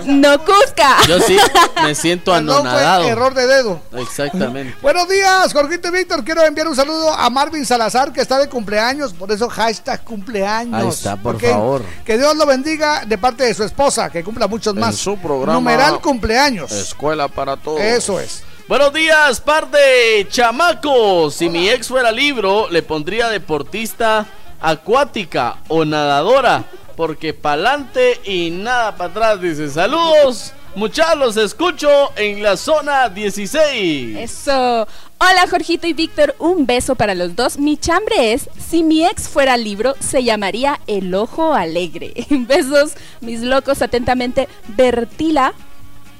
no Cusca. yo sí me siento fue anonadado. error de dedo. Exactamente. Buenos días, Jorgito y Víctor. Quiero enviar un saludo a Marvin Salazar, que está de cumpleaños. Por eso, hashtag cumpleaños. Ahí está, por favor. Que Dios lo bendiga de parte de su esposa, que cumpla muchos En más. su programa Numeral cumpleaños. Escuela para todos. Eso es. Buenos días, par de chamacos. Si mi ex fuera libro, le pondría deportista acuática o nadadora. Porque pa'lante y nada para atrás. Dice, saludos. Muchachos, los escucho en la zona 16. Eso. Hola, Jorgito y Víctor. Un beso para los dos. Mi chambre es: si mi ex fuera libro, se llamaría El Ojo Alegre. Besos, mis locos. Atentamente, Bertila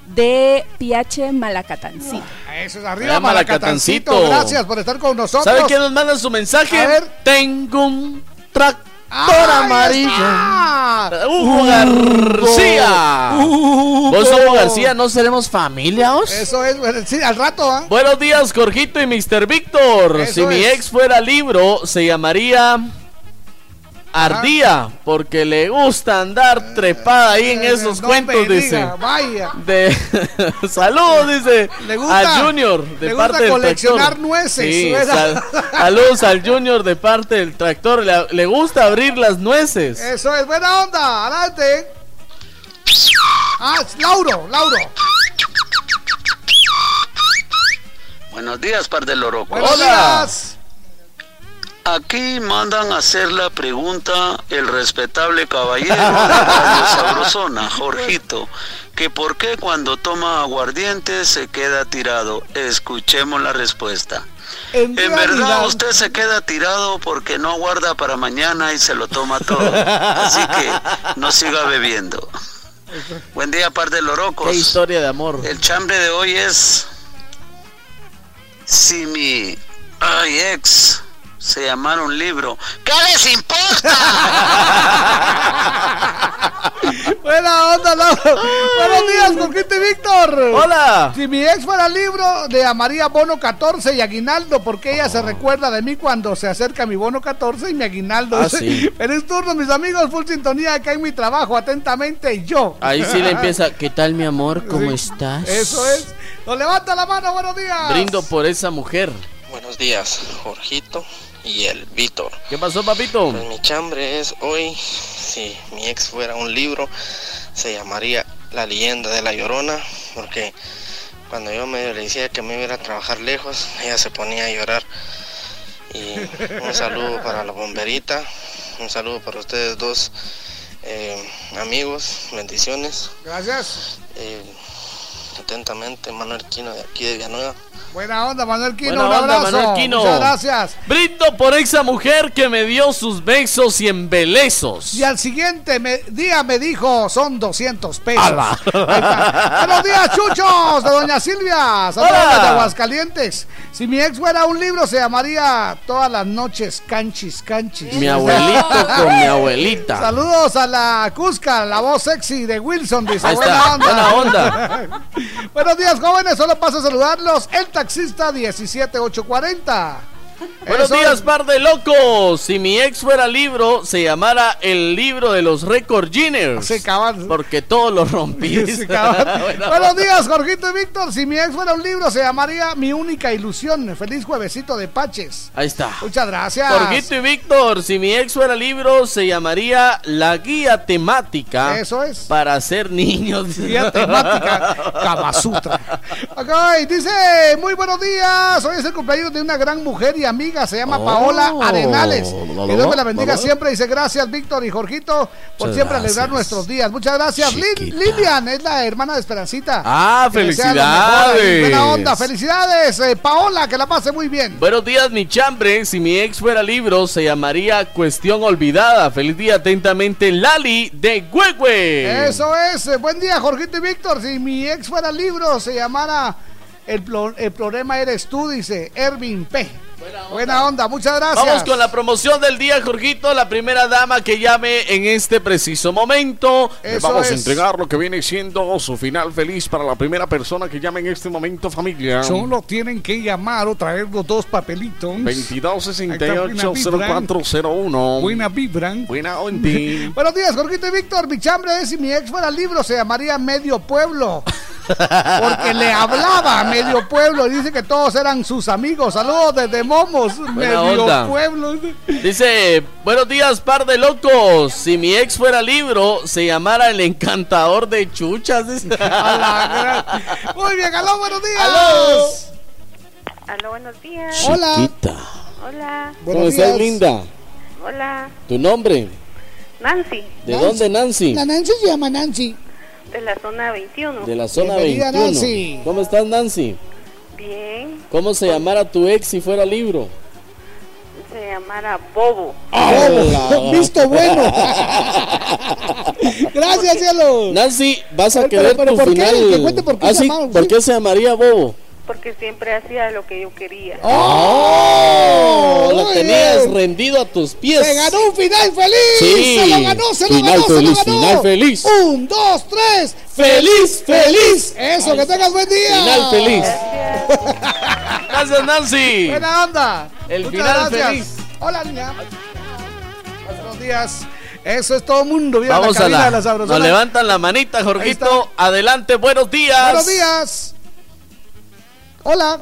de PH Malacatancito. Eso es arriba, Malacatancito. Malacatancito. Gracias por estar con nosotros. ¿Sabe quién nos manda su mensaje? A ver. Tengo un tractor ¡Ahí amarillo. Hugo García. ¿Vos, Hugo García, no seremos familia? os? Eso es, bueno, sí, al rato, ¿ah? Buenos días, Jorgito y Mr. Víctor. Si mi ex fuera libro, se llamaría Ardía, porque le gusta andar trepada ahí en esos Eh, No cuentos, dice. Vaya. De saludos, dice Le gusta- a Junior de le gusta parte del coleccionar tractor. nueces, Sí, sal- saludos al Junior de parte del tractor. Le, le gusta abrir las nueces. Eso es, buena onda. Adelante. Ah, es Lauro, Lauro. Buenos días, par de lorocos. Buenos días. Aquí mandan a hacer la pregunta el respetable caballero de Radio Sabrosona, Jorgito, que por qué cuando toma aguardiente se queda tirado. Escuchemos la respuesta. En, En realidad- verdad usted se queda tirado porque no guarda para mañana y se lo toma todo. Así que no siga bebiendo. Buen día, par de lorocos. Qué historia de amor. El chambre de hoy es si mi ay ex se llamara un libro. ¿Qué les importa? Buena onda. Buenos días, Jorgito y Víctor. Hola. Si mi ex fuera libro, le llamaría Bono 14 y Aguinaldo, porque ella se recuerda de mí cuando se acerca mi Bono 14 y mi Aguinaldo. Ah, sí. Feliz turno, mis amigos. Full sintonía acá en mi trabajo. Atentamente, yo. Ahí sí le empieza. ¿Qué tal, mi amor? ¿Cómo Sí, estás? Eso es. Nos levanta la mano, buenos días. Brindo por esa mujer. Buenos días, Jorgito y el Víctor. ¿Qué pasó, papito? Pues mi chambre es hoy, si mi ex fuera un libro, se llamaría La leyenda de la Llorona, porque cuando yo me le decía que me iba a ir a trabajar lejos, ella se ponía a llorar. Y un saludo para la bomberita, un saludo para ustedes dos eh, amigos, bendiciones. Gracias. Eh, atentamente, Manuel Quino de aquí de Villanueva. Buena onda, Manuel Quino. Buena un onda, abrazo. Manuel Quino. Muchas gracias. Brindo por esa mujer que me dio sus besos y embelezos. Y al siguiente me- día me dijo, son 200 pesos. Buenos días, chuchos, de Doña Silvia. Saludos desde Aguascalientes. Si mi ex fuera un libro, se llamaría Todas las noches Canchis Canchis. Mi abuelito con mi abuelita. Saludos a la Cusca, la voz sexy de Wilson. Dice, buena onda. buena onda. Buenos días, jóvenes. Solo paso a saludarlos. El taxista 17840. Buenos Eso- días, par de locos. Si mi ex fuera libro, se llamara el libro de los Record Ginners. Porque todo lo rompí. Buenos días, Jorgito y Víctor. Si mi ex fuera un libro, se llamaría Mi única ilusión. Feliz juevesito de Paches. Ahí está. Muchas gracias. Jorgito y Víctor, si mi ex fuera libro, se llamaría La Guía Temática. Eso es. Para ser niños. Guía temática Kama Sutra. Ok, dice, muy buenos días. Hoy es el cumpleaños de una gran mujer y amiga. Se llama Oh. Paola Arenales. La, la, Que Dios me la bendiga siempre. Dice, gracias, Víctor y Jorgito, por Muchas siempre gracias. alegrar nuestros días. Muchas gracias. Lin- Lilian es la hermana de Esperancita. Ah, felicidades. Buena onda. Felicidades, eh, Paola, que la pase muy bien. Buenos días, mi chambre. Si mi ex fuera libro, se llamaría Cuestión Olvidada. Feliz día atentamente, Lali de Huehue. Eso es. eh, Buen día, Jorgito y Víctor. Si mi ex fuera libro, se llamara El, el problema eres tú, dice Ervin P. Buena onda, muchas gracias. Vamos con la promoción del día, Jorgito. La primera dama que llame en este preciso momento. Le Eso vamos a entregar lo que viene siendo su final feliz para la primera persona que llame en este momento, familia. Solo tienen que llamar o traer los dos papelitos. 2268-0401. Buena vibran. Buena onda. Buenos días, Jorgito y Víctor. Mi chambre es si mi ex fuera libro, se llamaría Medio Pueblo. Porque le hablaba a Medio Pueblo y dice que todos eran sus amigos. Saludos desde Momos, Medio onda. Pueblo. Dice, buenos días, par de locos. Si mi ex fuera libro, se llamara El Encantador de Chuchas. dice. A la gran- Muy bien, aló, buenos días. Aló. Aló, buenos días. Chiquita. Hola. ¿Cómo estás, linda? Hola. ¿Tu nombre? Nancy. ¿De dónde, Nancy? La Nancy se llama Nancy. De la zona 21. De la zona Bienvenida, 21. Nancy. ¿Cómo estás, Nancy? Bien. ¿Cómo se llamara tu ex si fuera libro? Se llamara Bobo. ¡Hola! Visto bueno. Gracias, cielo. Nancy, vas a Pero, querer pero, tu ¿por qué? final. Que cuente por qué Ah, se sí, llamaron, ¿Por sí. qué se llamaría Bobo? Porque siempre hacía lo que yo quería. ¡Oh! Muy Lo tenías bien. rendido a tus pies. Se ganó un final feliz. Sí. Se lo ganó, se lo Final ganó, feliz, se lo ganó. final feliz. Un, dos, tres. ¡Feliz, feliz! Eso, que tengas buen día. Final feliz. Gracias, Nancy. Buena onda. El Muchas final gracias. feliz. Hola, niña. Buenos días. Eso es todo mundo. Mira Vamos la a la. de la Nos levantan la manita, Jorgito. Adelante, buenos días. Buenos días. Hola.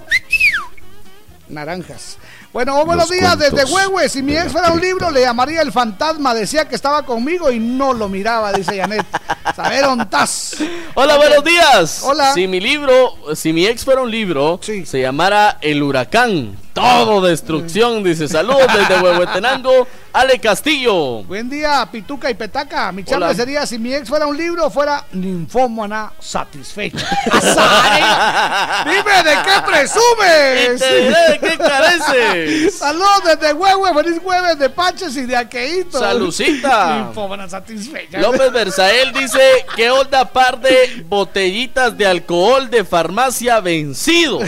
Naranjas. Bueno, oh, buenos Los días desde Huehue. Si mi ex fuera un libro, le llamaría El Fantasma. Decía que estaba conmigo y no lo miraba, dice Janet. Saber ontas. Hola, buenos días. Hola. Si mi libro, si mi ex fuera un libro, se llamara El Huracán. Todo destrucción, dice. Saludos desde Huehuetenango, Ale Castillo. Buen día, Pituca y Petaca. Mi chambre Hola. sería si mi ex fuera un libro, fuera ninfómana satisfecha. Dime de qué presumes. Te diré de qué careces. Saludos desde Huehue, feliz jueves de Paches y de Aqueíto. Salucita. Ninfómana satisfecha. López Berzael dice, ¿qué onda par de botellitas de alcohol de farmacia vencido?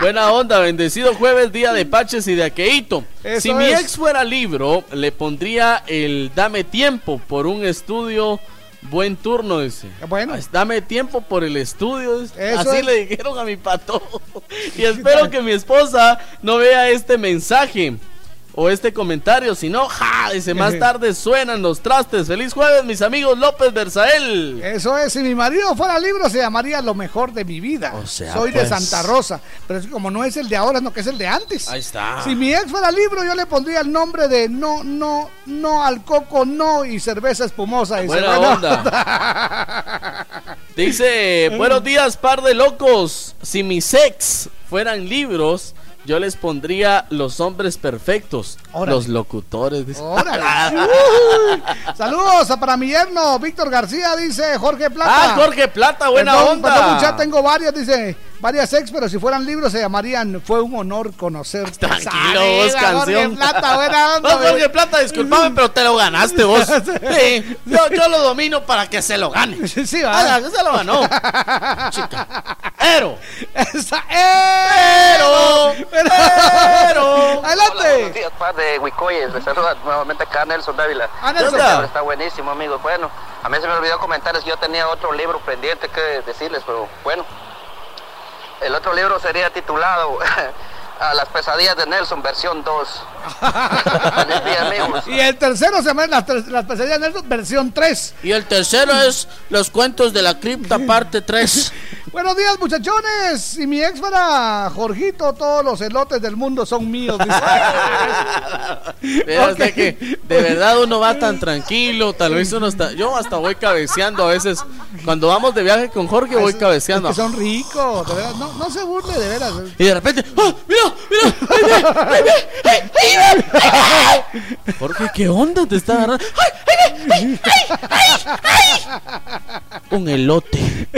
Buena onda, bendecido jueves, día de Paches y de Aqueíto. Eso si mi ex fuera libro, le pondría el dame tiempo por un estudio buen turno, dice. Bueno. Dame tiempo por el estudio. Eso Así es. le dijeron a mi pato. y espero que mi esposa no vea este mensaje. O este comentario, si no, ja, dice, más tarde suenan los trastes. Feliz jueves, mis amigos López Berzael. Eso es, si mi marido fuera libro se llamaría Lo mejor de mi vida. sea, Soy pues. de Santa Rosa, pero es que como no es el de ahora, no que es el de antes. Ahí está. Si mi ex fuera libro, yo le pondría el nombre de No, no, no al coco, no y cerveza espumosa. Dice, Buena bueno. onda. Dice, buenos días, par de locos. Si mis ex fueran libros, yo les pondría los hombres perfectos, Órale. los locutores. dice. Órale. Uy. Saludos a para mi yerno, Víctor García, dice Jorge Plata. Ah, Jorge Plata, buena Perdón, onda. perdón, mucha, tengo varias, dice, varias ex, pero si fueran libros se llamarían Fue un honor conocer. Tranquilo, vos, Jorge canción. Plata, buena onda. No, Jorge Plata, disculpame, pero te lo ganaste vos. Sí, yo, yo lo domino para que se lo gane. Sí, va. Ah, se lo ganó. Chica. Ero. Esa- Pero. Pero. Adelante. Buenos días, par de Huicoyes. Les saluda nuevamente acá Nelson Dávila. Ah, Nelson. Este Está buenísimo, amigos. Bueno, a mí se me olvidó comentarles que yo tenía otro libro pendiente que decirles, pero bueno. El otro libro sería titulado a las pesadillas de Nelson, versión 2. Feliz día, amigos. Y el tercero se llama Las, tres- las pesadillas de Nelson, versión 3. Y el tercero es Los cuentos de la cripta, parte 3. Buenos días, muchachones. Si mi ex fuera Jorgito, todos los elotes del mundo son míos. dice. Vea Ok. usted que de verdad uno va tan tranquilo, tal vez uno está, yo hasta voy cabeceando a veces, cuando vamos de viaje con Jorge voy cabeceando. Que son ricos, de verdad. No, no se burle, de veras. Y de repente, ¡oh, mira, mira! Jorge, ¿qué onda te está agarrando? ¡Ay, ay, ay, ay, ay! Un elote.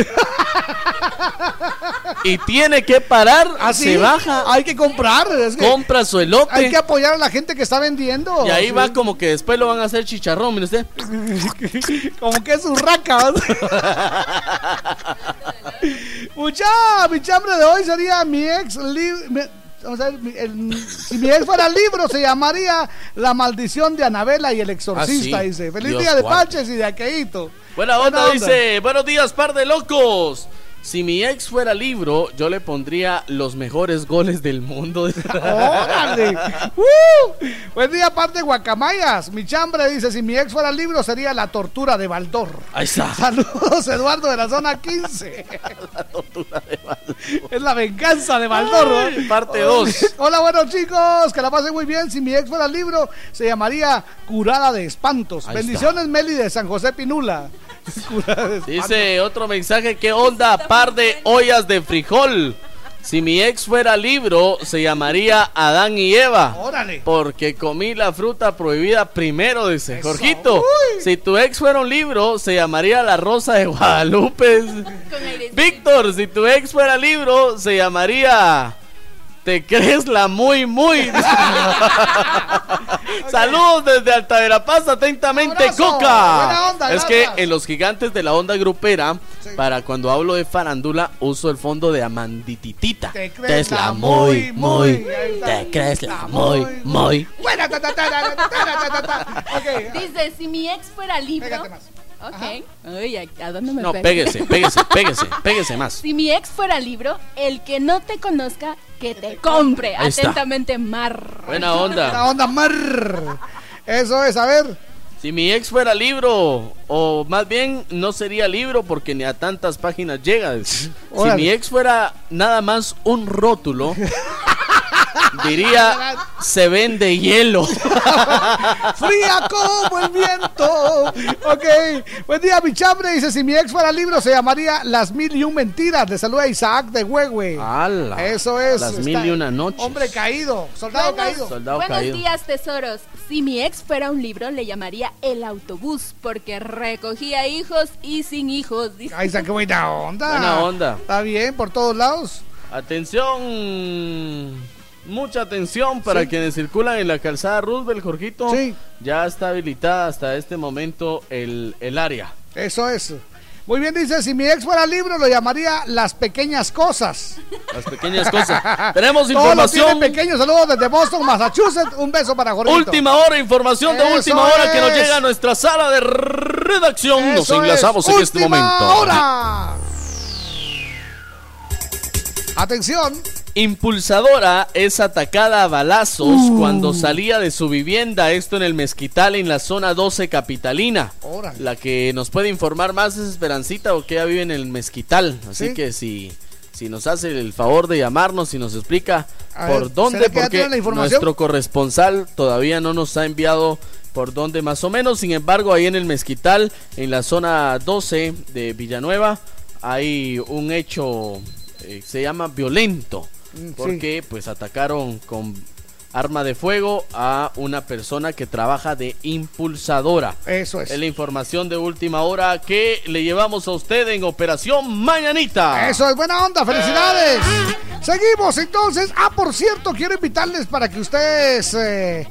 Y tiene que parar, Así, se baja, Hay que comprar. es que compra su elote. hay que apoyar a la gente que está vendiendo. Y ahí Sí. va como que después lo van a hacer chicharrón, mire usted. Como que es urraca. Mucha, mi chambre de hoy sería mi ex vamos a ver, mi- el- si mi ex fuera libro, se llamaría La maldición de Anabela y el exorcista, Ah, sí. dice. Feliz Dios día de. Paches y de Aqueito. Buena onda, dice. Buenos días, par de locos. Si mi ex fuera libro, yo le pondría los mejores goles del mundo. ¡Órale! ¡Uh! Buen día, parte Guacamayas. Mi chambre dice: Si mi ex fuera libro, sería La tortura de Baldor. Ahí está. Saludos, Eduardo de la zona 15. Es la venganza de Baldor. parte dos. Hola, buenos chicos, que la pasen muy bien. Si mi ex fuera libro, se llamaría Curada de Espantos. Ahí Bendiciones, Meli de San José Pinula. Curada de Espantos. Dice otro mensaje, ¿qué onda? Par de ollas de frijol. Si mi ex fuera libro, se llamaría Adán y Eva. Órale. Porque comí la fruta prohibida primero, dice Jorgito. Si tu ex fuera un libro, se llamaría La Rosa de Guadalupe. Víctor, si tu ex fuera libro, se llamaría te crees la muy, muy. Saludos desde Altaverapaz, atentamente, Abrazo. Coca. Onda, es que en los gigantes de la onda grupera, para cuando hablo de farándula, uso el fondo de Amandititita. Te crees, la, muy, muy. Te crees la muy, muy. Dice, si mi ex fuera libro, Ok. Uy, ¿a, a dónde me No, pego? péguese, péguese, péguese, péguese más. Si mi ex fuera libro, el que no te conozca, que te compre. Ahí está. Atentamente, Mar. Buena onda. La onda mar. Eso es, a ver. Si mi ex fuera libro, o más bien no sería libro porque ni a tantas páginas llega. Si Órale. mi ex fuera nada más un rótulo, diría se vende hielo. Fría como el viento. Ok. Buen día, mi chambre. Dice: Si mi ex fuera libro, se llamaría Las Mil y Un Mentiras. Le saluda Isaac de Huehue. ¡Hala! Eso es. Las mil y una noches. Hombre caído. Soldado Buenos, caído. Soldado buenos caído. días, tesoros. Si mi ex fuera un libro, le llamaría El Autobús, porque recogía hijos y sin hijos. dice. Está, qué buena onda. Buena onda. Está bien, por todos lados. Atención, mucha atención para Sí. quienes circulan en la calzada Roosevelt, Jorgito. Sí. Ya está habilitada hasta este momento el, el área. Eso es. Muy bien, dice: Si mi ex fuera libro, lo llamaría Las Pequeñas Cosas. Las pequeñas cosas. Tenemos Todo información. tiene pequeño. Saludos desde Boston, Massachusetts. Un beso para Jorgito. Última hora, información de Eso última hora que nos llega a nuestra sala de redacción. Nos enlazamos es. en este Última momento. hora. Atención. Impulsadora es atacada a balazos Uh. cuando salía de su vivienda, esto en el Mezquital, en la zona 12 capitalina. Órale. La que nos puede informar más es Esperancita, o que ella vive en el Mezquital. Así Sí. que si, si nos hace el favor de llamarnos y nos explica A por ver, dónde, ¿será que ya porque nuestro corresponsal todavía no nos ha enviado por dónde más o menos. Sin embargo, ahí en el Mezquital, en la zona 12 de Villanueva, hay un hecho, eh, se llama violento, Mm, sí. porque pues atacaron con arma de fuego a una persona que trabaja de impulsadora. Eso es. Es la información de última hora que le llevamos a usted en Operación Mañanita. Eso es buena onda, felicidades. Seguimos entonces. Ah, por cierto, quiero invitarles para que ustedes eh,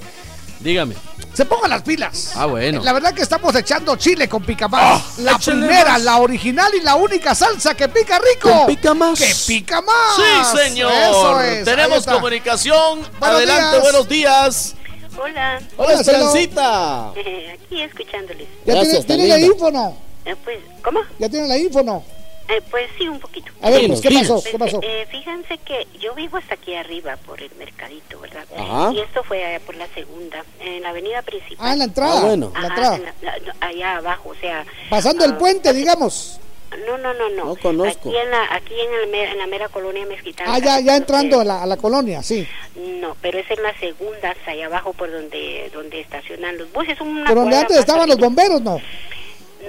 Dígame. se pongan las pilas. Ah, bueno. La verdad que estamos echando chile con pica más. la primera, más. la original y la única salsa que pica rico. Con pica más. Que pica más. Sí, señor. Eso es. ahí Tenemos comunicación. Buenos Adelante, días. buenos días. Hola. Hola. Esperancita. Eh, aquí escuchándoles. Ya Gracias, tiene, la info, ¿no? Eh, pues, ¿cómo? Ya tiene la info, ¿no? Eh, pues sí, un poquito. A ver, pues, ¿qué pasó? Pues, ¿Qué pasó? eh, fíjense que yo vivo hasta aquí arriba, por el mercadito, ¿verdad? Ajá. Y esto fue allá por la segunda, en la avenida principal. Ah, en la entrada, Ah, bueno. en la entrada. en la- la- no, allá abajo, o sea... Pasando el ah, puente, digamos. No, no, no, no. No conozco. Aquí en la, aquí en, el en la mera colonia Mezquital. Ah, ya, ya entrando a la, a la colonia, sí. No, pero es en la segunda, hasta allá abajo por donde donde estacionan los buses. Una Pero donde antes estaban los bomberos, ¿no?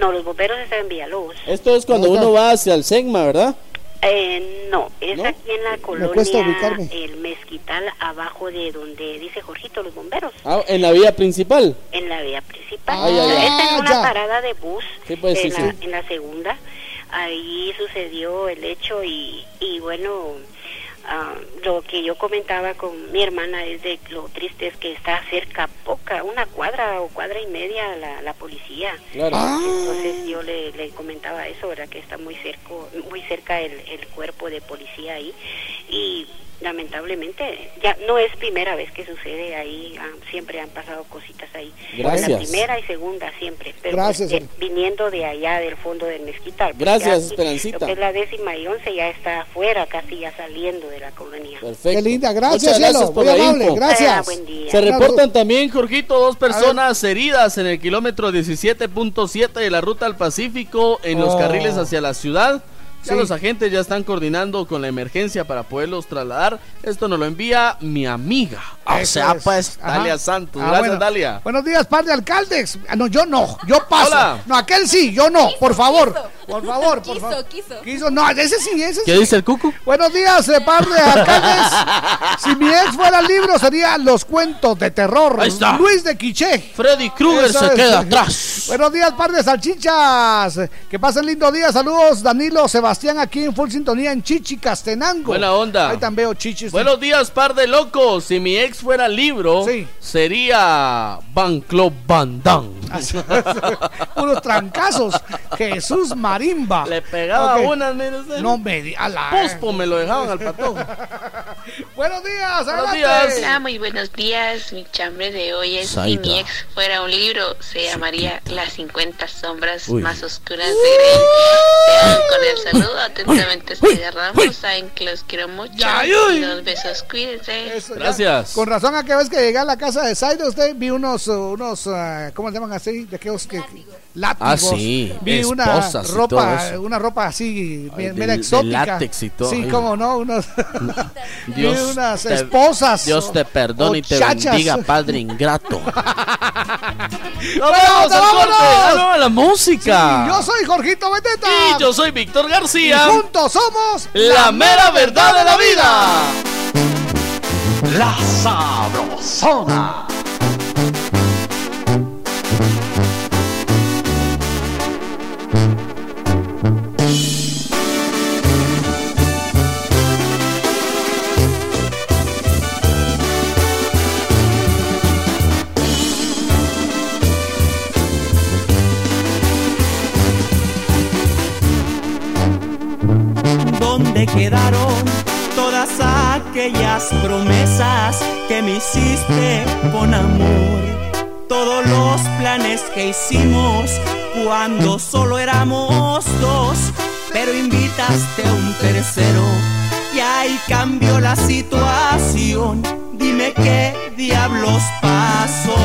No, los bomberos están en Villalobos. Esto es cuando uno va hacia el Segma, ¿verdad? Eh, no, es ¿No? aquí en la cuesta colonia ubicarme. El Mezquital, abajo de donde dice Jorgito, los bomberos. Ah, en la vía principal. En la vía principal. Ah, ya, ya. Esta es una ya. parada de bus Sí, pues, sí, en, la, sí. en la segunda. Ahí sucedió el hecho y, y bueno, ah, lo que yo comentaba con mi hermana es de lo triste es que está cerca, poca, una cuadra o cuadra y media la, la policía. Claro. Ah. Entonces yo le, le comentaba eso, ¿verdad? Que está muy cerca, muy cerca el, el cuerpo de policía ahí y lamentablemente ya no es primera vez que sucede ahí, ah, siempre han pasado cositas ahí. Gracias. La primera y segunda siempre, pero Gracias, pues, eh, viniendo de allá del fondo del mezquital. porque Gracias, aquí Esperancita. Lo que es la décima y once ya está afuera, casi ya saliendo de la colonia. Perfecto. Qué linda, gracias, Muchas gracias por muy la amable, info. gracias. Ah, buen día. Se reportan también, Jorgito, dos personas heridas en el kilómetro 17.7 de la ruta al Pacífico en los Oh. carriles hacia la ciudad. Ya Sí. los agentes ya están coordinando con la emergencia para poderlos trasladar. Esto nos lo envía mi amiga. O sea, es. pues, Ajá. Dalia Santos. Ah, Gracias, bueno. Dalia. Buenos días, par de alcaldes. Ah, no, yo no, yo paso. Hola. No, aquel sí, yo no, por favor. Por favor, por Quiso, favor. quiso. Quiso, no, ese sí, ese ¿Qué sí. dice el cucu? Buenos días, eh, par de alcaldes. si mi ex fuera libro, sería Los Cuentos de Terror. Ahí está. Luis de Quiché. Freddy Krueger se es. queda atrás. Buenos días, par de salchichas. Que pasen lindo día. Saludos, Danilo, Sebastián, aquí en full sintonía en Chichi, Castenango. Buena onda. Ahí también veo chichis. Buenos días, par de locos. Si mi ex fuera libro, sería Van Club Van Damme. Unos trancazos. Jesús Marimba. Le pegaba Ok. unas, mire usted. No me di a la. Puspo me lo dejaban al patojo. Buenos días, Buenos adelante. días. Hola, muy buenos días. Mi chambre de hoy es. Si mi ex fuera un libro, se llamaría Las 50 sombras Uy. más oscuras de Grey. Te con el saludo. Atentamente, Estrella Ramos. Saben que los quiero mucho. Ya, Y dos besos, cuídense. Eso, ya. Con razón, aquella vez que llegué a la casa de Saida, usted vi unos, uh, unos uh, ¿cómo se llaman así? De aquellos que látigos. Ah, sí, Vi una ropa, una ropa así, Ay, de- mera de exótica. látex y todo, Sí, cómo no, unos, vi Dios unas te- esposas. Dios te perdone y te chachas. bendiga, Padre ingrato. Bueno, ¡Vamos vámonos. no, la música! Sí, yo soy Jorgito Beteta. Y yo soy Víctor García. Y juntos somos La mera verdad de la vida. La Sabrosona. Quedaron todas aquellas promesas que me hiciste con amor? Todos los planes que hicimos cuando solo éramos dos, pero invitaste a un tercero y ahí cambió la situación. Dime qué diablos pasó.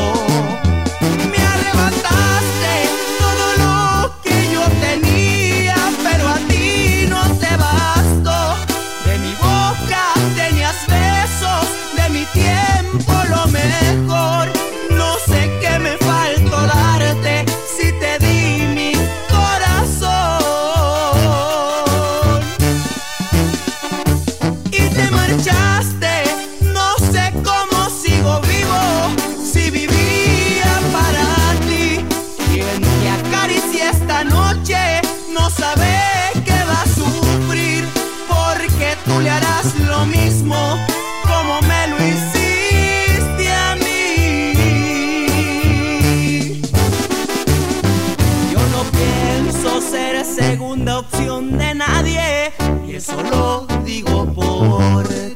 que solo digo por ti.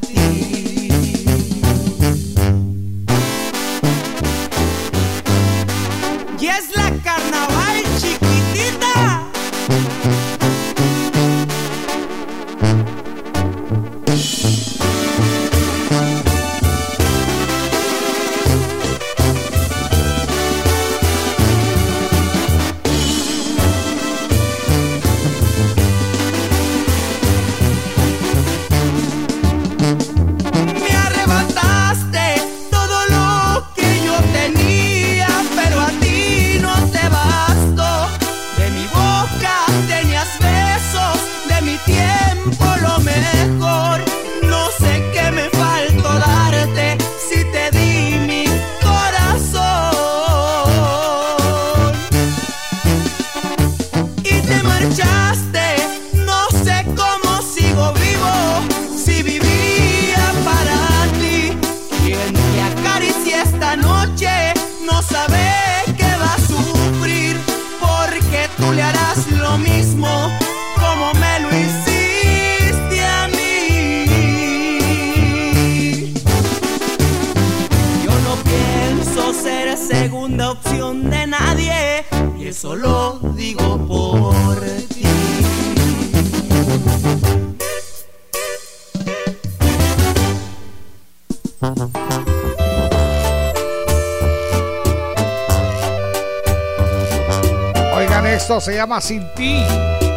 Se llama Sin ti.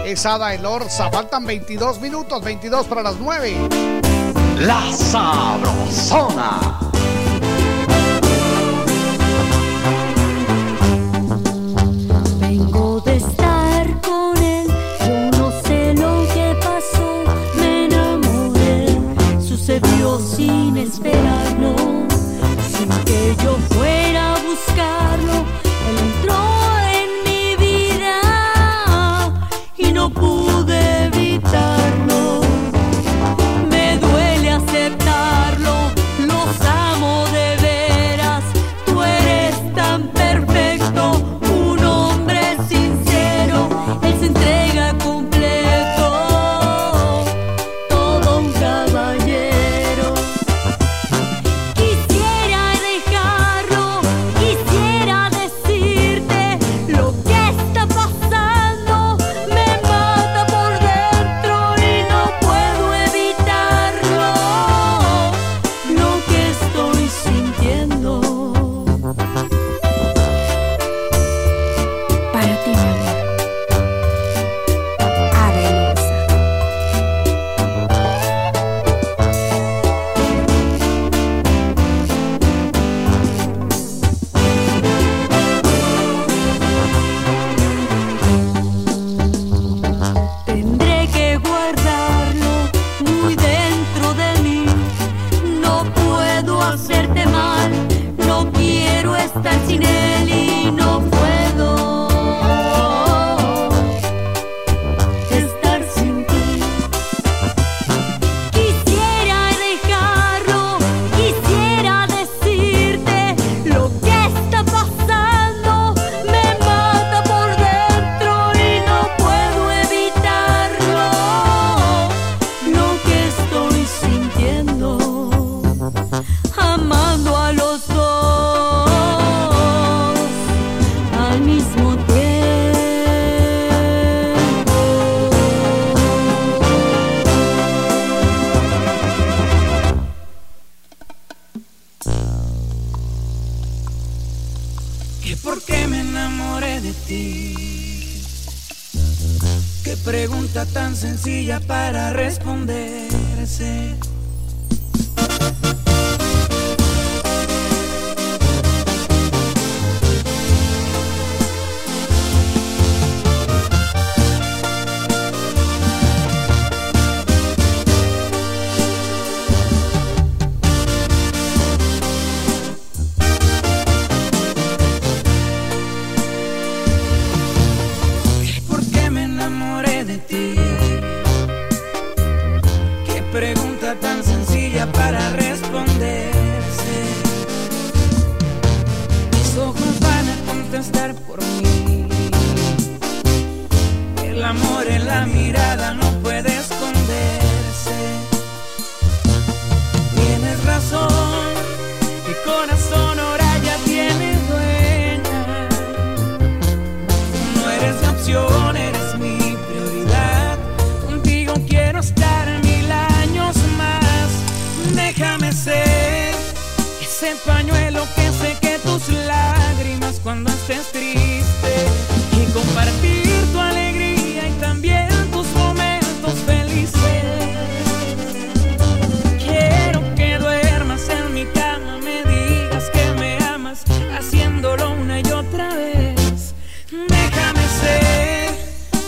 Es Ada Elorza. Faltan 22 minutos, 22 para las 9. La Sabrosona.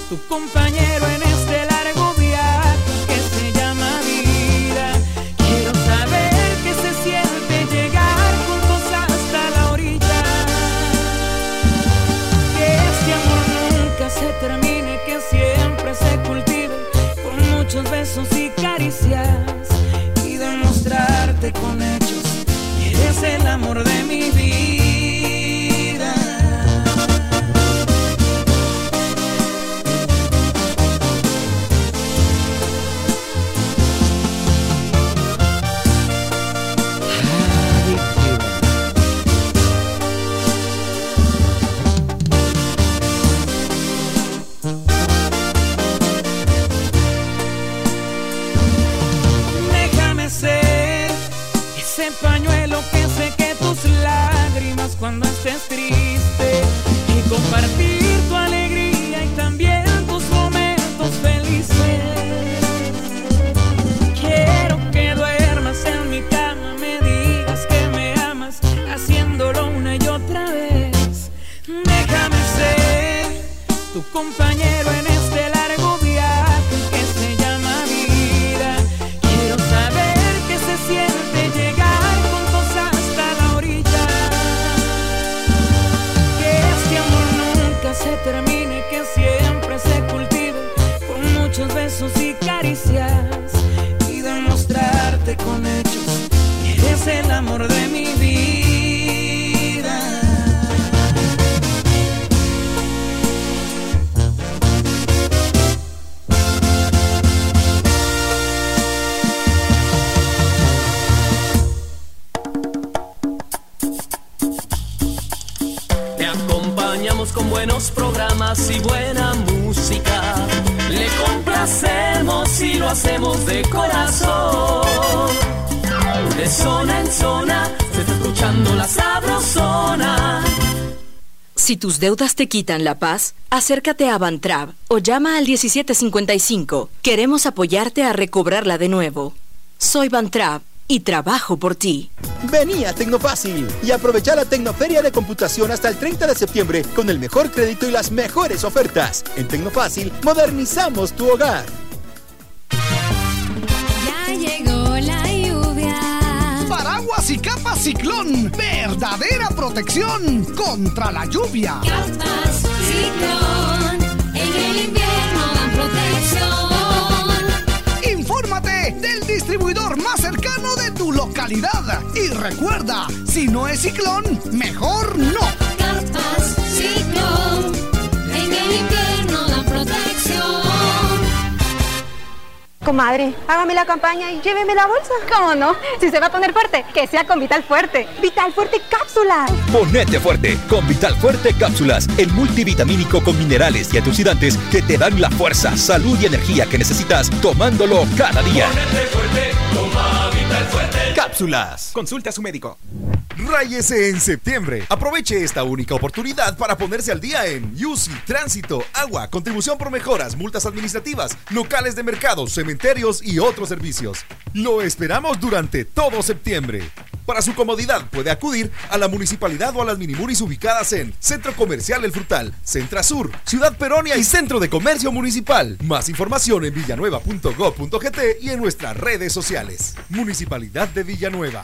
tu compañero en este largo viaje que se llama vida. Quiero saber qué se siente llegar juntos hasta la orilla. Que este amor nunca se termine, que siempre se cultive con muchos besos y caricias y demostrarte con hechos que eres el amor de mi vida. Tus deudas te quitan la paz, acércate a Bantrab o llama al 1755. Queremos apoyarte a recobrarla de nuevo. Soy Bantrab y trabajo por ti. Vení a Tecnofácil y aprovecha la Tecnoferia de Computación hasta el 30 de septiembre con el mejor crédito y las mejores ofertas. En Tecnofácil modernizamos tu hogar. Paraguas y capa ciclón. Verdadera protección contra la lluvia. Capas ciclón. En el invierno dan protección. Infórmate del distribuidor más cercano de tu localidad. Y recuerda, si no es ciclón, mejor no. Capas ciclón. En el invierno dan protección. Comadre, hágame la campaña y lléveme la bolsa. ¿Cómo no? Si se va a poner fuerte, que sea con Vital Fuerte. Vital Fuerte Cápsulas. Ponete fuerte con Vital Fuerte Cápsulas, el multivitamínico con minerales y antioxidantes que te dan la fuerza, salud y energía que necesitas tomándolo cada día. Cápsulas. Consulte a su médico. Ráyese en septiembre. Aproveche esta única oportunidad para ponerse al día en UCI, tránsito, agua, contribución por mejoras, multas administrativas, locales de mercados, cementerios y otros servicios. Lo esperamos durante todo septiembre. Para su comodidad puede acudir a la municipalidad o a las minimuris ubicadas en Centro Comercial El Frutal, Centra Sur, Ciudad Peronia y Centro de Comercio Municipal. Más información en villanueva.gov.gt y en nuestras redes sociales. Municipalidad de Villanueva.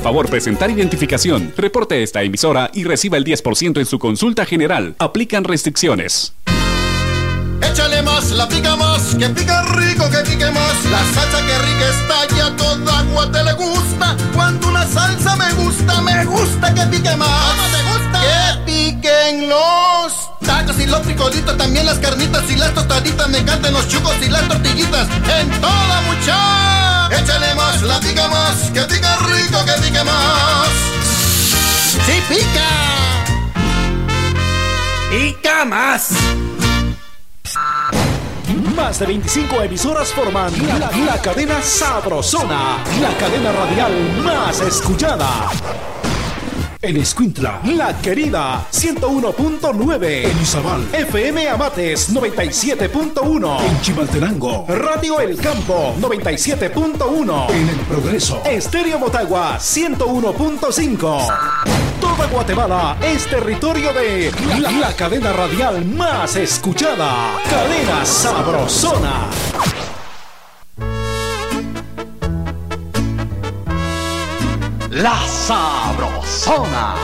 Favor presentar identificación. Reporte esta emisora y reciba el 10% en su consulta general. Aplican restricciones. Échale más, la pica más, que pica rico, que pique más. La salsa que rica está ya toda agua te le gusta. Cuando una salsa me gusta, me gusta que pique más. ¿Cómo te gusta? Que piquen los tacos y los frijolitos, también las carnitas y las tostaditas. Me encantan los chucos y las tortillitas. En toda mucha. Échale más, la pica más, que pica rico, que pique más. ¡Sí pica! ¡Pica más! Más de 25 emisoras forman la, la cadena Sabrosona, la cadena radial más escuchada. En Escuintla, La Querida, 101.9. En Izabal, FM Amates, 97.1. En Chimaltenango, Radio El Campo, 97.1. En El Progreso, Estéreo Motagua, 101.5. Toda Guatemala es territorio de la, la cadena radial más escuchada. Cadena Sabrosona. La Sabrosona.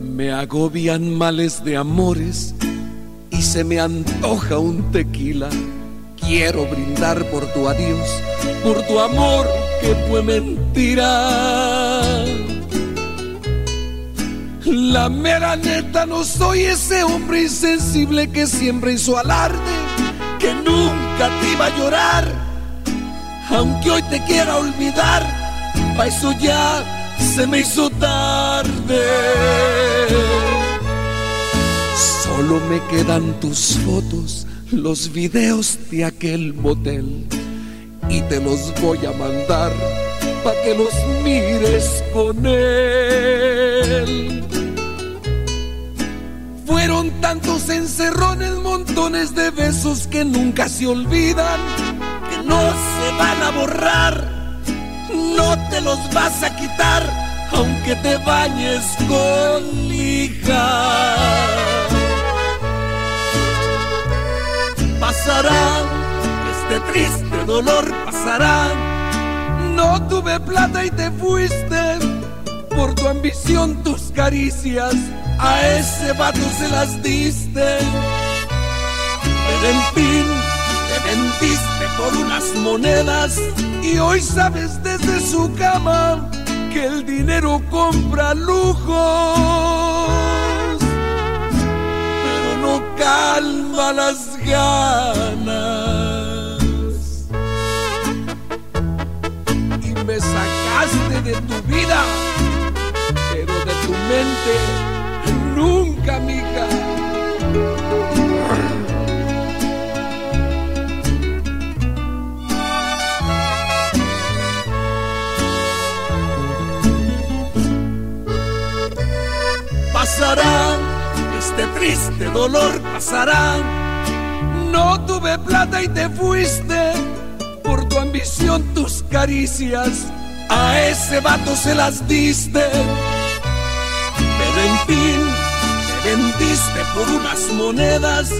Me agobian males de amores y se me antoja un tequila. Quiero brindar por tu adiós, por tu amor que fue mentira la mera neta no soy ese hombre insensible que siempre hizo alarde, que nunca te iba a llorar, aunque hoy te quiera olvidar, pa' eso ya se me hizo tarde. Solo me quedan tus fotos, los videos de aquel motel y te los voy a mandar pa' que los mires con él. Encerrones, montones de besos que nunca se olvidan, que no se van a borrar, no te los vas a quitar, aunque te bañes con lija. Pasará, este triste dolor pasará. No tuve plata y te fuiste por tu ambición, tus caricias. A ese vato se las diste. Pero en fin, te vendiste por unas monedas y hoy sabes desde su cama que el dinero compra lujos, pero no calma las ganas. Y me sacaste de tu vida, pero de tu mente nunca, mija. Pasará, este triste dolor pasará. No tuve plata y te fuiste por tu ambición, tus caricias. A ese vato se las diste. Pero en fin, te vendiste por unas monedas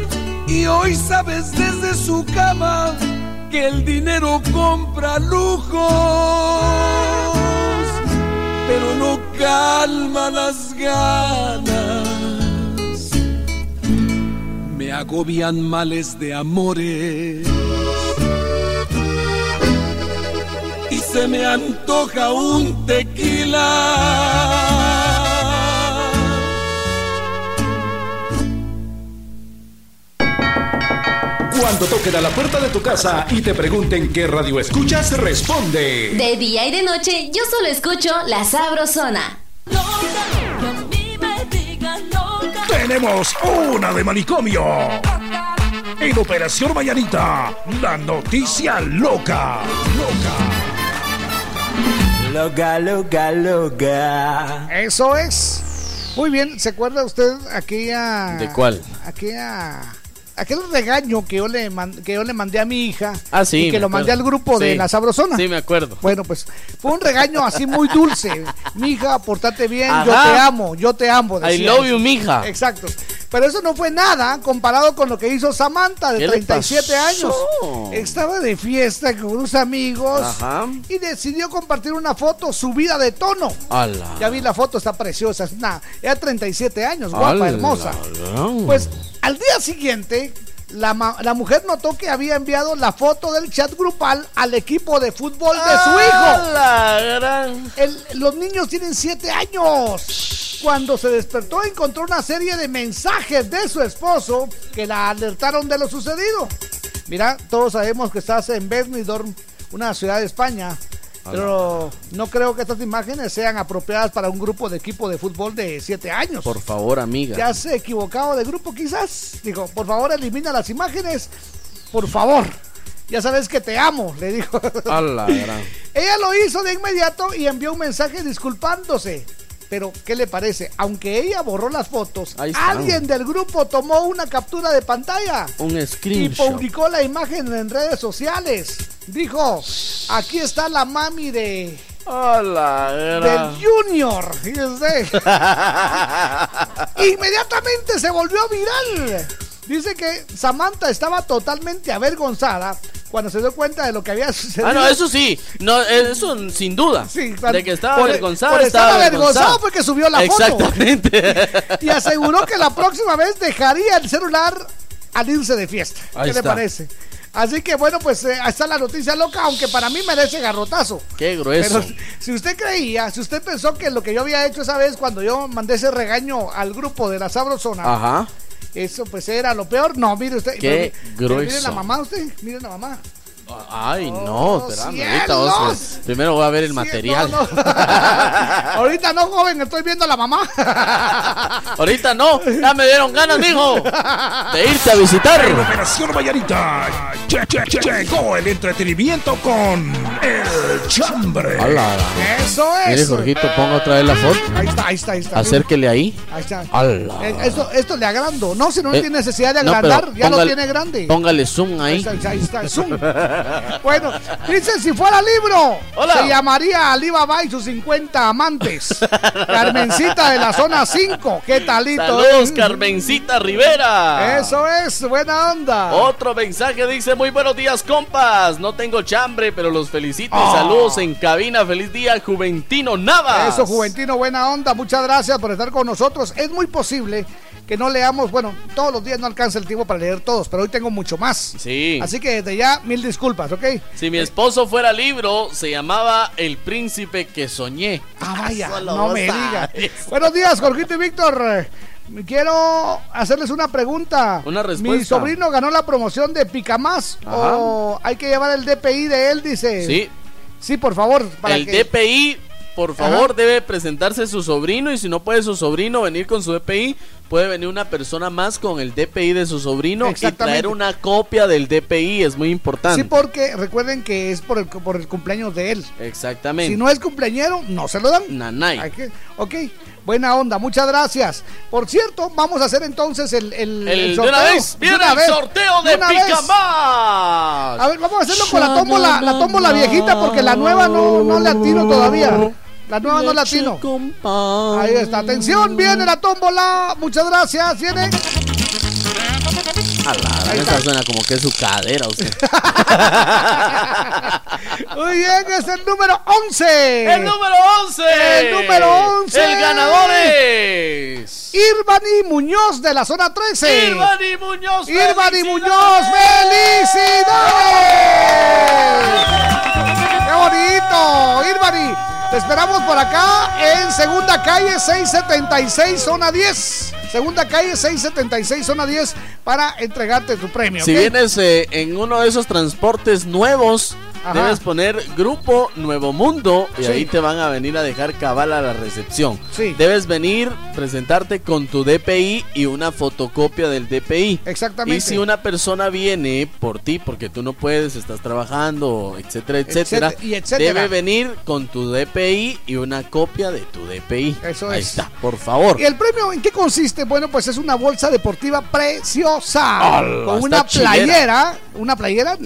y hoy sabes desde su cama que el dinero compra lujos, pero no calma las ganas. Me agobian males de amores y se me antoja un tequila. Cuando toquen a la puerta de tu casa y te pregunten qué radio escuchas, responde. De día y de noche, yo solo escucho La Sabrosona. Tenemos una de manicomio. En Operación Mañanita, la noticia loca. Loca, loca, loca. Eso es. Muy bien, ¿se acuerda usted aquella. ¿De cuál? Aquella. Aquel regaño que yo le, man- que yo le mandé a mi hija Ah, sí. y que lo mandé al grupo de. La Sabrosona. Sí, me acuerdo. Bueno, pues fue un regaño así muy dulce. Mija, portate bien, yo te amo, yo te amo. I decía love eso. you, mija. Exacto. Pero eso no fue nada comparado con lo que hizo Samantha de ¿Qué le 37 años. Estaba de fiesta con unos amigos Ajá. y decidió compartir una foto subida de tono. Ala. Ya vi la foto, está preciosa. Es una, era 37 años, guapa, Ala. hermosa. Pues al día siguiente, la, la mujer notó que había enviado la foto del chat grupal al equipo de fútbol de su hijo. El- los niños tienen 7 años. Cuando se despertó, encontró una serie de mensajes de su esposo que la alertaron de lo sucedido. Mira, todos sabemos que estás en Benidorm, una ciudad de España. Pero no creo que estas imágenes sean apropiadas para un grupo de equipo de fútbol de 7 años. Por favor, amiga. ¿Te has equivocado de grupo quizás? Digo, por favor elimina las imágenes. Por favor. Ya sabes que te amo, le dijo. A la gran. Ella lo hizo de inmediato y envió un mensaje disculpándose. Pero, ¿qué le parece? Aunque ella borró las fotos, alguien del grupo tomó una captura de pantalla Un y screenshot. publicó la imagen en redes sociales. Dijo, aquí está la mami de... Hola, Del Junior. Y Inmediatamente se volvió viral. Dice que Samantha estaba totalmente avergonzada cuando se dio cuenta de lo que había sucedido. Ah, no, eso sí. No, eso sin duda. Sí, de que estaba por- por estar estaba avergonzado fue que subió la foto. Exactamente. Y aseguró que la próxima vez dejaría el celular al irse de fiesta. Ahí ¿Qué le parece? Así que bueno, pues eh, ahí está la noticia loca, aunque para mí merece garrotazo. Qué grueso. Pero si usted creía, si usted pensó que lo que yo había hecho esa vez cuando yo mandé ese regaño al grupo de la Sabrosona, Ajá. Eso pues era lo peor. No, mire usted. Qué pero mi- grueso. Mire la mamá usted, mire la mamá. Ay, no, espérame. Ahorita cielos. vos- primero voy a ver el material. Ahorita no, joven, estoy viendo a la mamá. Ahorita no. Ya me dieron ganas, mijo. De irte a visitar. En Operación Vallarita che- che- che- llegó el entretenimiento con El Chambre. Eso Mire, es. Jorgito, ponga otra vez la foto. Ahí está, ahí está, ahí está. Acérquele ahí. Ahí está. Eh, Esto, esto le agrando. No, si no Eh, tiene necesidad de no, agrandar, ya lo tiene grande. Póngale zoom ahí. Ahí está, ahí está, zoom. Bueno, dice si fuera libro, Hola. se llamaría Alibaba y sus 50 amantes. Carmencita de la zona 5. ¿Qué talito? Saludos, eh? Carmencita Rivera. Eso es, buena onda. Otro mensaje dice, muy buenos días compas, no tengo chambre, pero los felicito Ah. saludos en cabina, feliz día Juventino Navas. Eso, Juventino, buena onda. Muchas gracias por estar con nosotros. Es muy posible que no leamos, bueno, todos los días no alcanza el tiempo para leer todos, pero hoy tengo mucho más. Sí. Así que desde ya, mil disculpas, ¿ok? Si mi esposo fuera libro, se llamaba El Príncipe que soñé. Ah, vaya, Solo no me diga. sabes. Buenos días, Jorgito y Víctor. Quiero hacerles una pregunta. Una respuesta. Mi sobrino ganó la promoción de Picamás o hay que llevar el DPI de él, dice. Sí. Sí, por favor. Para el que... DPI, por favor, debe presentarse su sobrino y si no puede su sobrino venir con su DPI, puede venir una persona más con el DPI de su sobrino y traer una copia del DPI, es muy importante. Sí, porque recuerden que es por el, por el cumpleaños de él. Exactamente. Si no es cumpleañero, no se lo dan. Nanay. Hay que- ok, buena onda, muchas gracias. Por cierto, vamos a hacer entonces el, el, El, el de sorteo. una vez, De viene una el vez, sorteo de una vez. Picamás. A ver, vamos a hacerlo con la tómbola, la tómbola viejita, porque la nueva no, no le atino todavía. La nueva no la atino. Ahí está, atención, viene la tómbola. Muchas gracias, viene. Ala, esa suena como que es su cadera usted. Muy bien, es el número 11. El número 11. El número 11. El ganador es. Irvani Muñoz de la zona 13. Irvani Muñoz. Irvani Muñoz, ¡felicidades! Te esperamos por acá en Segunda Calle 676, zona 10. Segunda Calle 676, zona 10, para entregarte tu premio. Si vienes eh, en uno de esos transportes nuevos, Ajá. debes poner Grupo Nuevo Mundo y Sí. ahí te van a venir a dejar cabal a la recepción. Sí. Debes venir, presentarte con tu DPI y una fotocopia del DPI. Exactamente. Y si una persona viene por ti, porque tú no puedes, estás trabajando, etcétera, etcétera, Etcétera, y etcétera. debe venir con tu DPI y una copia de tu DPI. Eso Ahí es. está, por favor. ¿Y el premio en qué consiste? Bueno, pues es una bolsa deportiva preciosa. Una chilera. playera, una playera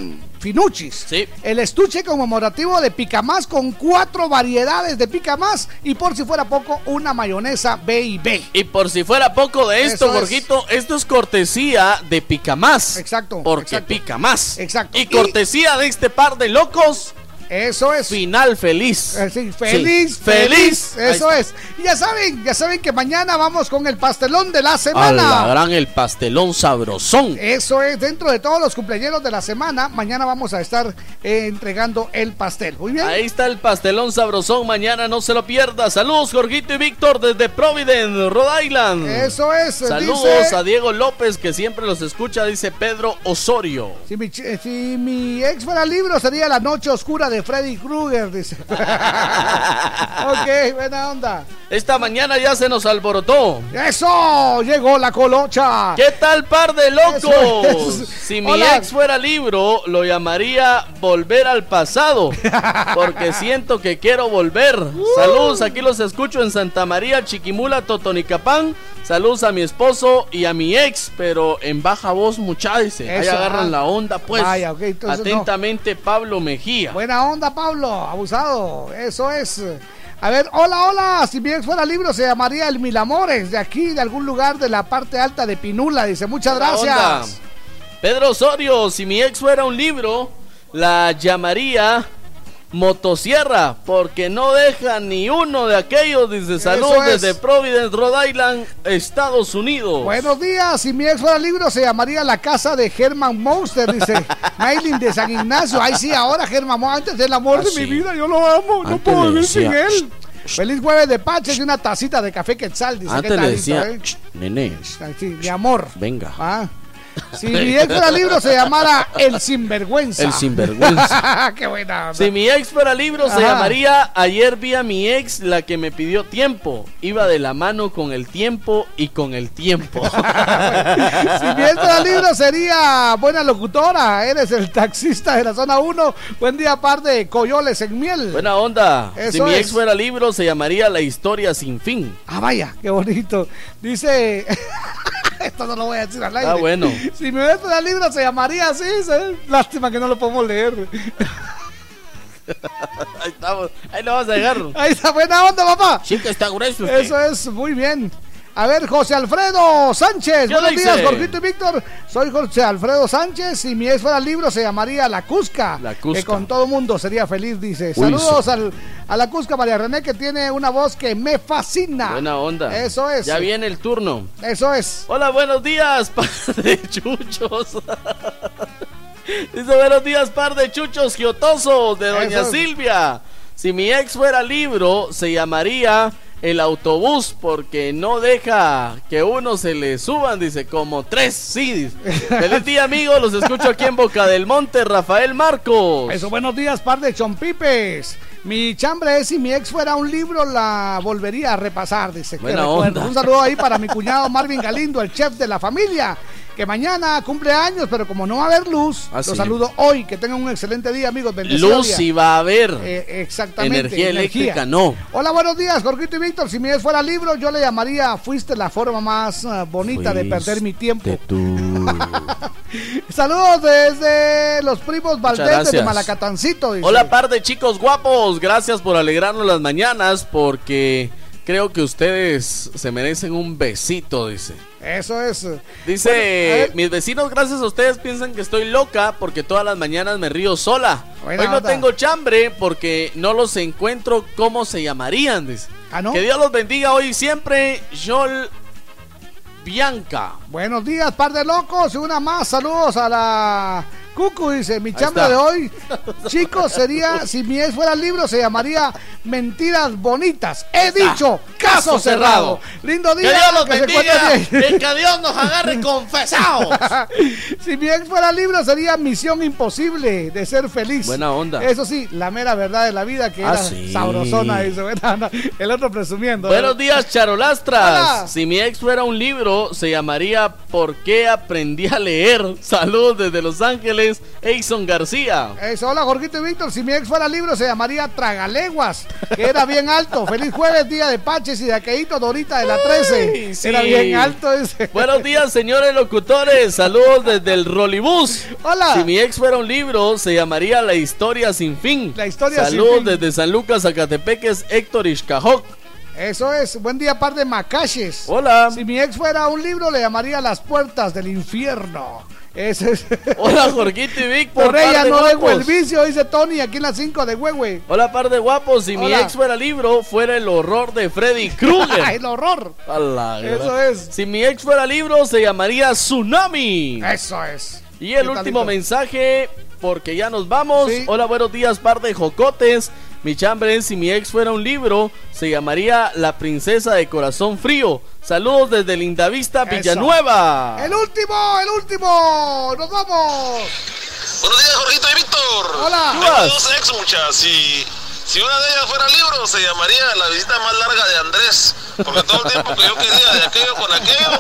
finuchis. Sí. El estuche conmemorativo de Picamás con cuatro variedades de Picamás y por si fuera poco, una mayonesa B y B. Y por si fuera poco de esto, Eso es. Esto es cortesía de Pica Más. Exacto. Porque exacto. pica más. Exacto. Y cortesía de este par de locos. Eso es. Final feliz. Eh, sí, feliz, Sí, feliz, Eso es. Y ya saben, ya saben que mañana vamos con el pastelón de la semana. gran el pastelón sabrosón. Eso es, dentro de todos los cumpleaños de la semana, mañana vamos a estar eh, entregando el pastel. Muy bien. Ahí está el pastelón sabrosón. Mañana no se lo pierda. Saludos, Jorgito y Víctor, desde Providence, Rhode Island. Eso es. Saludos dice- a Diego López, que siempre los escucha, dice Pedro Osorio. Si mi, ch- si mi ex fuera libro, sería La Noche Oscura de Freddy Krueger, dice. ok, buena onda. Esta mañana ya se nos alborotó. ¡Eso! Llegó la colocha. ¿Qué tal, par de locos? Eso es. Si mi Hola. ex fuera libro, lo llamaría Volver al Pasado. Porque siento que quiero volver. Uh. Saludos, aquí los escucho en Santa María, Chiquimula, Totonicapán. Saludos a mi esposo y a mi ex, pero en baja voz, mucha dice. Ahí agarran ah. la onda, pues. Vaya, entonces no. Atentamente, Pablo Mejía. Buena onda, Pablo. Abusado. Eso es. A ver, hola, hola. Si mi ex fuera libro, se llamaría El Mil Amores. De aquí, de algún lugar de la parte alta de Pinula. Dice, muchas onda. gracias. Pedro Osorio, si mi ex fuera un libro, la llamaría motosierra porque no deja ni uno de aquellos. Dice saludos es. desde Providence, Rhode Island, Estados Unidos. Buenos días, si mi ex fuera libro se llamaría La Casa de Herman Monster, dice Maylin de San Ignacio. Ay, sí, ahora Herman Monster, antes del amor Ah, de sí. mi vida, yo lo amo, no puedo vivir sin él. Feliz jueves de Paches y una tacita de café quetzal, dice. Antes ¿qué le decía, eh? "Ch, nene, sí, mi amor. venga. Ah. Si mi ex fuera libro se llamara El Sinvergüenza. El sinvergüenza. Qué buena. onda. Si mi ex fuera libro, se llamaría Ayer vi a mi ex, la que me pidió tiempo. Iba de la mano con el tiempo y con el tiempo. Si mi ex fuera libro sería buena locutora. Eres el taxista de la zona 1. Buen día, par de coyoles en miel. Buena onda. si mi es. ex fuera libro, se llamaría La historia sin fin. Ah, vaya, qué bonito. Dice. Esto no lo voy a decir al aire. Ah, bueno. Si mi ex fuera libro se llamaría así. ¿sabes? Lástima que no lo podemos leer. Ahí estamos. Ahí lo vamos a dejar. Ahí está, buena onda, papá. Sí que está grueso usted. Eso es, muy bien. A ver, José Alfredo Sánchez. ¿Qué Buenos dice? días, Jorgito y Víctor. Soy José Alfredo Sánchez. Si mi ex fuera libro, se llamaría La Cusca. La Cusca. Que con todo mundo sería feliz, dice. Uy, Saludos al, a La Cusca María René, que tiene una voz que me fascina. Buena onda. Eso es. Ya viene el turno. Eso es. Hola, buenos días, par de chuchos. Dice buenos días, par de chuchos giotosos de Doña Eso. Silvia. Si mi ex fuera libro, se llamaría el autobús porque no deja que uno se le suban, dice, como tres sí. dice. Feliz día, amigos. Los escucho aquí en Boca del Monte, Rafael Marcos. Eso, buenos días, par de chompipes. Mi chambre es si mi ex fuera un libro, la volvería a repasar, dice. Buena onda. Un saludo ahí para mi cuñado Marvin Galindo, el chef de la familia, que mañana cumple años, pero como no va a haber luz, Ah, lo sí. saludo hoy. Que tengan un excelente día, amigos. Bendecido Luz sí va a haber. Eh, exactamente. Energía eléctrica, no. Hola, buenos días, Jorgito y Víctor. Si mi fuera libro, yo le llamaría Fuiste la forma más ah, bonita de perder mi tiempo. Saludos desde los primos Valdés de. Malacatancito. dice. Hola, par de chicos guapos. Gracias por alegrarnos las mañanas porque creo que ustedes se merecen un besito, dice. Eso es. Dice, Bueno, a ver. mis vecinos, gracias a ustedes, piensan que estoy loca porque todas las mañanas me río sola. Buena Hoy no onda. tengo chambre porque no los encuentro cómo se llamarían, dice. Ah, ¿no? Que Dios los bendiga hoy y siempre. Yol Bianca. Buenos días, par de locos. Y una más. Saludos a la Cucu. Dice: Mi chamba de hoy, chicos, sería: si mi ex fuera libro, se llamaría Mentiras Bonitas. He dicho, caso, Caso cerrado. cerrado. Lindo Que día. Dios los que bendiga y que Dios nos agarre confesados. si mi ex fuera libro, sería Misión Imposible de ser feliz. Buena onda. Eso sí, la mera verdad de la vida que Ah, era sí. sabrosona. Dice. El otro presumiendo. Buenos días, charolastras. Hola. Si mi ex fuera un libro, se llamaría ¿Por qué aprendí a leer? Saludos desde Los Ángeles, Eison García. Eso, hola Jorgito y Víctor. Si mi ex fuera libro, se llamaría Tragaleguas, que era bien alto. Feliz jueves, día de Paches y de Aqueito Dorita de la 13. sí. Era bien alto ese. Buenos días, señores locutores. Saludos desde el Rolibús. Hola. Si mi ex fuera un libro, se llamaría La historia sin fin. La historia sin Saludos fin. desde San Lucas, Zacatepeques, Héctor Ishkajoc. Eso es. Buen día, par de macaches. Hola. Si mi ex fuera un libro, le llamaría Las puertas del infierno. Ese es. Hola, Jorgito y Víctor. Por ella no dejo el vicio, dice Tony, aquí en las 5 de Huehue. Hola, par de guapos. Si mi ex fuera libro, fuera el horror de Freddy Krueger. el horror. La Eso es. Si mi ex fuera libro, se llamaría Tsunami. Eso es. Y el ¿Qué último talito? mensaje, porque ya nos vamos. Sí. Hola, buenos días, par de jocotes. Mi chambre, si mi ex fuera un libro, se llamaría La princesa de corazón frío. Saludos desde Lindavista, Eso. Villanueva. El último, el último. Nos vamos. Buenos días, Jorgito y Víctor. Hola. Dos ex, muchas. Si, si una de ellas fuera libro, se llamaría La visita más larga de Andrés. Porque todo el tiempo que yo quería de aquello con aquello,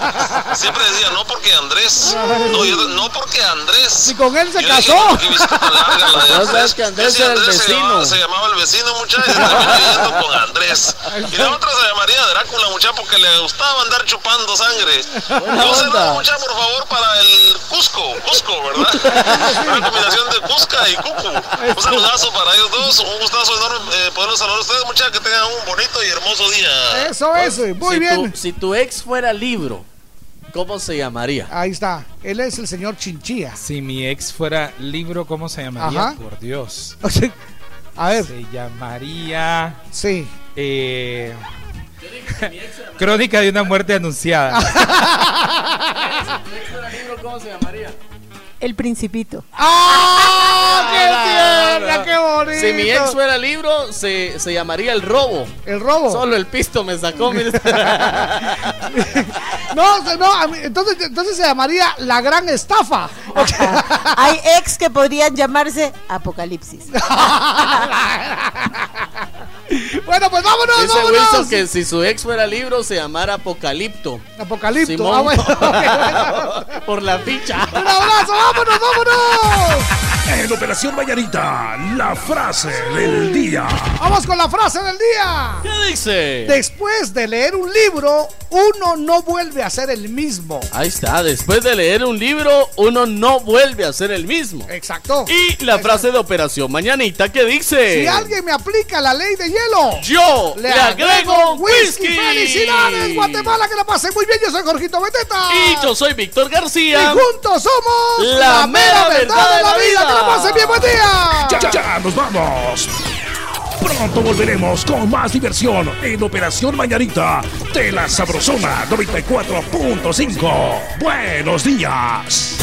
siempre decía, no porque Andrés. No, yo, no porque Andrés. Y con él se Yo casó. dije, "¿Qué visita tan larga la de No Andrés?" sabes que Andrés era el Andrés se vecino. llamaba- Se llamaba el vecino, muchachos. Y terminó viviendo con Andrés. Y la otra se llamaría Drácula, muchachos, porque le gustaba andar chupando sangre. Buena Un saludo, onda. muchachos, por favor, para el Cusco. Cusco, ¿verdad? Una combinación de Cusca y Cucu. Un saludazo para ellos dos. Un gustazo enorme eh, poderlos saludar a ustedes, muchachos. Que tengan un bonito y hermoso día. Eso es. Muy si bien. Tu, si tu ex fuera libro, ¿cómo se llamaría? Ahí está. Él es el señor Chinchilla. Si mi ex fuera libro, ¿cómo se llamaría? Ajá. Por Dios. A ver. Se llamaría. Sí. Eh, Crónica de una muerte anunciada. ¿Cómo se llamaría? El Principito. ¡Ah! ¡Qué tierna! ¡Qué bonito! Si mi ex fuera libro, se, se llamaría El Robo. ¿El Robo? Solo el pisto me sacó. No, no, entonces, entonces se llamaría La Gran Estafa. Hay ex que podrían llamarse Apocalipsis. Bueno, pues vámonos, Dice vámonos. Wilson que si su ex fuera libro, se llamara Apocalipto. Apocalipto. Simón. Ah, bueno, Por la ficha. Un abrazo, vámonos, vámonos. En Operación Vallarita, la frase del día. Vamos con la frase del día. ¿Qué dice? Después de leer un libro, uno no vuelve a ser el mismo. Ahí está, después de leer un libro, uno no vuelve a ser el mismo. Exacto. Y la frase de Operación Mañanita que dice... Si alguien me aplica la ley de hielo, Yo le agrego whisky. ¡Felicidades, Guatemala! Que la pasen muy bien. Yo soy Jorgito Beteta. Y yo soy Víctor García. Y juntos somos La mera verdad de la vida. Que la pasen bien, buen día. Ya, ya, ya, nos vamos. Pronto volveremos con más diversión en Operación Mañanita de la Sabrosona 94.5. Buenos días.